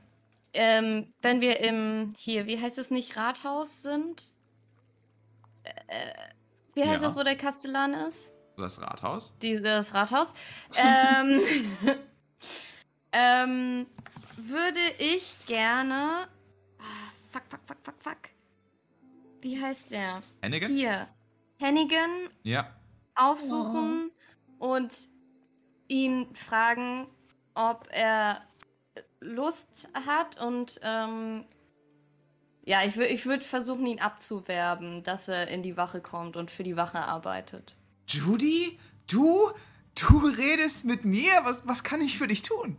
Ähm, wenn wir im, hier, wie heißt es nicht, Rathaus sind? Äh, wie heißt Ja. das, wo der Kastellan ist? Das Rathaus? Dieses Rathaus. ähm, *laughs* ähm, würde ich gerne. Ah, fuck, fuck, fuck, fuck, fuck. Wie heißt der? Hennigan? Hier. Hennigan Ja. aufsuchen und ihn fragen, ob er Lust hat und ähm, ja, ich, ich würde versuchen, ihn abzuwerben, dass er in die Wache kommt und für die Wache arbeitet. Judy? Du? Du redest mit mir? Was, was kann ich für dich tun?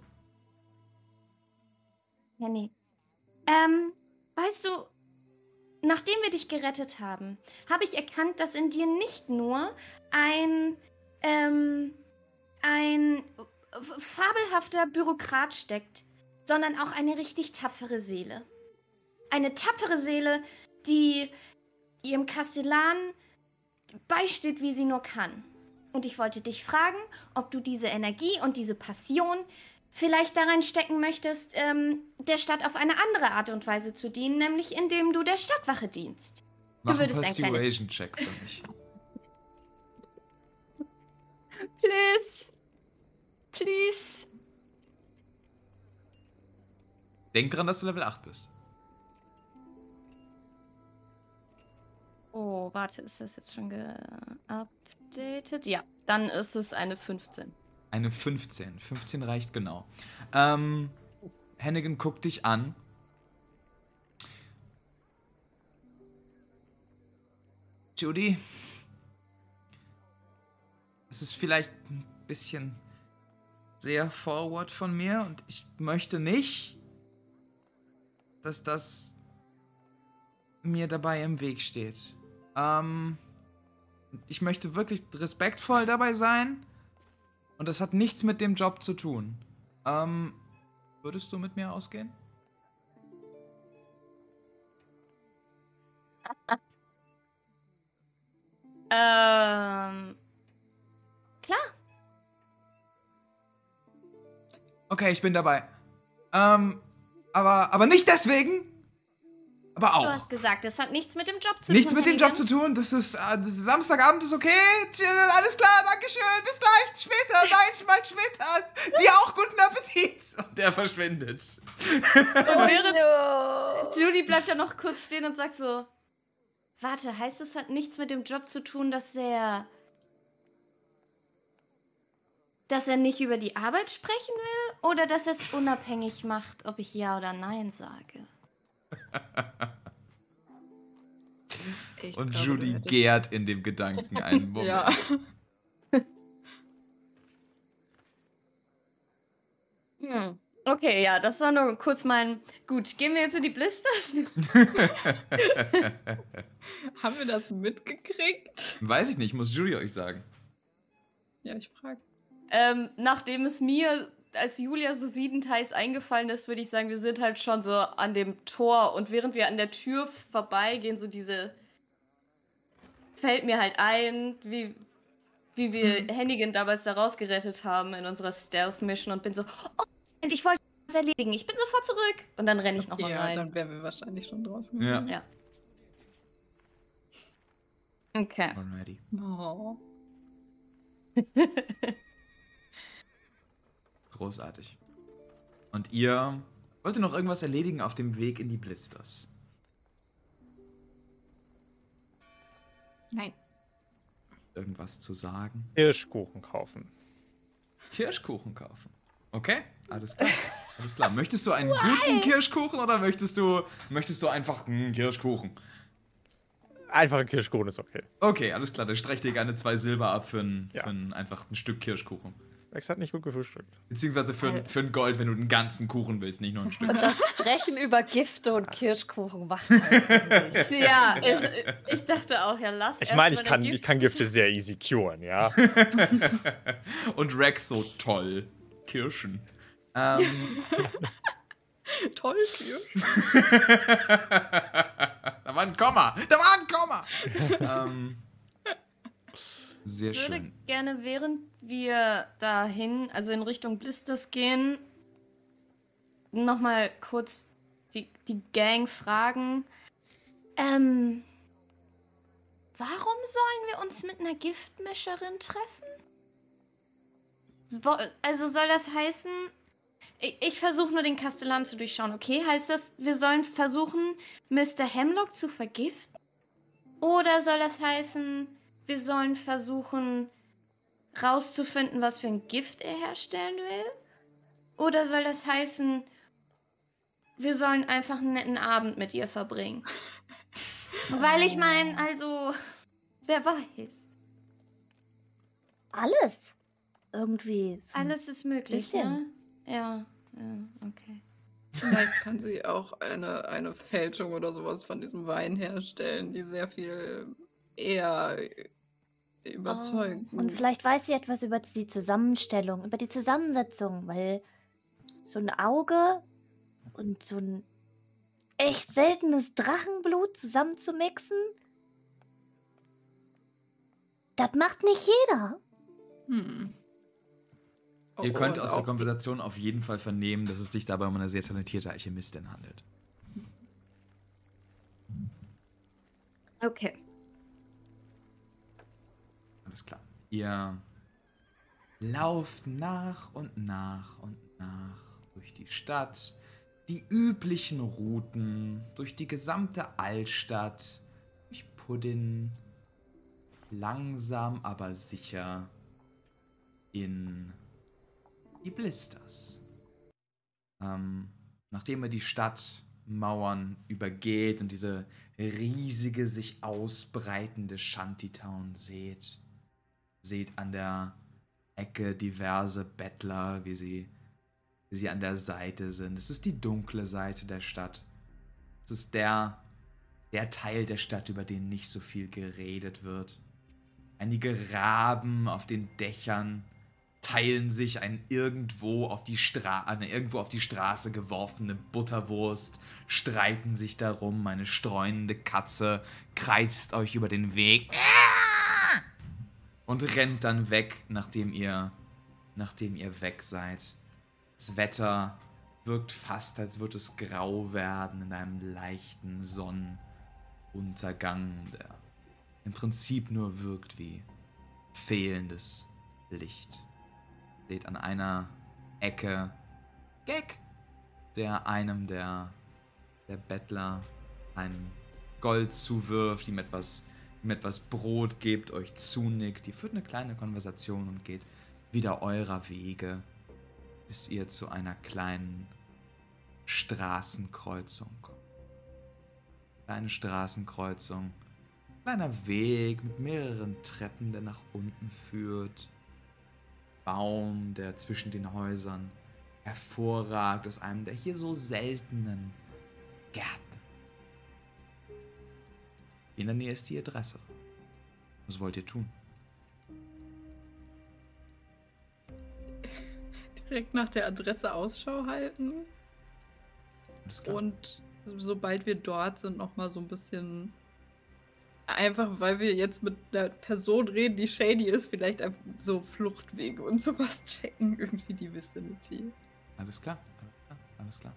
Henny. Ähm, weißt du, nachdem wir dich gerettet haben, habe ich erkannt, dass in dir nicht nur ein, ähm, ein fabelhafter Bürokrat steckt, sondern auch eine richtig tapfere Seele. Eine tapfere Seele, die ihrem Kastellan beisteht, wie sie nur kann. Und ich wollte dich fragen, ob du diese Energie und diese Passion vielleicht daran stecken möchtest, ähm, der Stadt auf eine andere Art und Weise zu dienen, nämlich indem du der Stadtwache dienst. Mach du würdest einen Persuasion Check für mich. *laughs* Please. Please. Denk dran, dass du Level 8 bist. Oh, warte, ist das jetzt schon geupdatet? Ja, dann ist es eine 15. Eine 15. 15 reicht genau. Ähm, Hennigan guckt dich an. Judy, es ist vielleicht ein bisschen sehr forward von mir und ich möchte nicht, dass das mir dabei im Weg steht. Ähm, ich möchte wirklich respektvoll dabei sein und das hat nichts mit dem Job zu tun. Ähm, würdest du mit mir ausgehen? Ähm. Klar. Okay, ich bin dabei. Ähm, aber, aber nicht deswegen. Aber Du auch. hast gesagt, es hat nichts mit dem Job zu Nichts tun. mit dem Job zu tun. Das ist, äh, das ist Samstagabend ist okay. Alles klar, Dankeschön. Bis gleich. Später. *laughs* Nein, ich mag später. Dir auch guten Appetit. Und der verschwindet. Und während Judy bleibt dann noch kurz stehen und sagt so: Warte, heißt es hat nichts mit dem Job zu tun, dass er. dass er nicht über die Arbeit sprechen will? Oder dass er es unabhängig macht, ob ich Ja oder Nein sage? Ich Und glaube, Judy gärt in dem Gedanken einen *laughs* Moment. Ja. *laughs* Hm. Okay, ja, das war nur kurz mein. Gut, gehen wir jetzt in die Blisters? *laughs* Haben wir das mitgekriegt? Weiß ich nicht, muss Judy euch sagen. Ja, ich frage. ähm, nachdem es mir als Julia so siedend heiß eingefallen ist, würde ich sagen, wir sind halt schon so an dem Tor und während wir an der Tür vorbeigehen, so diese. fällt mir halt ein, wie, wie wir Hennigan damals da rausgerettet haben in unserer Stealth-Mission und bin so, oh, und ich wollte das erledigen, ich bin sofort zurück. Und dann renne ich nochmal Ja, rein. dann wären wir wahrscheinlich schon draußen. Ja. Ja. Okay. Alrighty. Oh. *laughs* Großartig. Und ihr wollt ihr noch irgendwas erledigen auf dem Weg in die Blisters? Nein. Irgendwas zu sagen? Hirschkuchen kaufen. Kirschkuchen kaufen. Okay, alles klar. Alles klar. Möchtest du einen guten Kirschkuchen oder möchtest du, möchtest du einfach einen Kirschkuchen? Einfach ein Kirschkuchen ist okay. Okay, alles klar. Dann streich dir gerne zwei Silber ab für ein, Ja. für ein, einfach ein Stück Kirschkuchen. Max hat nicht gut gefrühstückt. Beziehungsweise für, ein- für ein Gold, wenn du den ganzen Kuchen willst, nicht nur ein Stück. Und das Strechen über Gifte und Kirschkuchen, *laughs* was? Ja, ich, ich dachte auch, ja, lass Ich meine, ich kann, ich kann Gifte sehr easy curen, ja. *laughs* Und Rex so toll. Kirschen. Ähm, *laughs* Toll, Kirsch. da war ein Komma. Da war ein Komma. ähm, sehr Ich würde gerne, während wir dahin, also in Richtung Blisters gehen, nochmal kurz die, die Gang fragen. Ähm, warum sollen wir uns mit einer Giftmischerin treffen? Also soll das heißen, ich, ich versuche nur den Kastellan zu durchschauen, okay? Heißt das, wir sollen versuchen, Mr. Hemlock zu vergiften? Oder soll das heißen, wir sollen versuchen, rauszufinden, was für ein Gift er herstellen will? Oder soll das heißen, wir sollen einfach einen netten Abend mit ihr verbringen? *laughs* Weil ich meine, also, wer weiß. Alles. Irgendwie. So. Alles ist möglich, Bisschen. ne? Ja, ja, okay. Vielleicht kann sie auch eine, eine Fälschung oder sowas von diesem Wein herstellen, die sehr viel eher überzeugt. Und vielleicht weiß sie etwas über die Zusammenstellung, über die Zusammensetzung, weil so ein Auge und so ein echt seltenes Drachenblut zusammenzumixen, das macht nicht jeder. Hm. Ihr könnt aus der Konversation auf jeden Fall vernehmen, dass es sich dabei um eine sehr talentierte Alchemistin handelt. Okay. Alles klar. Ihr lauft nach und nach und nach durch die Stadt, die üblichen Routen, durch die gesamte Altstadt, durch Puddin, langsam aber sicher in die Blisters. Ähm, nachdem ihr die Stadtmauern übergeht und diese riesige, sich ausbreitende Shantytown seht, seht an der Ecke diverse Bettler, wie sie, wie sie an der Seite sind. Es ist die dunkle Seite der Stadt. Es ist der, der Teil der Stadt, über den nicht so viel geredet wird. Einige Raben auf den Dächern teilen sich ein irgendwo auf die, Stra eine irgendwo auf die Straße geworfene Butterwurst, streiten sich darum, eine streunende Katze kreizt euch über den Weg und rennt dann weg, nachdem ihr, nachdem ihr weg seid. Das Wetter wirkt fast, als würde es grau werden in einem leichten Sonnenuntergang, der im Prinzip nur wirkt wie fehlendes Licht. Seht an einer Ecke Gag, der einem der, der Bettler ein Gold zuwirft, ihm etwas ihm etwas Brot gebt, euch zunickt. Ihr führt eine kleine Konversation und geht wieder eurer Wege, bis ihr zu einer kleinen Straßenkreuzung kommt. Kleine Straßenkreuzung, kleiner Weg mit mehreren Treppen, der nach unten führt. Baum, der zwischen den Häusern hervorragt aus einem der hier so seltenen Gärten. In der Nähe ist die Adresse. Was wollt ihr tun? *laughs* Direkt nach der Adresse Ausschau halten. Alles klar. Und sobald wir dort sind, nochmal so ein bisschen. Einfach weil wir jetzt mit einer Person reden, die shady ist, vielleicht so Fluchtwege und sowas *laughs* checken, irgendwie die Vicinity. Alles klar, alles klar, alles klar.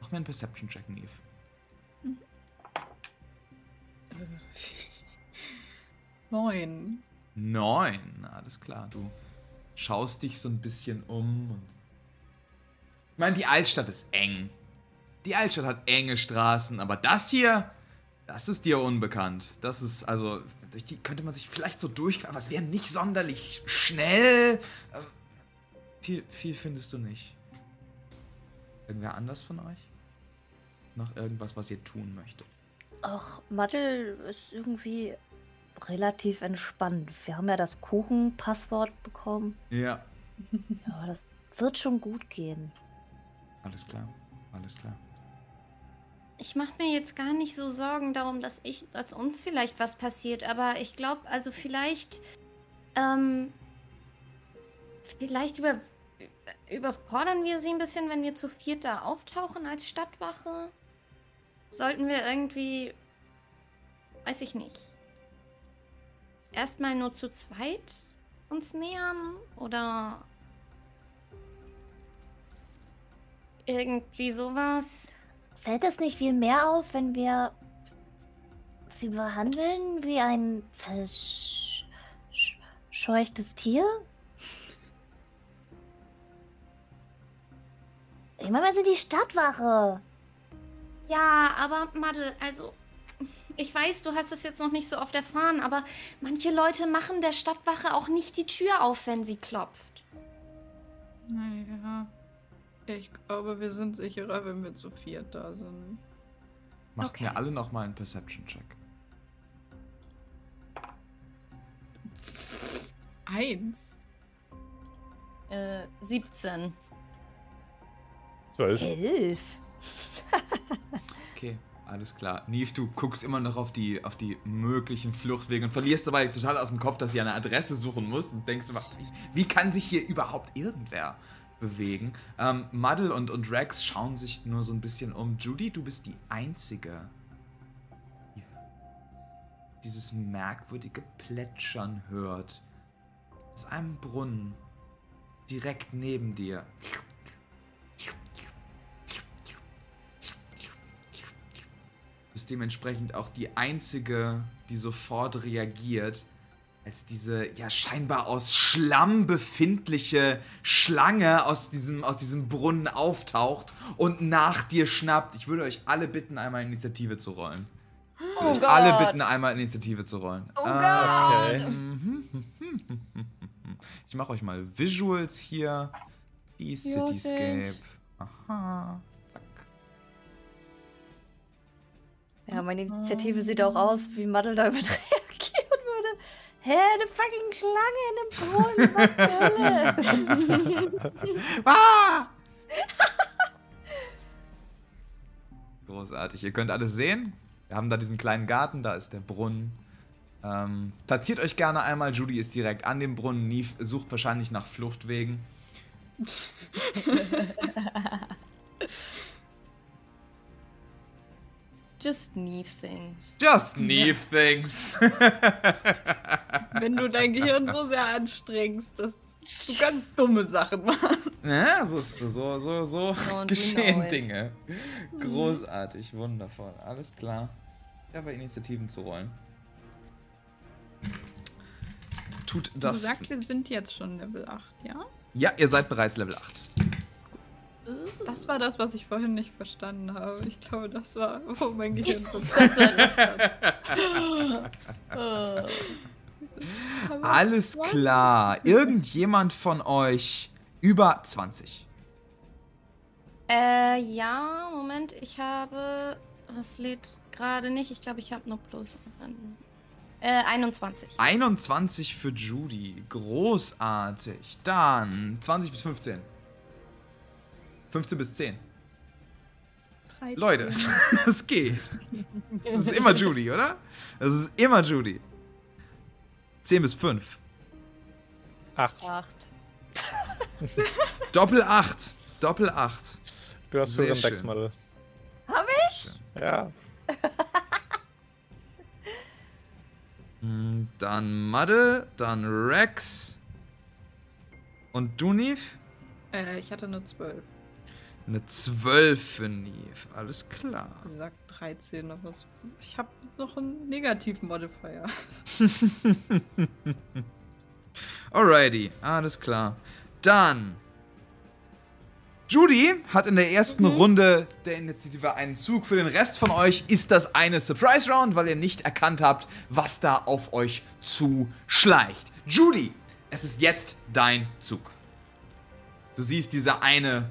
Mach mir einen Perception-Check, Eve. *laughs* Neun. Neun, alles klar. Du schaust dich so ein bisschen um und. Ich meine, die Altstadt ist eng. Die Altstadt hat enge Straßen, aber das hier, das ist dir unbekannt. Das ist, also, durch die könnte man sich vielleicht so durchfahren, aber es wäre nicht sonderlich schnell. Ähm, viel, viel findest du nicht. Irgendwer anders von euch? Noch irgendwas, was ihr tun möchtet? Ach, Madel ist irgendwie relativ entspannt. Wir haben ja das Kuchenpasswort bekommen. Ja. *laughs* Ja, das wird schon gut gehen. Alles klar, alles klar. Ich mache mir jetzt gar nicht so Sorgen darum, dass ich, dass uns vielleicht was passiert, aber ich glaube, also vielleicht, ähm, vielleicht über, überfordern wir sie ein bisschen, wenn wir zu viert da auftauchen als Stadtwache. Sollten wir irgendwie, weiß ich nicht, erstmal nur zu zweit uns nähern oder irgendwie sowas? Fällt es nicht viel mehr auf, wenn wir sie behandeln wie ein verscheuchtes Tier? Meine, wir sind die Stadtwache. Ja, aber Madel, also *laughs* ich weiß, du hast es jetzt noch nicht so oft erfahren, aber manche Leute machen der Stadtwache auch nicht die Tür auf, wenn sie klopft. Naja. Ich glaube, wir sind sicherer, wenn wir zu viert da sind. Macht Okay. mir alle noch mal einen Perception-Check. Eins. Äh, 17. Zwölf. Elf. *laughs* Okay, alles klar. Neve, du guckst immer noch auf die, auf die möglichen Fluchtwege und verlierst dabei total aus dem Kopf, dass ihr eine Adresse suchen musst und denkst, wie kann sich hier überhaupt irgendwer bewegen? Ähm, Muddle und, und Rex schauen sich nur so ein bisschen um. Judy, du bist die Einzige, die dieses merkwürdige Plätschern hört. Aus einem Brunnen direkt neben dir. Bist dementsprechend auch die einzige, die sofort reagiert, als diese ja scheinbar aus Schlamm befindliche Schlange aus diesem, aus diesem Brunnen auftaucht und nach dir schnappt. Ich würde euch alle bitten, einmal Initiative zu rollen. Oh Euch alle bitten, einmal Initiative zu rollen. Oh Äh, Okay. Ich mache euch mal Visuals hier. Die Cityscape. Aha. Ja, meine Initiative sieht auch aus, wie Madel damit *laughs* reagieren würde. Hä, eine fucking Schlange in einem Brunnen. Was zur Hölle? *laughs* Ah! *laughs* Großartig. Ihr könnt alles sehen. Wir haben da diesen kleinen Garten, da ist der Brunnen. Ähm, platziert euch gerne einmal. Judy ist direkt an dem Brunnen. Neve sucht wahrscheinlich nach Fluchtwegen. Just Neve things. Just Neve things. *laughs* Wenn du dein Gehirn so sehr anstrengst, dass du ganz dumme Sachen machst. ja, so, so, so, so we *laughs* geschehen. Dinge. Großartig, wundervoll. Alles klar. Ich habe Initiativen zu rollen. Tut Du das. sagst, wir sind jetzt schon Level 8, ja? Ja, ihr seid bereits Level 8. Das war das, was ich vorhin nicht verstanden habe. Ich glaube, das war, wo mein Gehirn *laughs* das *laughs* Alles klar. Irgendjemand von euch über 20. Äh, ja, Moment, ich habe. Das lädt gerade nicht. Ich glaube, ich habe nur plus. Äh, 21. 21 für Judy. Großartig. Dann 20 bis 15. 15 bis 10. Leute, *laughs* es geht. Das ist immer Judy, oder? Das ist immer Judy. 10 bis 5. Acht. Acht. Doppel 8. Doppel 8. Du hast Sehr höheren schön. Dex-Model. Hab ich? Ja. Mm, Dann Muddle, dann Rex. Und du, Neve? Äh, ich hatte eine 12. Eine 12 für Neve. Alles klar. Wie gesagt 13, aber es- ich habe noch einen negativen Modifier. *laughs* Alrighty, alles klar. Dann. Judy hat in der ersten Runde der Initiative einen Zug. Für den Rest von euch ist das eine Surprise Round, weil ihr nicht erkannt habt, was da auf euch zuschleicht. Judy, es ist jetzt dein Zug. Du siehst diese eine,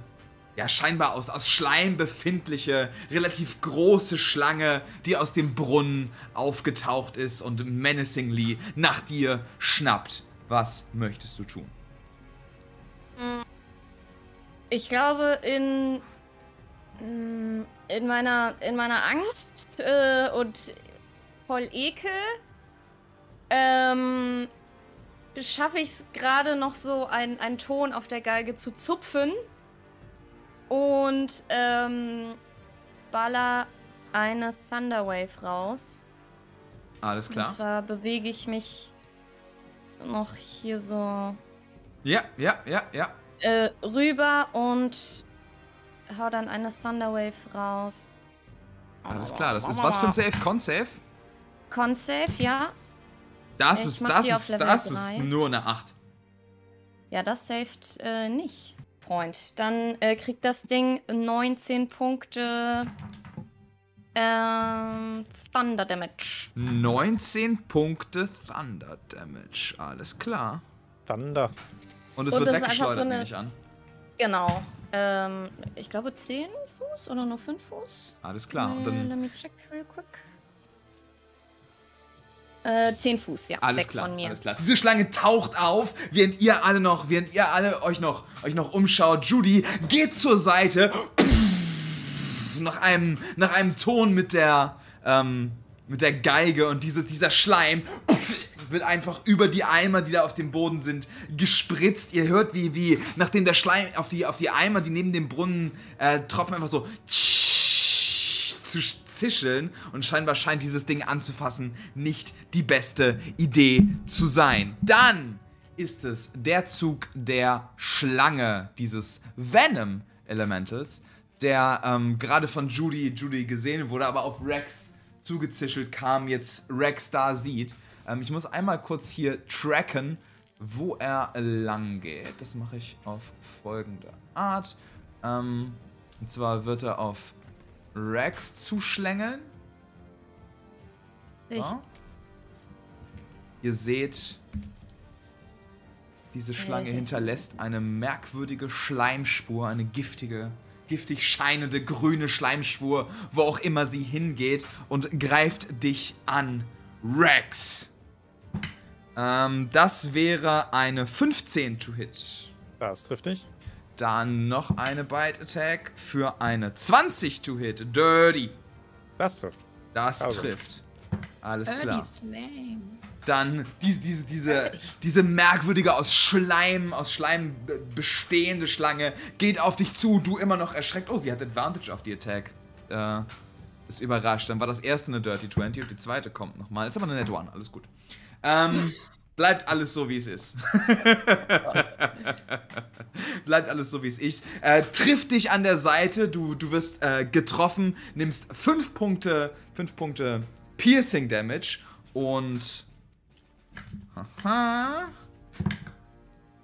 ja, scheinbar aus, aus Schleim befindliche, relativ große Schlange, die aus dem Brunnen aufgetaucht ist und menacingly nach dir schnappt. Was möchtest du tun? Ich glaube, in, mm, in, meiner, in meiner Angst äh, und voll Ekel ähm, schaffe ich es gerade noch so, ein- einen Ton auf der Geige zu zupfen und ähm, baller eine Thunderwave raus. Alles Und klar. zwar bewege ich mich noch hier so Ja, ja, ja, ja. äh, rüber und hau dann eine Thunderwave raus. Alles klar. Das ist was für ein Save? Con-Save? Con Save, ja. Das Ich ist, das ist, das drei. ist nur eine 8. Ja, das saved äh, nicht. Freund. Dann äh, kriegt das Ding 19 Punkte ähm, Thunder Damage. 19 Punkte Thunder Damage. Alles klar. Thunder. Und es Und wird weggeschleudert, so eine- nehme ich an. Genau. Ähm, ich glaube 10 Fuß oder nur 5 Fuß? Alles klar. Und Äh, dann let me check real quick. Äh, 10 Fuß, ja. Alles weg klar, von mir. alles klar. Diese Schlange taucht auf, während ihr alle noch, während ihr alle euch noch, euch noch umschaut. Judy geht zur Seite. Nach einem, nach einem Ton mit der, ähm, mit der Geige und dieses, dieser Schleim wird einfach über die Eimer, die da auf dem Boden sind, gespritzt. Ihr hört, wie, wie, nachdem der Schleim auf die, auf die Eimer, die neben dem Brunnen äh, tropfen, einfach so zu zischeln und scheinbar scheint dieses Ding anzufassen nicht die beste Idee zu sein. Dann ist es der Zug der Schlange, dieses Venom Elementals, der ähm, gerade von Judy, Judy gesehen wurde, aber auf Rex zugezischelt kam, jetzt Rex da sieht. Ähm, ich muss einmal kurz hier tracken, wo er lang geht. Das mache ich auf folgende Art. Ähm, und zwar wird er auf Rex zuschlängeln. Ich. Ja. Ihr seht, diese Schlange hinterlässt eine merkwürdige Schleimspur, eine giftige, giftig scheinende grüne Schleimspur, wo auch immer sie hingeht und greift dich an, Rex. Ähm, das wäre eine 15 to hit. Das trifft nicht. Dann noch eine Bite Attack für eine 20 to hit. Dirty. Das trifft. Das Also. trifft. Alles klar. Slam. Dann diese, diese, diese, diese merkwürdige aus Schleim, aus Schleim be- bestehende Schlange geht auf dich zu, du immer noch erschreckt. Oh, sie hat Advantage auf die Attack. Äh, ist überrascht. Dann war das erste eine Dirty 20 und die zweite kommt nochmal. Ist aber eine Net One, alles gut. Ähm, bleibt alles so, wie es ist. *laughs* bleibt alles so, wie es ist. Äh, trifft dich an der Seite, du, du wirst äh, getroffen, nimmst 5 Punkte, 5 Punkte Piercing Damage und Haha.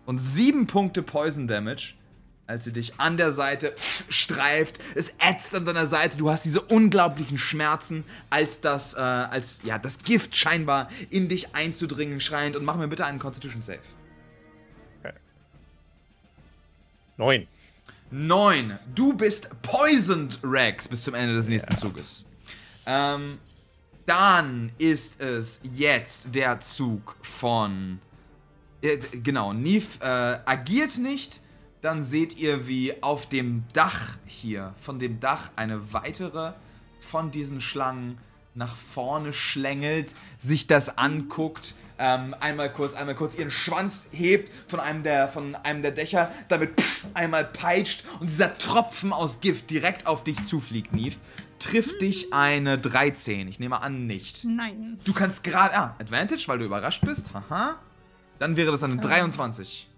Und sieben Punkte Poison Damage, als sie dich an der Seite streift. Es ätzt an deiner Seite. Du hast diese unglaublichen Schmerzen, als das, äh, als ja, das Gift scheinbar in dich einzudringen scheint. Und mach mir bitte einen Constitution Save. Neun. 9. Du bist poisoned, Rex, bis zum Ende des nächsten Zuges. Ähm, dann ist es jetzt der Zug von. Äh, genau, Neve äh, agiert nicht. Dann seht ihr, wie auf dem Dach hier, von dem Dach, eine weitere von diesen Schlangen nach vorne schlängelt, sich das anguckt, ähm, einmal kurz, einmal kurz ihren Schwanz hebt von einem der, von einem der Dächer, damit pff, einmal peitscht und dieser Tropfen aus Gift direkt auf dich zufliegt, Neve. Trifft dich eine 13. Ich nehme an, nicht. Nein. Du kannst gerade. Ah, Advantage, weil du überrascht bist. Haha. Dann wäre das eine 23.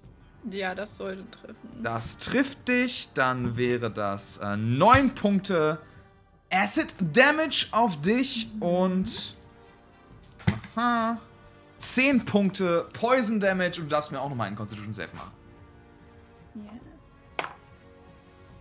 Ja, das sollte treffen. Das trifft dich. Dann wäre das äh, 9 Punkte Acid Damage auf dich und. Aha. 10 Punkte Poison Damage und du darfst mir auch nochmal einen Constitution Save machen. Yes.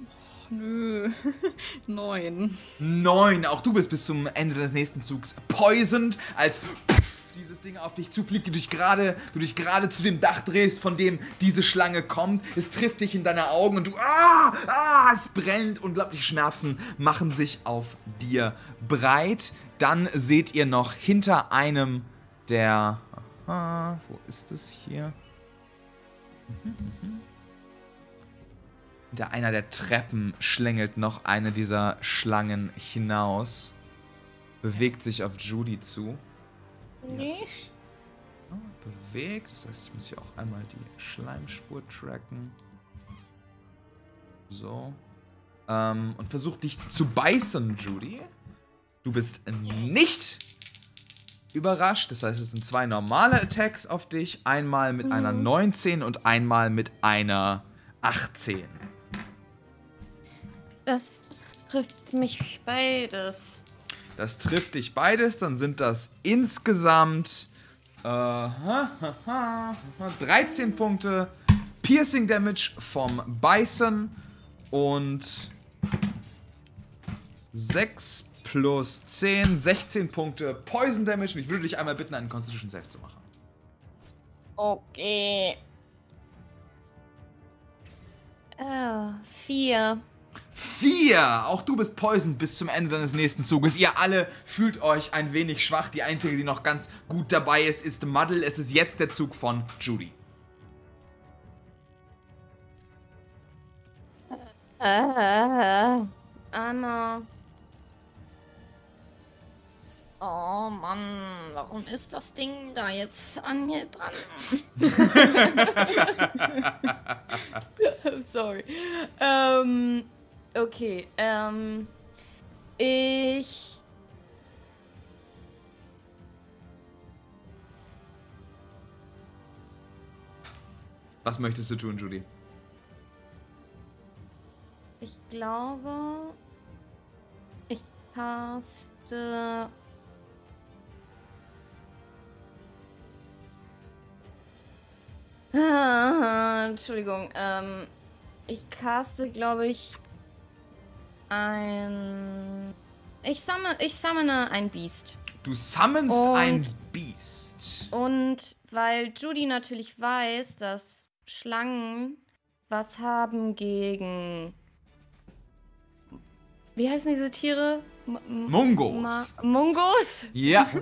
Och, nö. *laughs* Neun. 9. Auch du bist bis zum Ende des nächsten Zugs poisoned, als pff, dieses Ding auf dich zufliegt, du dich gerade, du dich gerade zu dem Dach drehst, von dem diese Schlange kommt. Es trifft dich in deine Augen und du, ah, ah, es brennt. Unglaubliche Schmerzen machen sich auf dir breit. Dann seht ihr noch hinter einem der, aha, wo ist es hier? Hinter einer der Treppen schlängelt noch eine dieser Schlangen hinaus. Bewegt sich auf Judy zu. Die hat sich, ah, bewegt. Das heißt, ich muss hier auch einmal die Schleimspur tracken. So. Ähm, und versucht dich zu beißen, Judy. Du bist nicht überrascht. Das heißt, es sind zwei normale Attacks auf dich. Einmal mit einer 19 und einmal mit einer 18. Das trifft mich beides. Das trifft dich beides, dann sind das insgesamt äh, ha, ha, ha, ha, 13 Punkte Piercing Damage vom Bison und 6 plus 10, 16 Punkte Poison Damage. Und ich würde dich einmal bitten, einen Constitution Save zu machen. Okay. Äh, vier. Vier! Auch du bist poisoned bis zum Ende deines nächsten Zuges. Ihr alle fühlt euch ein wenig schwach. Die einzige, die noch ganz gut dabei ist, ist Muddle. Es ist jetzt der Zug von Judy. Äh, Anna. Oh Mann, warum ist das Ding da jetzt an mir dran? *laughs* Sorry. Ähm, Okay, ähm. Ich. Was möchtest du tun, Judy? Ich glaube, ich caste. *laughs* Entschuldigung, ähm, ich caste, glaube ich, ein. Ich sammle, ich sammle ein Biest. Du Und- ein Biest. Und weil Judy natürlich weiß, dass Schlangen was haben gegen. Wie heißen diese Tiere? M Mungos. Ma Mungos? Ja. *laughs*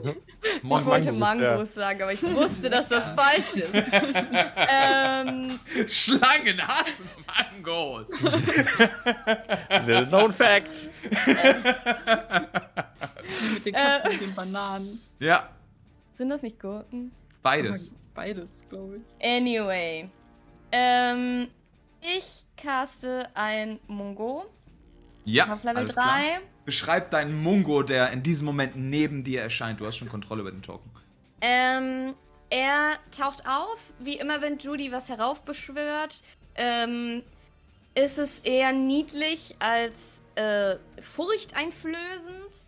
Ich wollte Mangos, sagen, aber ich wusste, dass das falsch ist. *laughs* ähm, Schlangen hassen Mangos. *laughs* Little known fact. Mit den Äh. Katzen, mit den Bananen. Ja, sind das nicht Gurken? beides. Beides, glaube ich. Anyway. Ähm, ich caste ein Mungo Ja, auf Level alles klar. 3. Beschreib deinen Mungo, der in diesem Moment neben dir erscheint. Du hast schon Kontrolle über den Token. Ähm, er taucht auf, wie immer, wenn Judy was heraufbeschwört. Ähm, ist es eher niedlich als äh, furchteinflößend.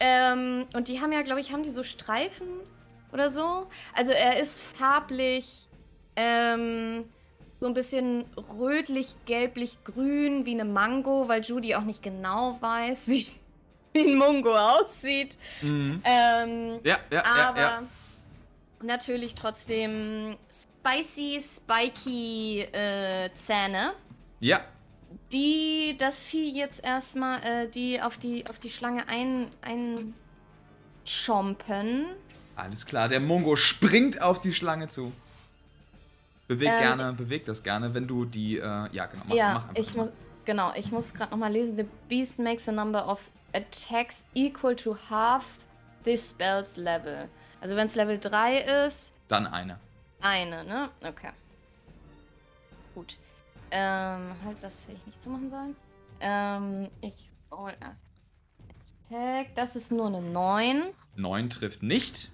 Ähm, und die haben ja, glaube ich, haben die so Streifen oder so. Also er ist farblich ähm, so ein bisschen rötlich, gelblich, grün wie eine Mango, weil Judy auch nicht genau weiß, *laughs* wie, wie ein Mungo aussieht. Mhm. Ähm, Ja, ja, ja, aber ja. natürlich trotzdem spicy, spiky äh, Zähne, Ja, die das Vieh jetzt erstmal, äh, die auf die auf die Schlange ein, einschompen. alles klar. Der Mungo springt auf die Schlange zu. Beweg Ähm, gerne, beweg das gerne, wenn du die, äh, ja genau, mach, ja, mach einfach ich mal. muss, genau, ich muss gerade nochmal lesen. The beast makes a number of attacks equal to half this spell's level. Also wenn es Level 3 ist, Dann eine. Eine, ne? Okay. Gut. Ähm, halt, das hätte ich nicht zu machen sollen. Ähm, ich roll erst. Attack. Das ist nur eine 9. Neun trifft nicht.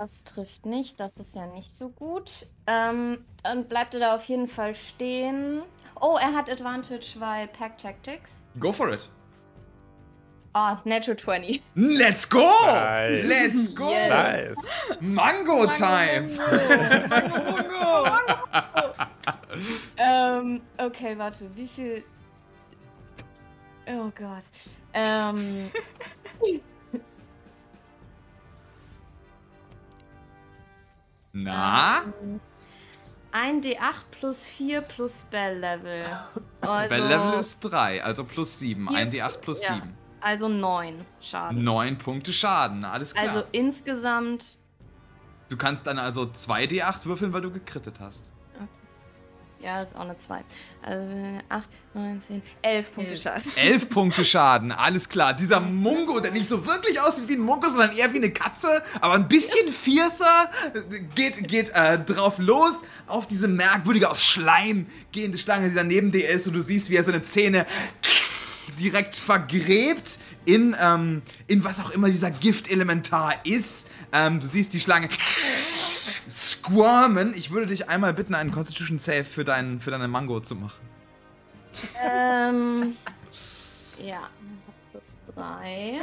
Das trifft nicht. Das ist ja nicht so gut. Ähm, dann bleibt er da auf jeden Fall stehen. Oh, er hat Advantage, weil Pack Tactics. Go for it. Ah, Natural 20. Let's go! Nice. Let's go! Nice. Mango Time! *laughs* ähm, okay, warte. Wie viel. Oh Gott. Ähm. *laughs* Na? Ein D8 plus 4 plus Spell Level. *laughs* Also, Spell Level ist 3, also plus 7. Vier- Ein D8 plus ja. 7. Also 9 Schaden. 9 Punkte Schaden, alles klar. Also insgesamt. du kannst dann also 2 D8 würfeln, weil du gekrittet hast. Ja, ist auch eine 2. Also 8, 9, 10, 11 Punkte Elf. Schaden. 11 *laughs* Punkte Schaden, alles klar. Dieser Mungo, der nicht so wirklich aussieht wie ein Mungo, sondern eher wie eine Katze, aber ein bisschen fiercer, geht, geht äh, drauf los auf diese merkwürdige, aus Schleim gehende Schlange, die da neben dir ist und du siehst, wie er seine Zähne direkt vergräbt in, ähm, in was auch immer dieser Giftelementar ist. Ähm, du siehst die Schlange squirmen. Ich würde dich einmal bitten, einen Constitution Save für, deinen, für deine Mango zu machen. ähm. *laughs* Ja. Plus 3.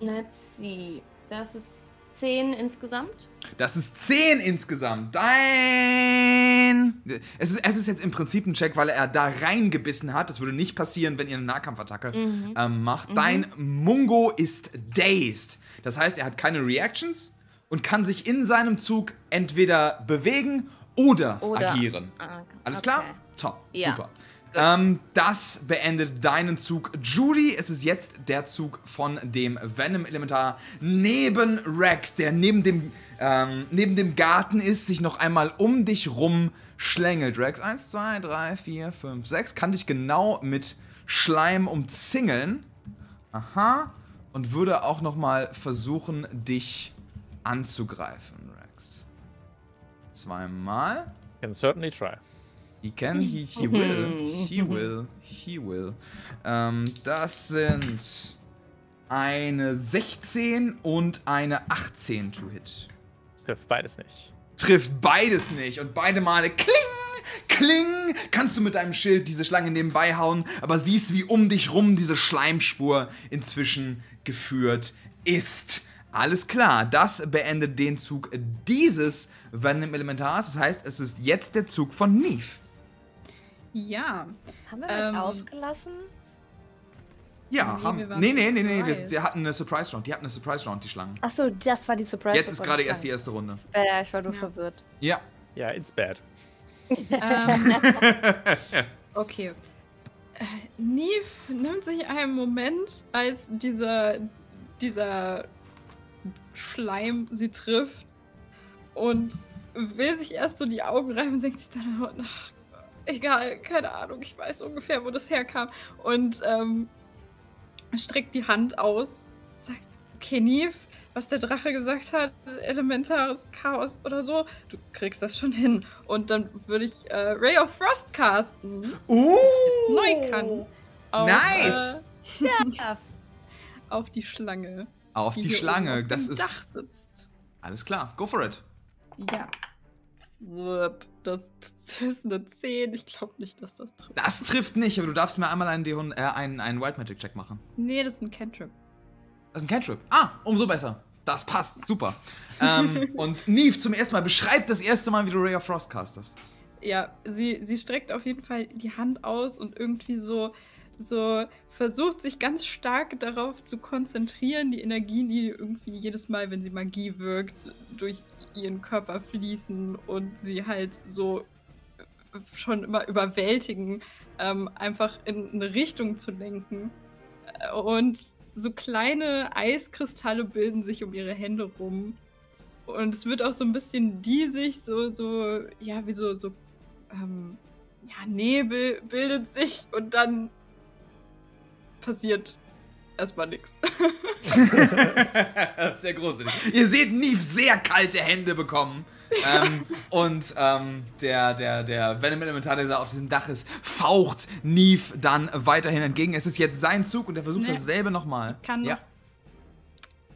Let's see. Das ist 10 insgesamt. Das ist 10 insgesamt. Dein. Es ist, es ist jetzt im Prinzip ein Check, weil er da reingebissen hat. Das würde nicht passieren, wenn ihr eine Nahkampfattacke ähm, macht. Dein Mungo ist dazed. Das heißt, er hat keine Reactions und kann sich in seinem Zug entweder bewegen oder, Oder- agieren. Ah, Alles okay. klar? Top. Ja. Super. Ähm, das beendet deinen Zug. Judy, es ist jetzt der Zug von dem Venom-Elementar neben Rex, der neben dem, ähm, neben dem Garten ist, sich noch einmal um dich rum schlängelt. Rex, 1, 2, 3, 4, 5, 6, kann dich genau mit Schleim umzingeln. Aha. Und würde auch noch mal versuchen, dich anzugreifen, Rex. Zweimal. Can certainly try. He can, he, he will, he will, he will. Ähm, das sind eine 16 und eine 18 to hit. Trifft beides nicht. Trifft beides nicht und beide Male kling, kling, kannst du mit deinem Schild diese Schlange nebenbei hauen, aber siehst, wie um dich rum diese Schleimspur inzwischen geführt ist. Alles klar, das beendet den Zug dieses Venom Elementars. Das heißt, es ist jetzt der Zug von Neve. Ja. Haben wir euch ähm, ausgelassen? Ja, nee, haben. Nee, nee, nee, nee, wir, wir, hatten eine Surprise Round. Die hatten eine Surprise Round, die Schlangen. Achso, das war die Surprise Round. Jetzt ist gerade erst die erste Runde. Ja, ich war nur ja. verwirrt. Ja. Ja, it's bad. Ähm, *laughs* okay. Äh, Neve nimmt sich einen Moment, als dieser, dieser Schleim sie trifft und will sich erst so die Augen reiben und denkt sich dann, oh, ach, egal, keine Ahnung, ich weiß ungefähr, wo das herkam und ähm, streckt die Hand aus, sagt, okay, Nief, was der Drache gesagt hat, elementares Chaos oder so, du kriegst das schon hin. Und dann würde ich äh, Ray of Frost casten. Uh! Neu kann. Auf, äh, nice! Äh, *laughs* auf die Schlange. Auf die, die Schlange. das ist. Dach sitzt. Alles klar, go for it. Ja. Das, ist eine 10. Ich glaube nicht, dass das trifft. Das trifft nicht, aber du darfst mir einmal einen, Dehon, äh, einen, einen Wild Magic Check machen. Nee, das ist ein Cantrip. Das ist ein Cantrip. Ah, umso besser. Das passt, super. ähm, *laughs* und Neve zum ersten Mal beschreibt das erste Mal, wie du Ray of Frost castest. Ja, sie, sie streckt auf jeden Fall die Hand aus und irgendwie so so versucht, sich ganz stark darauf zu konzentrieren, die Energien, die irgendwie jedes Mal, wenn sie Magie wirkt, durch ihren Körper fließen und sie halt so äh, schon immer überwältigen, ähm, einfach in eine Richtung zu lenken. Äh, und so kleine Eiskristalle bilden sich um ihre Hände rum. Und es wird auch so ein bisschen diesig, so, so, ja, wie so, so, ähm, ja, Nebel bildet sich und dann passiert erstmal nichts. Das ist sehr großartig. Ihr seht Neve sehr kalte Hände bekommen. Ähm, *laughs* und ähm, der, der, der Venom Elementar, der auf diesem Dach ist, faucht Neve dann weiterhin entgegen. Es ist jetzt sein Zug und er versucht nee. dasselbe nochmal. Ich kann, ja. noch,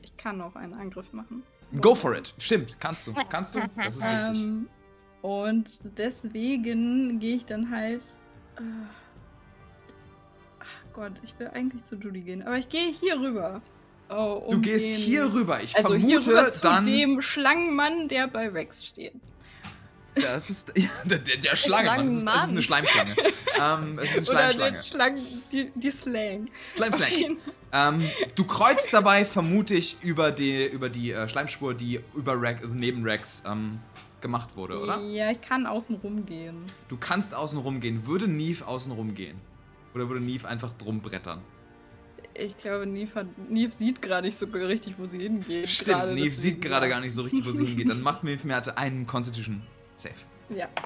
ich kann noch einen Angriff machen. Go for it. Stimmt, kannst du. Kannst du? Das ist ähm, richtig. Ähm, und deswegen gehe ich dann halt. Äh, Gott, ich will eigentlich zu Judy gehen, aber ich gehe hier rüber. Oh, um du gehst den, hier rüber. Ich also vermute hier rüber zu dann dem Schlangenmann, der bei Rex steht. Das ist ja, der, der, der Schlangenmann. Das ist, das ist eine Schleimschlange. ähm, es ist eine *laughs* Schleimschlange. Oder Schlang, die, die Slang. Schleimslang. *laughs* Ähm, du kreuzt dabei vermutlich über die, über die äh, Schleimspur, die über Rex, also neben Rex ähm, gemacht wurde, oder? Ja, ich kann außen rumgehen. Du kannst außen rumgehen. Würde Neve außen rumgehen? Oder würde Neve einfach drum brettern? Ich glaube, Neve, hat, Neve sieht gerade nicht so richtig, wo sie hingeht. Stimmt, gerade, Neve sieht gerade gar nicht so richtig, wo sie hingeht. Dann macht Neve mir einen Constitution Safe. Ja. *laughs*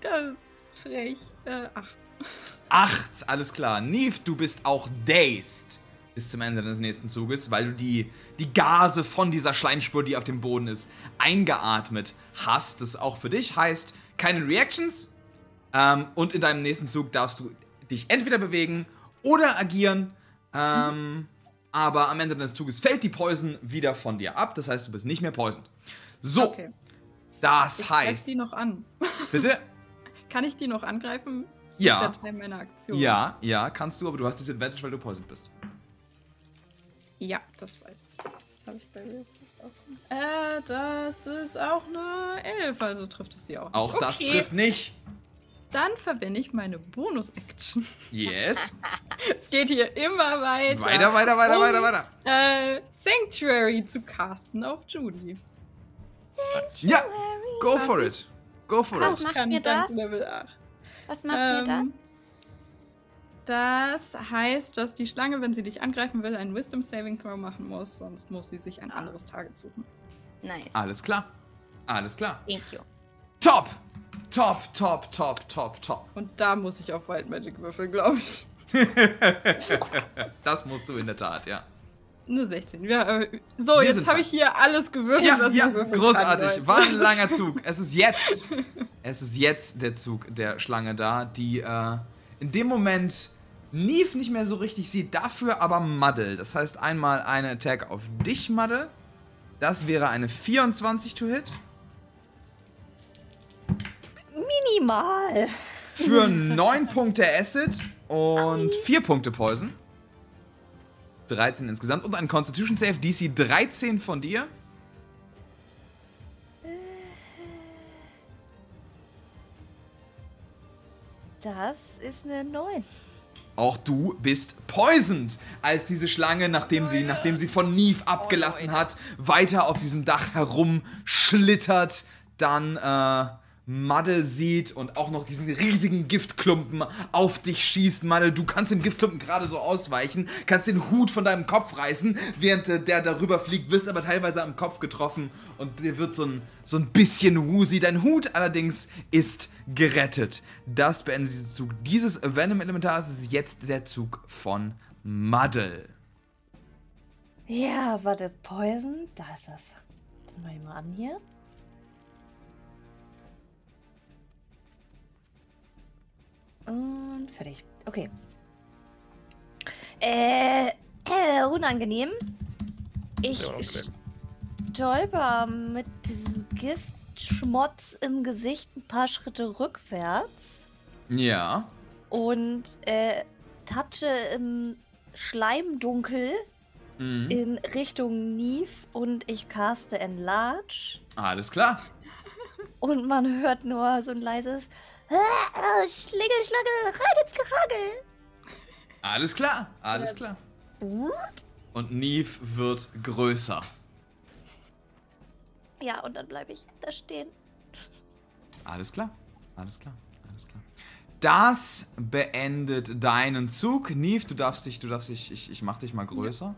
Das ist frech. Äh, acht. Acht, alles klar. Neve, du bist auch dazed bis zum Ende des nächsten Zuges, weil du die, die Gase von dieser Schleimspur, die auf dem Boden ist, eingeatmet hast. Das auch für dich heißt, keine Reactions, ähm, und in deinem nächsten Zug darfst du dich entweder bewegen oder agieren. Ähm, mhm. Aber am Ende deines Zuges fällt die Poison wieder von dir ab. Das heißt, du bist nicht mehr poisoned. So. Okay. Das ich heißt. die noch an. *laughs* Bitte? Kann ich die noch angreifen? Das ja. Ja, ja, kannst du, aber du hast Disadvantage, weil du poisoned bist. Ja, das weiß ich. Das ich bei mir. Äh, das ist auch eine 11, also trifft es sie auch. Nicht. Auch okay. das trifft nicht. Dann verwende ich meine Bonus-Action. Yes. *laughs* es geht hier immer weiter. Weiter, weiter, weiter, um, weiter, weiter. Äh, Sanctuary zu casten auf Judy. Sanctuary. Ja, go Casting. for it. Go for Was it. Macht mir das? Level 8. Was macht ähm, mir das? Das heißt, dass die Schlange, wenn sie dich angreifen will, einen Wisdom Saving Throw machen muss, sonst muss sie sich ein ah. anderes Target suchen. Nice. Alles klar. Alles klar. Thank you. Top! Top, top, top, top, top. Und da muss ich auf Wild Magic würfeln, glaube ich. *laughs* das musst du in der Tat, ja. Nur 16. Ja, äh, so, Wir jetzt habe ich hier alles gewürfelt, ja, was ja, ich würfeln großartig. Kann, War ein langer Zug. *laughs* Es ist jetzt. es ist jetzt der Zug der Schlange da, die äh, in dem Moment Neve nicht mehr so richtig sieht. Dafür aber Muddle. Das heißt einmal eine Attack auf dich, Muddle. Das wäre eine 24 to hit. Minimal. Für 9 Punkte Acid und 4 Punkte Poison. 13 insgesamt und ein Constitution Save DC 13 von dir. Äh, das ist eine 9. Auch du bist poisoned, als diese Schlange, nachdem sie, nachdem sie von Neve oh, abgelassen hat, weiter auf diesem Dach herumschlittert. Dann äh, Muddle sieht und auch noch diesen riesigen Giftklumpen auf dich schießt. Muddle, du kannst dem Giftklumpen gerade so ausweichen, kannst den Hut von deinem Kopf reißen, während äh, der darüber fliegt, wirst aber teilweise am Kopf getroffen und dir wird so ein, so ein bisschen woozy. Dein Hut allerdings ist gerettet. Das beendet diesen Zug dieses Venom-Elementars. Ist jetzt der Zug von Muddle. Ja, warte, Poison, da ist das. Dann mal an hier. Und fertig. Okay. Äh, äh unangenehm. Ich Ja, stolper mit diesem Giftschmotz im Gesicht ein paar Schritte rückwärts Ja. und äh, touche im Schleimdunkel Mhm. in Richtung Neve und ich caste Enlarge Alles klar. und man hört nur so ein leises "Ah, Schlingel, Schlangel, rein ins Gerangel. Alles klar. Alles klar. Und Neve wird größer. Ja, und dann bleibe ich da stehen. Alles klar. Alles klar. Alles klar. Das beendet deinen Zug. Neve, du darfst dich, du darfst dich, ich, ich mach dich mal größer.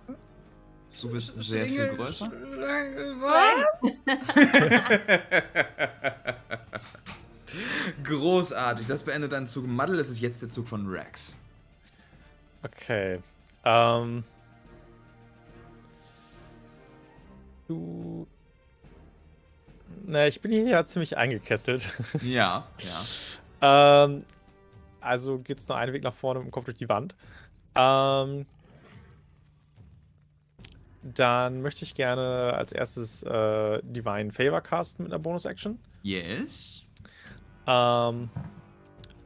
Du bist sehr viel größer. *laughs* *laughs* Großartig. Das beendet deinen Zug. Muddle, das ist jetzt der Zug von Rex. Okay. Ähm. Du. Na, ich bin hier ja ziemlich eingekesselt. *laughs* Ja, ja. ähm, also geht's nur einen Weg nach vorne mit dem Kopf durch die Wand. Ähm, dann möchte ich gerne als erstes äh, Divine Favor casten mit einer Bonus-Action. Yes. Ähm,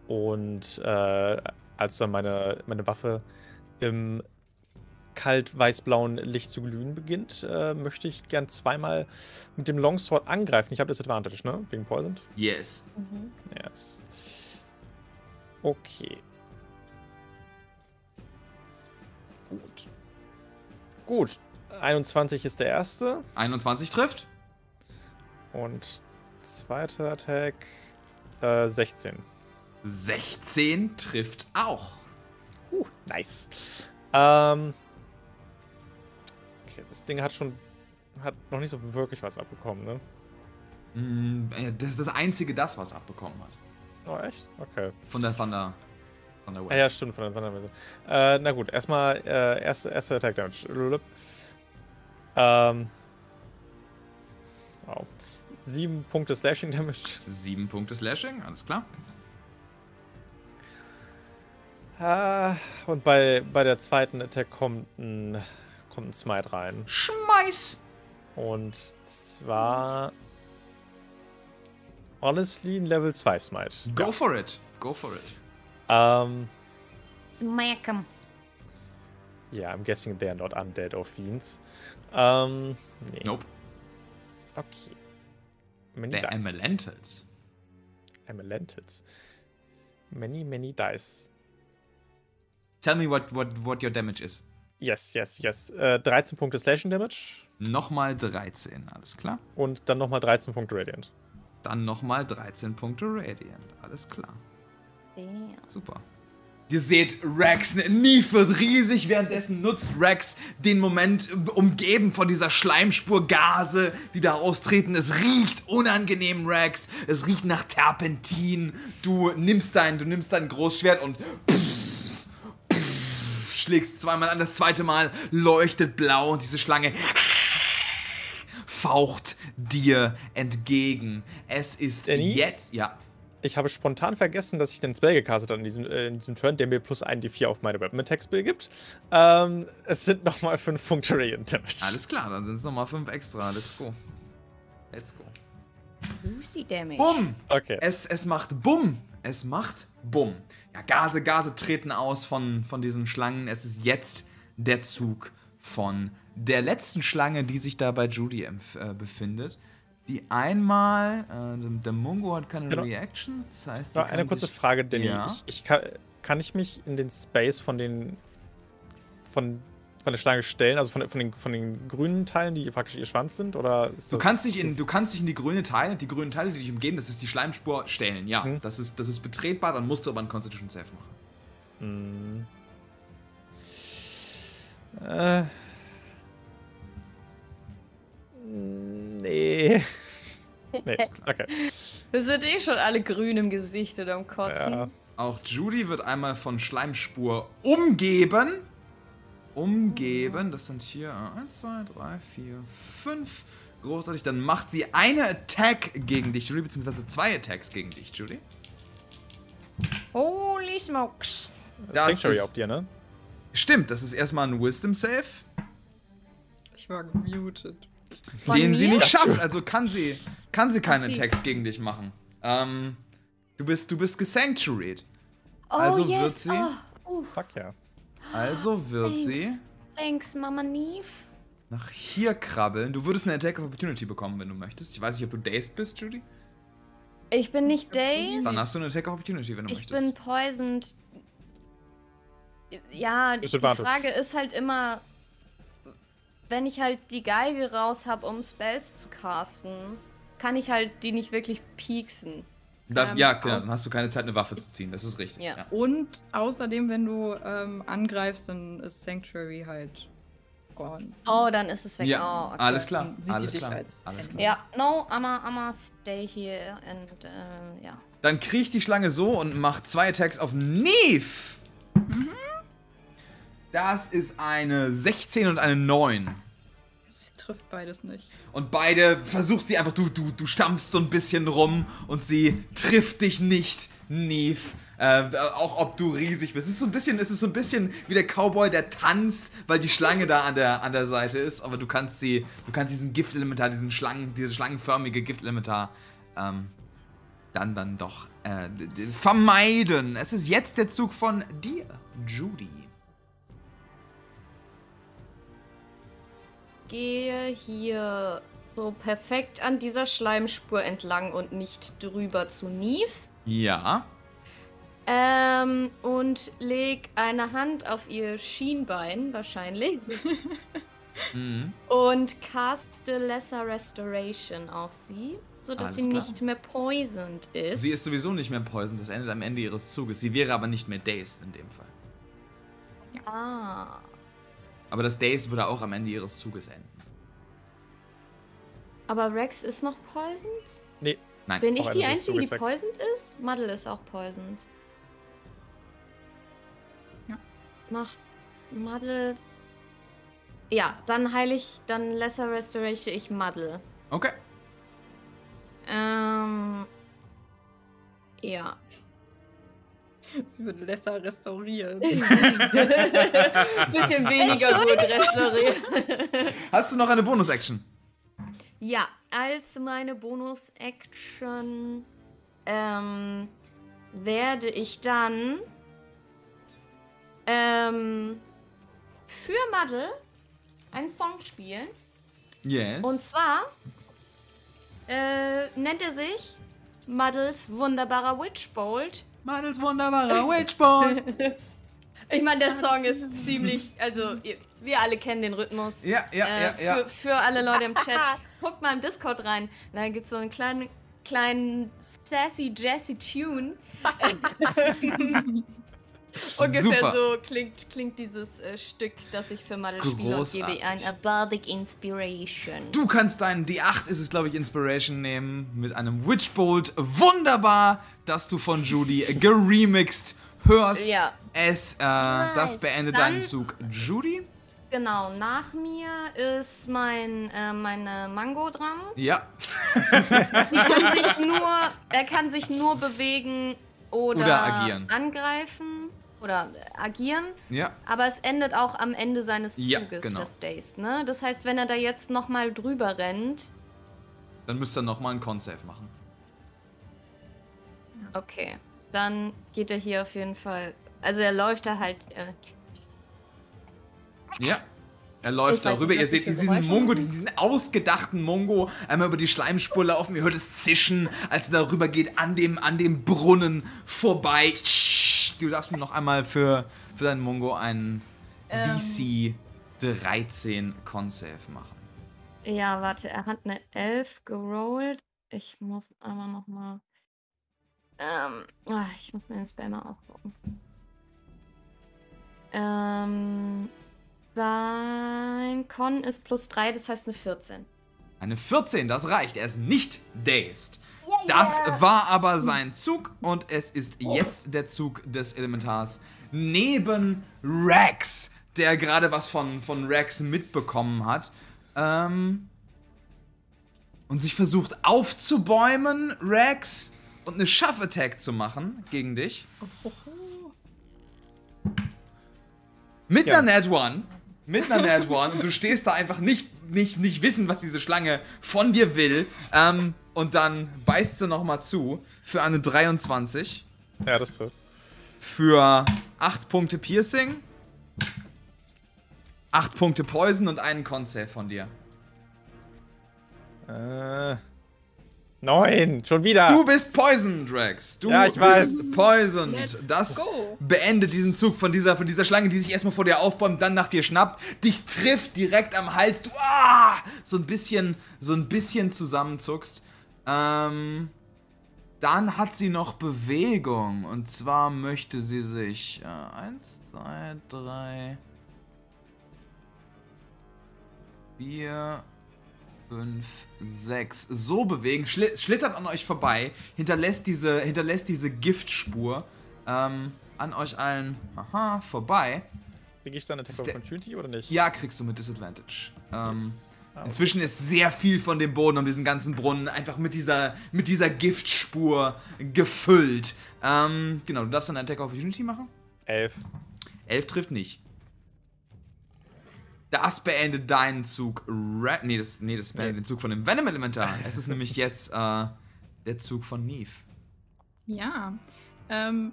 und äh, als dann meine, meine Waffe im kalt-weiß-blauen Licht zu glühen beginnt, äh, möchte ich gern zweimal mit dem Longsword angreifen. Ich habe das Advantage, ne? Wegen Poisoned. Yes. Yes. Okay. Gut. Gut. 21 ist der erste. 21 trifft. Und zweiter Attack äh, 16. 16 trifft auch. Uh, nice. Ähm. Okay, das Ding hat schon. hat noch nicht so wirklich was abbekommen, ne? Mm, äh, Das ist das einzige, das was abbekommen hat. Oh, echt? Okay. Von der Thunder. Von der Ah, Wave. ja, stimmt, von der Thunderversion. Äh, na gut, erstmal äh, erste, erste Attack Damage. Ähm. Wow. Sieben Punkte Slashing Damage. Sieben Punkte Slashing, alles klar. Ah, und bei, bei der zweiten Attack kommt ein, kommt ein Smite rein. Schmeiß! Und zwar. Honestly, ein Level 2 Smite. Go for it. Go for it. Ähm. Smack 'em. Ja, I'm guessing they're not undead or fiends. Ähm. Nee. Nope. Okay. Many Der dice. Elementals. Elementals. Many, many dice. Tell me what, what, what your damage is. Yes, yes, yes. Äh, 13 Punkte Slashing Damage Nochmal 13, alles klar. und dann nochmal 13 Punkte Radiant. Dann nochmal 13 Punkte Radiant, alles klar. Damn. Super. Ihr seht Rex, Neve wird riesig, währenddessen nutzt Rex den Moment, umgeben von dieser Schleimspur Gase, die da austreten. Es riecht unangenehm, Rex. Es riecht nach Terpentin. Du nimmst dein, du nimmst dein Großschwert und schlägst zweimal an. Das zweite Mal leuchtet blau und diese Schlange faucht dir entgegen. Es ist Danny? jetzt, ja, Ich habe spontan vergessen, dass ich den Spell gecastet habe in diesem, äh, in diesem Turn, der mir plus 1 D4 auf meine Weapon Attack Spell gibt. Ähm, es sind nochmal 5 Punkte Radiant Damage. Alles klar, dann sind es nochmal fünf extra. Let's go. Let's go. Juicy Damage. Bumm! Okay. Es, es macht Bumm! Es macht Bumm. Ja, Gase, Gase treten aus von, von diesen Schlangen. Es ist jetzt der Zug von der letzten Schlange, die sich da bei Judy empf- äh, befindet. Die einmal, äh, der Mungo hat keine Genau. Reactions, das heißt, Noch eine kurze Frage, Danny. Ja. Ich, ich kann, kann ich mich in den Space von den von, von der Schlange stellen, also von, von, den, von den grünen Teilen, die praktisch ihr Schwanz sind? Oder Du kannst, dich in, du kannst dich in die grüne Teile, die grünen Teile, die dich umgeben, das ist die Schleimspur, stellen. Ja, Mhm. das, ist, das ist betretbar, dann musst du aber einen Constitution Save machen. Hm. Äh. Nee. *laughs* nee, okay. Wir sind eh schon alle grün im Gesicht oder am Kotzen. Ja. Auch Judy wird einmal von Schleimspur umgeben. Umgeben, das sind hier 1, 2, 3, 4, 5. Großartig, dann macht sie eine Attack gegen dich, Judy, beziehungsweise zwei Attacks gegen dich, Judy. Holy smokes. Das Sanctuary ist- auf dir, ne? Stimmt, das ist erstmal ein Wisdom Save, Ich war gemutet. Von den sie mir? nicht schafft. Also kann sie, kann sie keine Ach, sie- Attacks gegen dich machen. Ähm, du bist, du bist gesanctuaried. Oh, Also yes. wird sie- Oh, uh, Fuck ja. Also wird Thanks. sie thanks, Mama Neve. nach hier krabbeln. Du würdest eine Attack of Opportunity bekommen, wenn du möchtest. Ich weiß nicht, ob du dazed bist, Judy. Ich bin nicht dazed. Dann hast du eine Attack of Opportunity, wenn du Ich möchtest. bin poisoned. Ja, die. Frage ist halt immer, wenn ich halt die Geige raus habe, um Spells zu casten, kann ich halt die nicht wirklich pieksen. Da, Ähm, ja, genau, dann hast du keine Zeit, eine Waffe zu ziehen. Das ist richtig. Ja. Ja. Und außerdem, wenn du ähm, angreifst, dann ist Sanctuary halt gone. Oh, dann ist es weg. Ja, oh, okay. alles klar. Dann sieht die Alles dich klar. als Alles klar. Ja, no, I'ma, I'ma stay here and, äh, ja. Dann kriecht die Schlange so und macht zwei Attacks auf Neve. Mhm. Das ist eine 16 und eine 9. Trifft beides nicht. Und beide versucht sie einfach, du, du, du stampfst so ein bisschen rum und sie trifft dich nicht, Neve. Äh, auch ob du riesig bist. Es ist so ein bisschen, es ist so ein bisschen wie der Cowboy, der tanzt, weil die Schlange da an der, an der Seite ist. Aber du kannst sie, du kannst diesen Giftelementar, diesen Schlangen, dieses schlangenförmige Giftelementar, ähm, dann dann doch äh, vermeiden. Es ist jetzt der Zug von dir, Judy. Gehe hier so perfekt an dieser Schleimspur entlang und nicht drüber zu Neve. Ja. Ähm, und leg eine Hand auf ihr Schienbein, wahrscheinlich. *laughs* Mhm. und caste Lesser Restoration auf sie, sodass Alles sie klar. nicht mehr poisoned ist. Sie ist sowieso nicht mehr poisoned, das endet am Ende ihres Zuges. Sie wäre aber nicht mehr dazed in dem Fall. Ah. Aber das Dazed würde auch am Ende ihres Zuges enden. Aber Rex ist noch poisoned? Nee. Nein. Bin ich die Einzige, die poisoned ist? Muddle ist auch poisoned. Ja. Macht Muddle. Ja, dann heile ich, dann Lesser Restoration ich Muddle. Okay. Ähm. Ja. *laughs* Sie wird lesser restauriert. *laughs* Bisschen weniger gut restauriert. Hast du noch eine Bonus-Action? Ja, als meine Bonus-Action ähm, werde ich dann ähm, für Muddle einen Song spielen. Yes. Und zwar äh, nennt er sich Muddles wunderbarer Witchbolt. Madels wunderbarer Witchbolt. *laughs* Ich meine, der Song ist ziemlich, also ihr, wir alle kennen den Rhythmus. ja, ja, äh, ja, ja. Für, für alle Leute im Chat. *laughs* Guckt mal im Discord rein. Da gibt es so einen kleinen, kleinen sassy Jazzy Tune. *laughs* Ungefähr Super. so klingt, klingt dieses äh, Stück, das ich für Madel spiele und gebe ein A Bardic Inspiration. Du kannst deinen D8 ist es, glaube ich, Inspiration nehmen mit einem Witchbolt. Wunderbar, dass du von Judy *laughs* geremixed hörst. Ja. Es, äh, das beendet Dann- deinen Zug. Judy? Genau, nach mir ist mein, äh, meine Mango dran. Ja. *laughs* *laughs* Er kann sich nur bewegen oder, Oder angreifen oder agieren. Ja. Aber es endet auch am Ende seines Ja, Zuges, genau. des Days. Ne? Das heißt, wenn er da jetzt nochmal drüber rennt, Dann müsst ihr nochmal einen Con-Save machen. okay, dann geht er hier auf jeden Fall. Also er läuft da halt. Äh, Ja. Er läuft darüber. nicht, Ihr seht diesen Geräusche mache. diesen, diesen ausgedachten Mongo, einmal über die Schleimspur laufen. Ihr hört es zischen, als er darüber geht, an dem, an dem Brunnen vorbei. Du darfst mir noch einmal für, für deinen Mongo einen Ähm. DC 13 Con-Save machen. Ja, warte, er hat eine 11 gerollt. Ich muss aber noch mal. Ähm, ah, ich muss mir den Spell mal ausgucken. Ähm, sein Con ist plus 3, das heißt eine 14. Eine 14, das reicht. Er ist nicht dazed. Das war aber sein Zug und es ist jetzt der Zug des Elementars neben Rex, der gerade was von, von Rex mitbekommen hat. Ähm, und sich versucht aufzubäumen, Rex, und eine Shuff-Attack zu machen gegen dich. Mit Ja. einer Nat One. Mit einer Nat One. Und du stehst da einfach nicht, nicht, nicht wissen, was diese Schlange von dir will. Ähm, und dann beißt sie nochmal zu für eine 23. Ja, das trifft. Für 8 Punkte Piercing. 8 Punkte Poison und einen Con-Save von dir. Äh. Neun, schon wieder. Du bist poisoned, Rex. Du Ja, ich weiß. bist poisoned. Let's Das go. beendet diesen Zug von dieser, von dieser Schlange, die sich erstmal vor dir aufbäumt, dann nach dir schnappt, dich trifft direkt am Hals. Du ah, so ein bisschen, so ein bisschen zusammenzuckst. Ähm, dann hat sie noch Bewegung. Und zwar möchte sie sich äh, eins, zwei, drei, vier, 5, 6 so bewegen, schli schlittert an euch vorbei, hinterlässt diese, hinterlässt diese Giftspur ähm, an euch allen haha, vorbei. Krieg ich dann Attack of Opportunity oder nicht? Ja, kriegst du mit Disadvantage. Ähm, Yes. Okay. Inzwischen ist sehr viel von dem Boden um diesen ganzen Brunnen einfach mit dieser, mit dieser Giftspur gefüllt. Ähm, genau, du darfst dann Attack of Opportunity machen. Elf. 11 trifft nicht. Das beendet deinen Zug. Ra nee, das, nee, das beendet Nee. den Zug von dem Venom Elementar. Es ist nämlich jetzt äh, der Zug von Neve. Ja, ähm,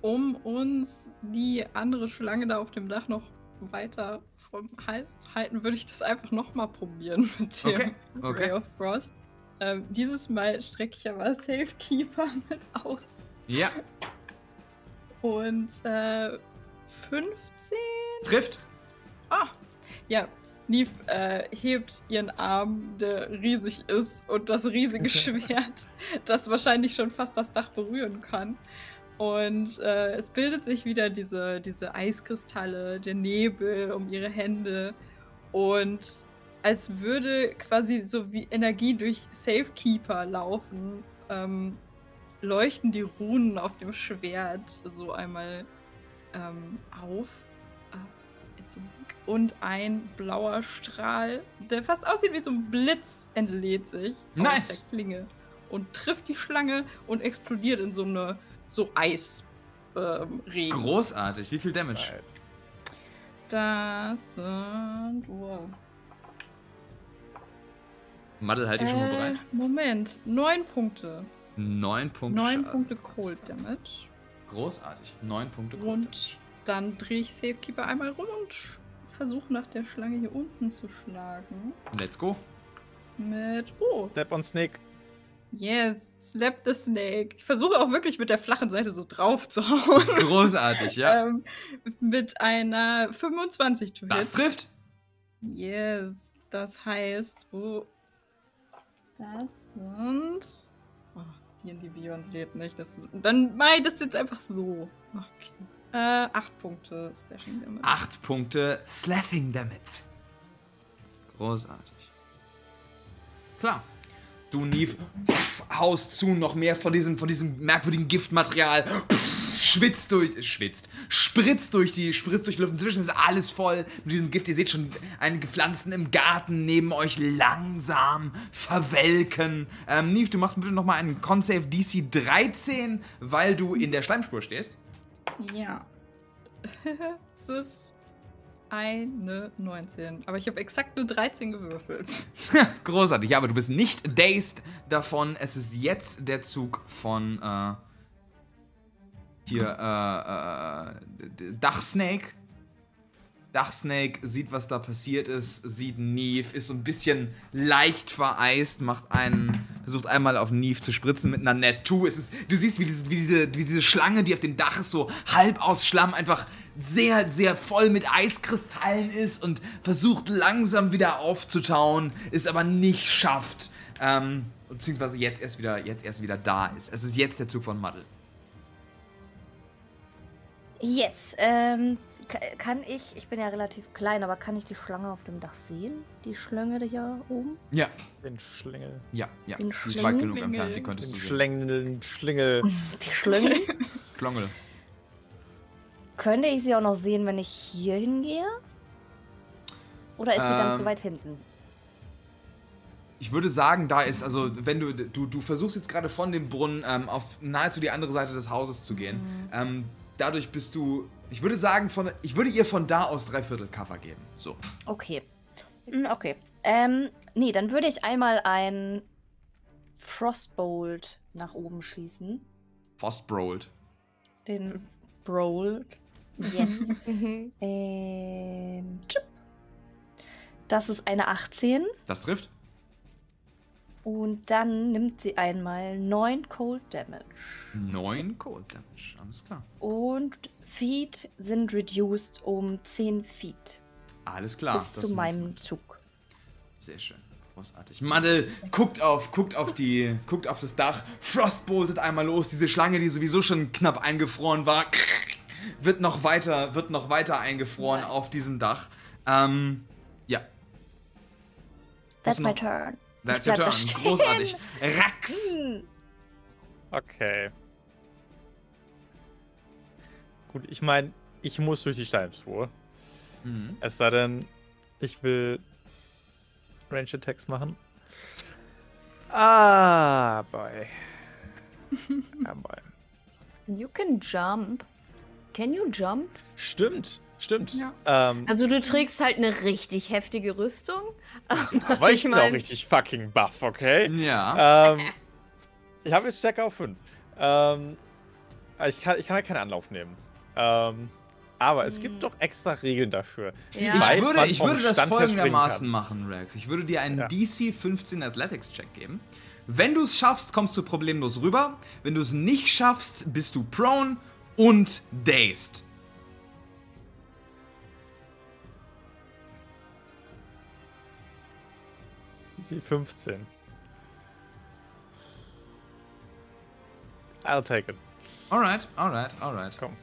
um uns die andere Schlange da auf dem Dach noch weiter vom Hals zu halten, würde ich das einfach nochmal probieren *laughs* mit dem Okay, okay. Ray of Frost. Ähm, dieses Mal strecke ich aber Safekeeper *laughs* mit aus. Ja, Und äh, 15? trifft. Ah, ja. Neve äh, hebt ihren Arm, der riesig ist, und das riesige *laughs* Schwert, das wahrscheinlich schon fast das Dach berühren kann. Und äh, es bildet sich wieder diese, diese Eiskristalle, der Nebel um ihre Hände. Und als würde quasi so wie Energie durch Safekeeper laufen, ähm, leuchten die Runen auf dem Schwert so einmal ähm, auf. Zurück. Und ein blauer Strahl, der fast aussieht wie so ein Blitz, entlädt sich aus Nice. der Klinge und trifft die Schlange und explodiert in so eine so Eis. Ähm, Regen. Großartig. Wie viel Damage? Nice. Das sind. Wow. Maddel, halt dich schon mal Äh, bereit. Moment, neun Punkte. Neun Punkte. Neun Schaden. Punkte Cold Damage. Großartig. Neun Punkte. Cold Und Damage. dann drehe ich Safekeeper einmal rum und versuche nach der Schlange hier unten zu schlagen. Let's go. Mit. Oh, Step on Snake. Yes, slap the snake. Ich versuche auch wirklich mit der flachen Seite so drauf zu hauen. *laughs* Großartig, ja. ähm, mit einer 25 to Das trifft. Yes, das heißt, oh, das sind. Oh, D&D Beyond lädt nicht. Das, dann mach das jetzt einfach so. Okay. Äh, 8 Punkte Slashing Damage. Acht Punkte Slapping Damage. Großartig. Klar. Du, Neve, haust zu, noch mehr von diesem, von diesem merkwürdigen Giftmaterial. Schwitzt durch, schwitzt, spritzt durch die, spritzt durch die Luft. Inzwischen ist alles voll mit diesem Gift. Ihr seht schon einige Pflanzen im Garten neben euch langsam verwelken. Ähm, Neve, du machst bitte nochmal einen Con-Save DC 13, weil du in der Schleimspur stehst. Ja. *laughs* es ist eine 19. Aber ich habe exakt eine 13 gewürfelt. *laughs* Großartig, ja, aber du bist nicht dazed davon. Es ist jetzt der Zug von äh, hier äh, äh, D- Dachsnake. Dachsnake sieht, was da passiert ist, sieht Neve, ist so ein bisschen leicht vereist, macht einen, versucht einmal auf Neve zu spritzen mit einer Net 2. Es ist, du siehst, wie, dieses, wie, diese, wie diese Schlange, die auf dem Dach ist, so halb aus Schlamm, einfach sehr, sehr voll mit Eiskristallen ist und versucht langsam wieder aufzutauen, es aber nicht schafft. Ähm, beziehungsweise jetzt erst wieder, jetzt erst wieder da ist. Es ist jetzt der Zug von Muddle. Yes, ähm, kann ich, ich bin ja relativ klein, aber kann ich die Schlange auf dem Dach sehen? Die Schlange da hier oben? Ja, Den Schlingel. ja, ja. Den Die ist weit genug Schlingel. entfernt, die könntest Den du sehen. Schlingel. Schlingel. *laughs* Die Schlange? Klongel. Könnte ich sie auch noch sehen, wenn ich hier hingehe? Oder ist sie dann Ähm, zu weit hinten? Ich würde sagen, da ist, also wenn du, du, du versuchst jetzt gerade von dem Brunnen ähm, auf nahezu die andere Seite des Hauses zu gehen. Ähm, dadurch bist du, ich würde sagen, von, ich würde ihr von da aus drei Viertel Cover geben. So. Okay. Hm, Okay. Ähm, nee, dann würde ich einmal ein Frostbolt nach oben schießen. Frostbrold. Den Brolt. Yes. *laughs* ähm, tschüpp. das ist eine 18. Das trifft. Und dann nimmt sie einmal 9 Cold Damage. 9 Cold Damage. Alles klar. Und Feet sind reduced um 10 Feet. Alles klar. bis das zu meinem Movement. Zug. Sehr schön. Großartig. Mandel guckt auf, guckt auf die, guckt auf das Dach, frostboltet einmal los. Diese Schlange, die sowieso schon knapp eingefroren war, *laughs* wird noch weiter, wird noch weiter eingefroren Nice. auf diesem Dach. Ähm, ja, That's my turn. that's Ich your turn. Großartig. Rax! *laughs* Okay. Gut, ich meine, ich muss durch die Steinspur. Mhm. Es sei denn, ich will Range Attacks machen. Ah, boy. *laughs* ah, boy. You can jump. Can you jump? Stimmt, stimmt. Ja. Ähm, Also du trägst halt eine richtig heftige Rüstung. *laughs* aber ich bin auch richtig fucking buff, okay? Ja. Ähm, *laughs* ich habe jetzt Stärke auf 5. Ähm, ich, kann, ich kann halt keinen Anlauf nehmen. Ähm, aber es gibt doch extra Regeln dafür. Ja. Ich würde, ich würde das Stand folgendermaßen machen, Rex. Ich würde dir einen Ja. DC 15 Athletics Check geben. Wenn du es schaffst, kommst du problemlos rüber. Wenn du es nicht schaffst, bist du prone und dazed. Sie 15. I'll take it. Alright, alright, alright. Komm.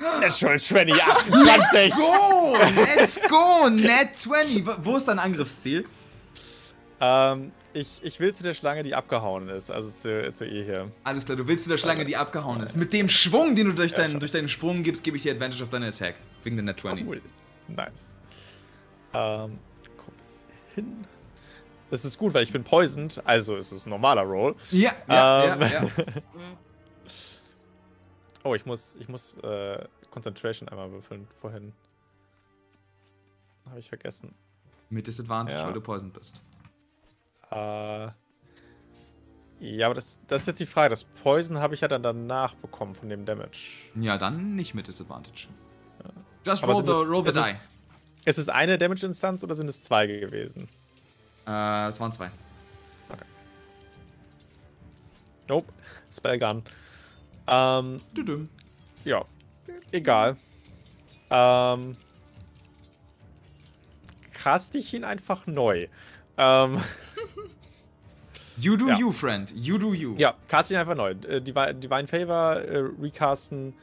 Natural 20, 28. Go! Let's go! Net 20! Wo- ist dein Angriffsziel? ähm, ich, ich will zu der Schlange, die abgehauen ist. Also zu, zu ihr hier. Alles klar, du willst zu der Schlange, die abgehauen ist. Mit dem Schwung, den du durch, Ja, deinen, schon. durch deinen Sprung gibst, gebe ich dir Advantage auf deine Attack. Wegen der Net 20. Cool. Nice. Ähm, komm bis hin. Das ist gut, weil ich bin poisoned, also ist es ein normaler Roll. Ja, ja, Ähm, ja, ja. *laughs* Oh, ich muss, ich muss äh, Concentration einmal würfeln vorhin. Habe ich vergessen. Mit Disadvantage, Ja. weil du poisoned bist. Äh, ja, aber das, das ist jetzt die Frage. Das Poison habe ich ja dann danach bekommen von dem Damage. Ja, dann nicht mit Disadvantage. Just Aber roll the, das- roll the es- die. Ist es eine Damage-Instanz oder sind es zwei gewesen? Äh, es waren zwei. Nope. Spellgun. Ähm, Düdüm. ja. Egal. Ähm. Cast ich ihn einfach neu. Ähm, *laughs* You do Ja. you, friend. You do you. ja, cast ihn einfach neu. Äh, Divi- Divine Favor äh, recasten.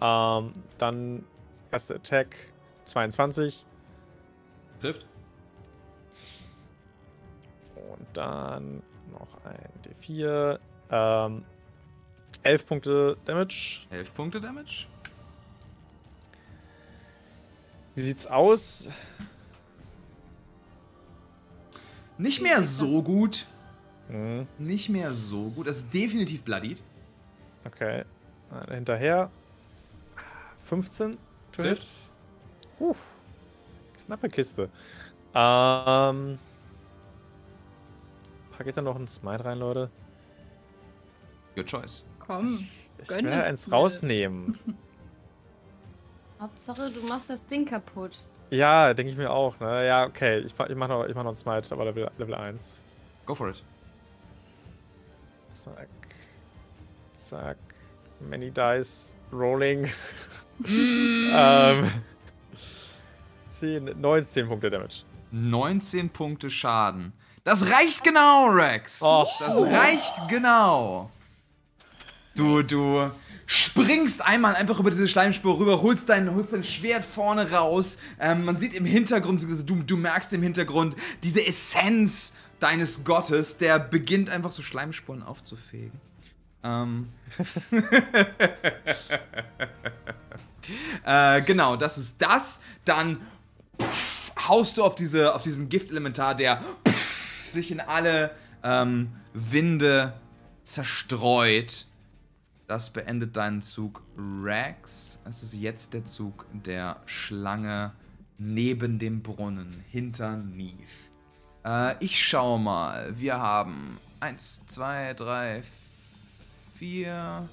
Ähm, dann erste Attack 22. Trifft. Und dann noch ein D4. Ähm, 11 Punkte Damage. 11 Punkte Damage. Wie sieht's aus? Nicht mehr so gut. Hm, Nicht mehr so gut. Es ist definitiv bloodied. okay. Hinterher. 15 trifft. Uff. Knappe Kiste. Ähm. Pack ich da noch einen Smite rein, Leute? Your choice. Komm. Ich Gönn will eins dir. rausnehmen. *laughs* Hauptsache, du machst das Ding kaputt. Ja, denke ich mir auch. Ne? Ja, okay. Ich, ich mache noch, ich mach noch einen Smite, aber Level, Level 1. Go for it. Zack. Zack. Many Dice. Rolling. *laughs* *laughs* Ähm. 10, 19 Punkte Damage. 19 Punkte Schaden. Das reicht genau, Rex. Oh. Das reicht genau. Du, du springst einmal einfach über diese Schleimspur rüber, holst dein, holst dein Schwert vorne raus. Ähm, man sieht im Hintergrund, du, du merkst im Hintergrund diese Essenz deines Gottes, der beginnt einfach so Schleimspuren aufzufegen. Ähm. *laughs* äh, genau, das ist das. Dann pff, haust du auf, diese, auf diesen Giftelementar, der pff, sich in alle ähm, Winde zerstreut. Das beendet deinen Zug Rex. Es ist jetzt der Zug der Schlange neben dem Brunnen, hinter Neve. Äh, ich schaue mal. Wir haben 1, 2, 3, 4,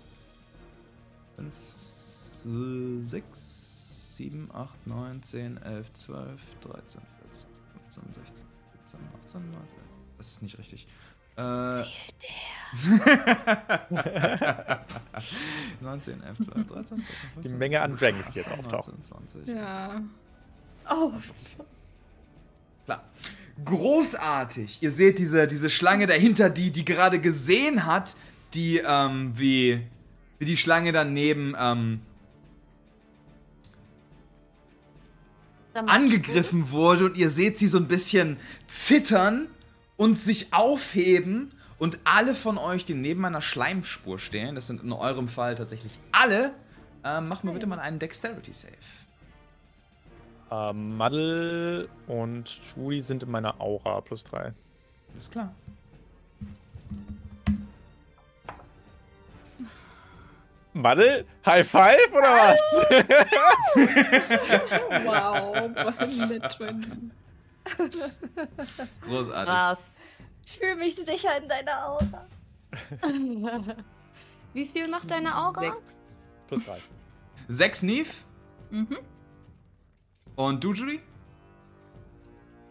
5, 6, 7, 8, 9, 10, 11, 12, 13, 14, 15, 16, 17, 18, 19. Das ist nicht richtig. Äh, 19, 11, 12, 13, 14, 15. Die Menge an Dragons, die jetzt auftauchen. 19, 20. Ja. Oh, Klar. Großartig. Ihr seht diese, diese Schlange dahinter, die, die gerade gesehen hat, die, ähm, wie, wie die Schlange daneben, ähm, angegriffen wurde und ihr seht sie so ein bisschen zittern und sich aufheben und alle von euch, die neben einer Schleimspur stehen, das sind in eurem Fall tatsächlich alle, ähm, macht mir bitte mal einen Dexterity Save. Ähm, Muddle und Judy sind in meiner Aura plus 3. Alles klar. Muddle? High Five oder was? *laughs* Wow, *laughs* Net 20. *laughs* Großartig. krass. Ich fühle mich sicher in deiner Aura. *laughs* Wie viel macht deine Aura? Sechs. plus 3. Sechs Neve Mhm. und du, Judy?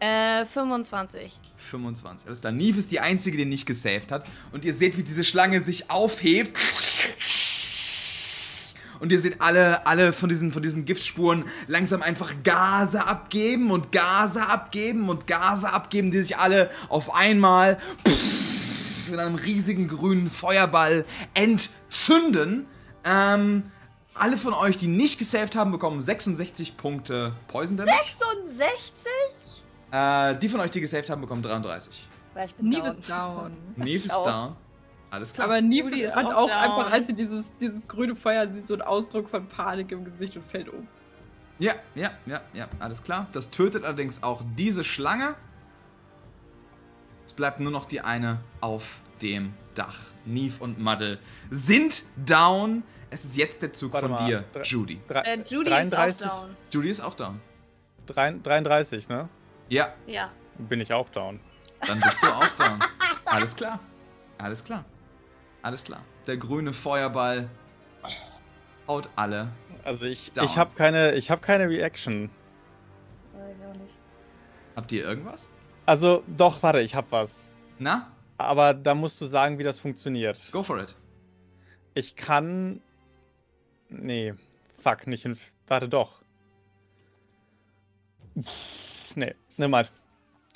Äh, 25. 25. Alles klar. Neve ist die einzige, die nicht gesaved hat. Und ihr seht, wie diese Schlange sich aufhebt. Und ihr seht alle, alle von diesen, von diesen Giftspuren langsam einfach Gase abgeben und Gase abgeben und Gase abgeben, die sich alle auf einmal in einem riesigen grünen Feuerball entzünden. Ähm, alle von euch, die nicht gesaved haben, bekommen 66 Punkte Poison Damage. 66? Äh, die von euch, die gesaved haben, bekommen 33. Weil ich bin Neve down. ist down. Neve down. Alles klar. Aber ist hat auch down. einfach, als sie dieses, dieses grüne Feuer sieht, so einen Ausdruck von Panik im Gesicht und fällt um. ja, ja, ja, ja, alles klar. Das tötet allerdings auch diese Schlange. Es bleibt nur noch die eine auf dem Dach. Neve und Muddle sind down. Es ist jetzt der Zug Warte von mal. dir, Drei- Judy. Drei- Äh, Judy 33, ist auch down. Judy ist auch down. drei- 33, ne? Ja, Ja. Bin ich auch down. dann bist du auch down. Alles klar. Alles klar. Alles klar. Der grüne Feuerball haut alle. Also ich, Down. ich habe keine, ich hab keine Reaction. Ich auch nicht. Habt ihr irgendwas? Also doch, warte, ich hab was. Na, Aber da musst du sagen, wie das funktioniert. go for it. Ich kann. Nee. Fuck, nicht in. Warte doch. Pff, Nee, nimm mal.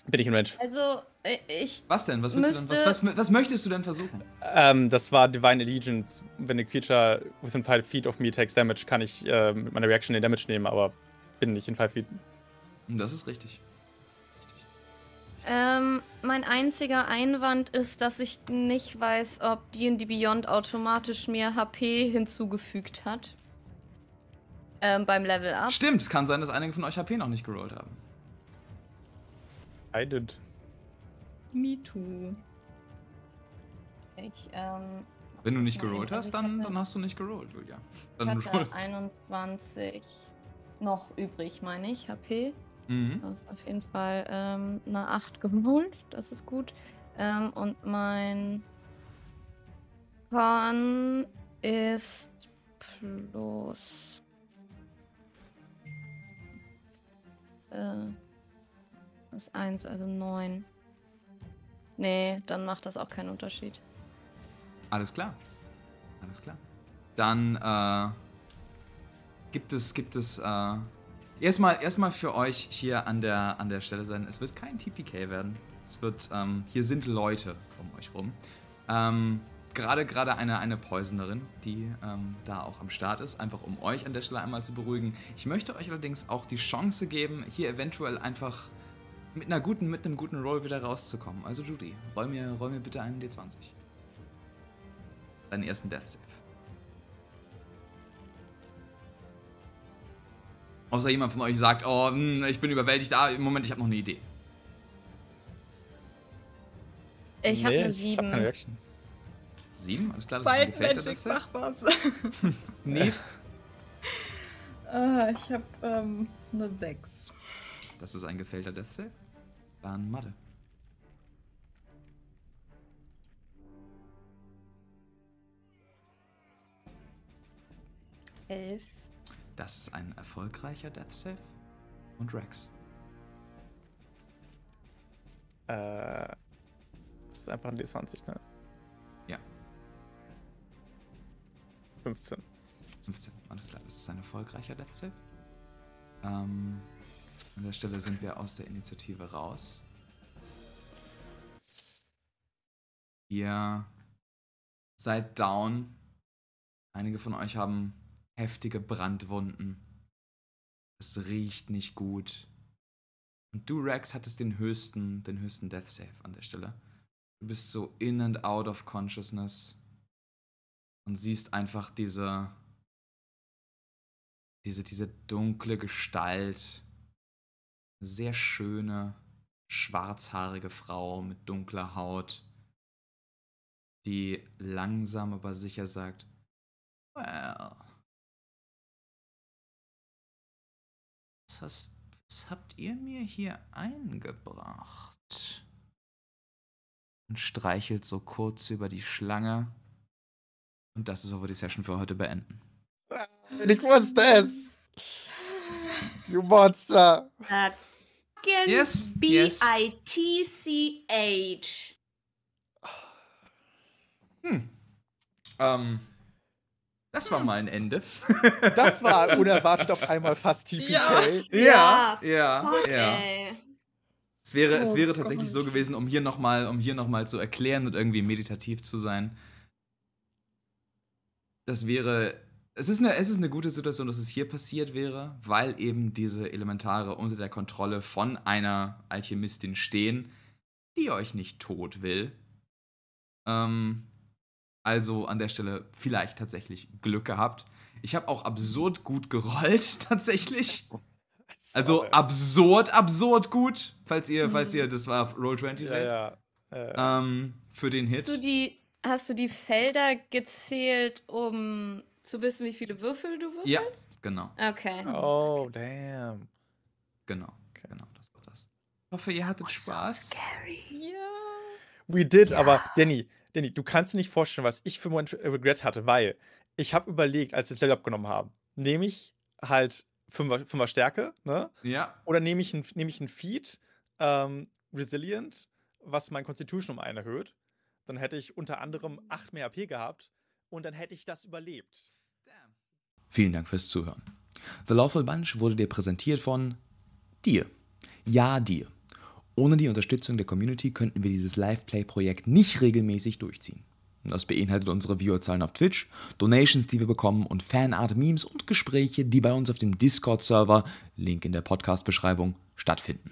Bin ich in Range. Also, ich. Was denn? Was, willst du denn? Was, was, was möchtest du denn versuchen? Ähm, das war Divine Allegiance. Wenn eine Creature within 5 feet of me takes damage, kann ich äh, mit meiner Reaction den Damage nehmen, aber bin nicht in 5 feet. Das ist richtig. Ähm, mein einziger Einwand ist, dass ich nicht weiß, ob D&D Beyond automatisch mehr HP hinzugefügt hat. Ähm, beim Level Up. Stimmt, es kann sein, dass einige von euch HP noch nicht gerollt haben. I did. Me too. Ich, ähm, Wenn du nicht Nein, gerollt also hast, ich dann, hatte- dann hast du nicht gerollt, Julia. ich Dann roll. hatte 21 noch übrig, meine ich, HP. Mhm. Du hast auf jeden Fall ähm, eine 8 geholt. Das ist gut. Ähm, und mein Con ist plus äh, plus 1, also 9. Nee, dann macht das auch keinen Unterschied. Alles klar. Alles klar. Dann äh, gibt es, gibt es äh, erstmal, erstmal für euch hier an der, an der Stelle sein. Es wird kein TPK werden. Es wird, ähm, hier sind Leute um euch rum. Ähm, gerade gerade eine, eine Poisonerin, die ähm, da auch am Start ist, einfach um euch an der Stelle einmal zu beruhigen. Ich möchte euch allerdings auch die Chance geben, hier eventuell einfach mit einer guten, mit einem guten Roll wieder rauszukommen. Also Judy, roll mir, roll mir bitte einen D20. Deinen ersten Death Save. Außer jemand von euch sagt, oh, hm, ich bin überwältigt. Ah, im Moment, ich habe noch eine Idee. Ich habe Nee, eine Ich hab keine 7. Sieben? Alles klar, das ist ein Magic Death Save. mach was. *laughs* Nee, *laughs* ah, ich hab ähm, eine 6. das ist ein gefällter Death Save. Dann Mathe. Elf. Das ist ein erfolgreicher Death Save. Und Rex. Äh, das ist einfach ein D20, ne? Ja. 15. 15, alles klar. Das ist ein erfolgreicher Death Save. Ähm, an der Stelle sind wir aus der Initiative raus. Ihr seid down. Einige von euch haben heftige Brandwunden. Es riecht nicht gut. Und du, Rex, hattest den höchsten, den höchsten Death Save an der Stelle. Du bist so in and out of consciousness und siehst einfach diese, diese, diese dunkle Gestalt. Sehr schöne, schwarzhaarige Frau mit dunkler Haut, die langsam aber sicher sagt, well, was, hast, was habt ihr mir hier eingebracht? Und streichelt so kurz über die Schlange. Und das ist, wo wir die Session für heute beenden. Ich wusste es! You Monster! That fucking Yes, yes. B-I-T-C-H. Hm. Ähm, das war mal ein Ende. *laughs* Das war unerwartet auf einmal fast TPK. ja, Ja, ja, Fuck, ja. Es wäre, es Oh wäre tatsächlich so gewesen, um hier nochmal, um hier noch mal zu erklären und irgendwie meditativ zu sein. Das wäre. Es ist, eine, es ist eine gute Situation, dass es hier passiert wäre, weil eben diese Elementare unter der Kontrolle von einer Alchemistin stehen, die euch nicht tot will. Ähm, also an der Stelle vielleicht tatsächlich Glück gehabt. Ich habe auch absurd gut gerollt, *laughs* tatsächlich. *laughs* Also absurd, absurd gut, falls ihr, falls ihr, das war auf Roll 20 Ja, seid. ja. Äh, Ähm, für den Hit. Hast du, die, hast du die Felder gezählt, um zu wissen, wie viele Würfel du Ja, würfelst? genau, Okay. oh, damn. genau, genau, das war das. Ich hoffe, ihr hattet Spaß. Ja. We did, aber Danny, Danny, du kannst dir nicht vorstellen, was ich für einen Moment Regret hatte, weil ich habe überlegt, als wir das Level abgenommen haben, nehme ich halt Fünfer, Fünfer Stärke, ne? Ja, Oder nehme ich ein, nehme ich ein Feed, ähm, Resilient, was mein Constitution um einen erhöht. Dann hätte ich unter anderem 8 mehr AP gehabt und dann hätte ich das überlebt. Vielen Dank fürs Zuhören. The Lawful Bunch wurde dir präsentiert von dir. Ja, dir. Ohne die Unterstützung der Community könnten wir dieses Live-Play-Projekt nicht regelmäßig durchziehen. Das beinhaltet unsere Viewerzahlen auf Twitch, Donations, die wir bekommen und Fanart-Memes und Gespräche, die bei uns auf dem Discord-Server, Link in der Podcast-Beschreibung, stattfinden.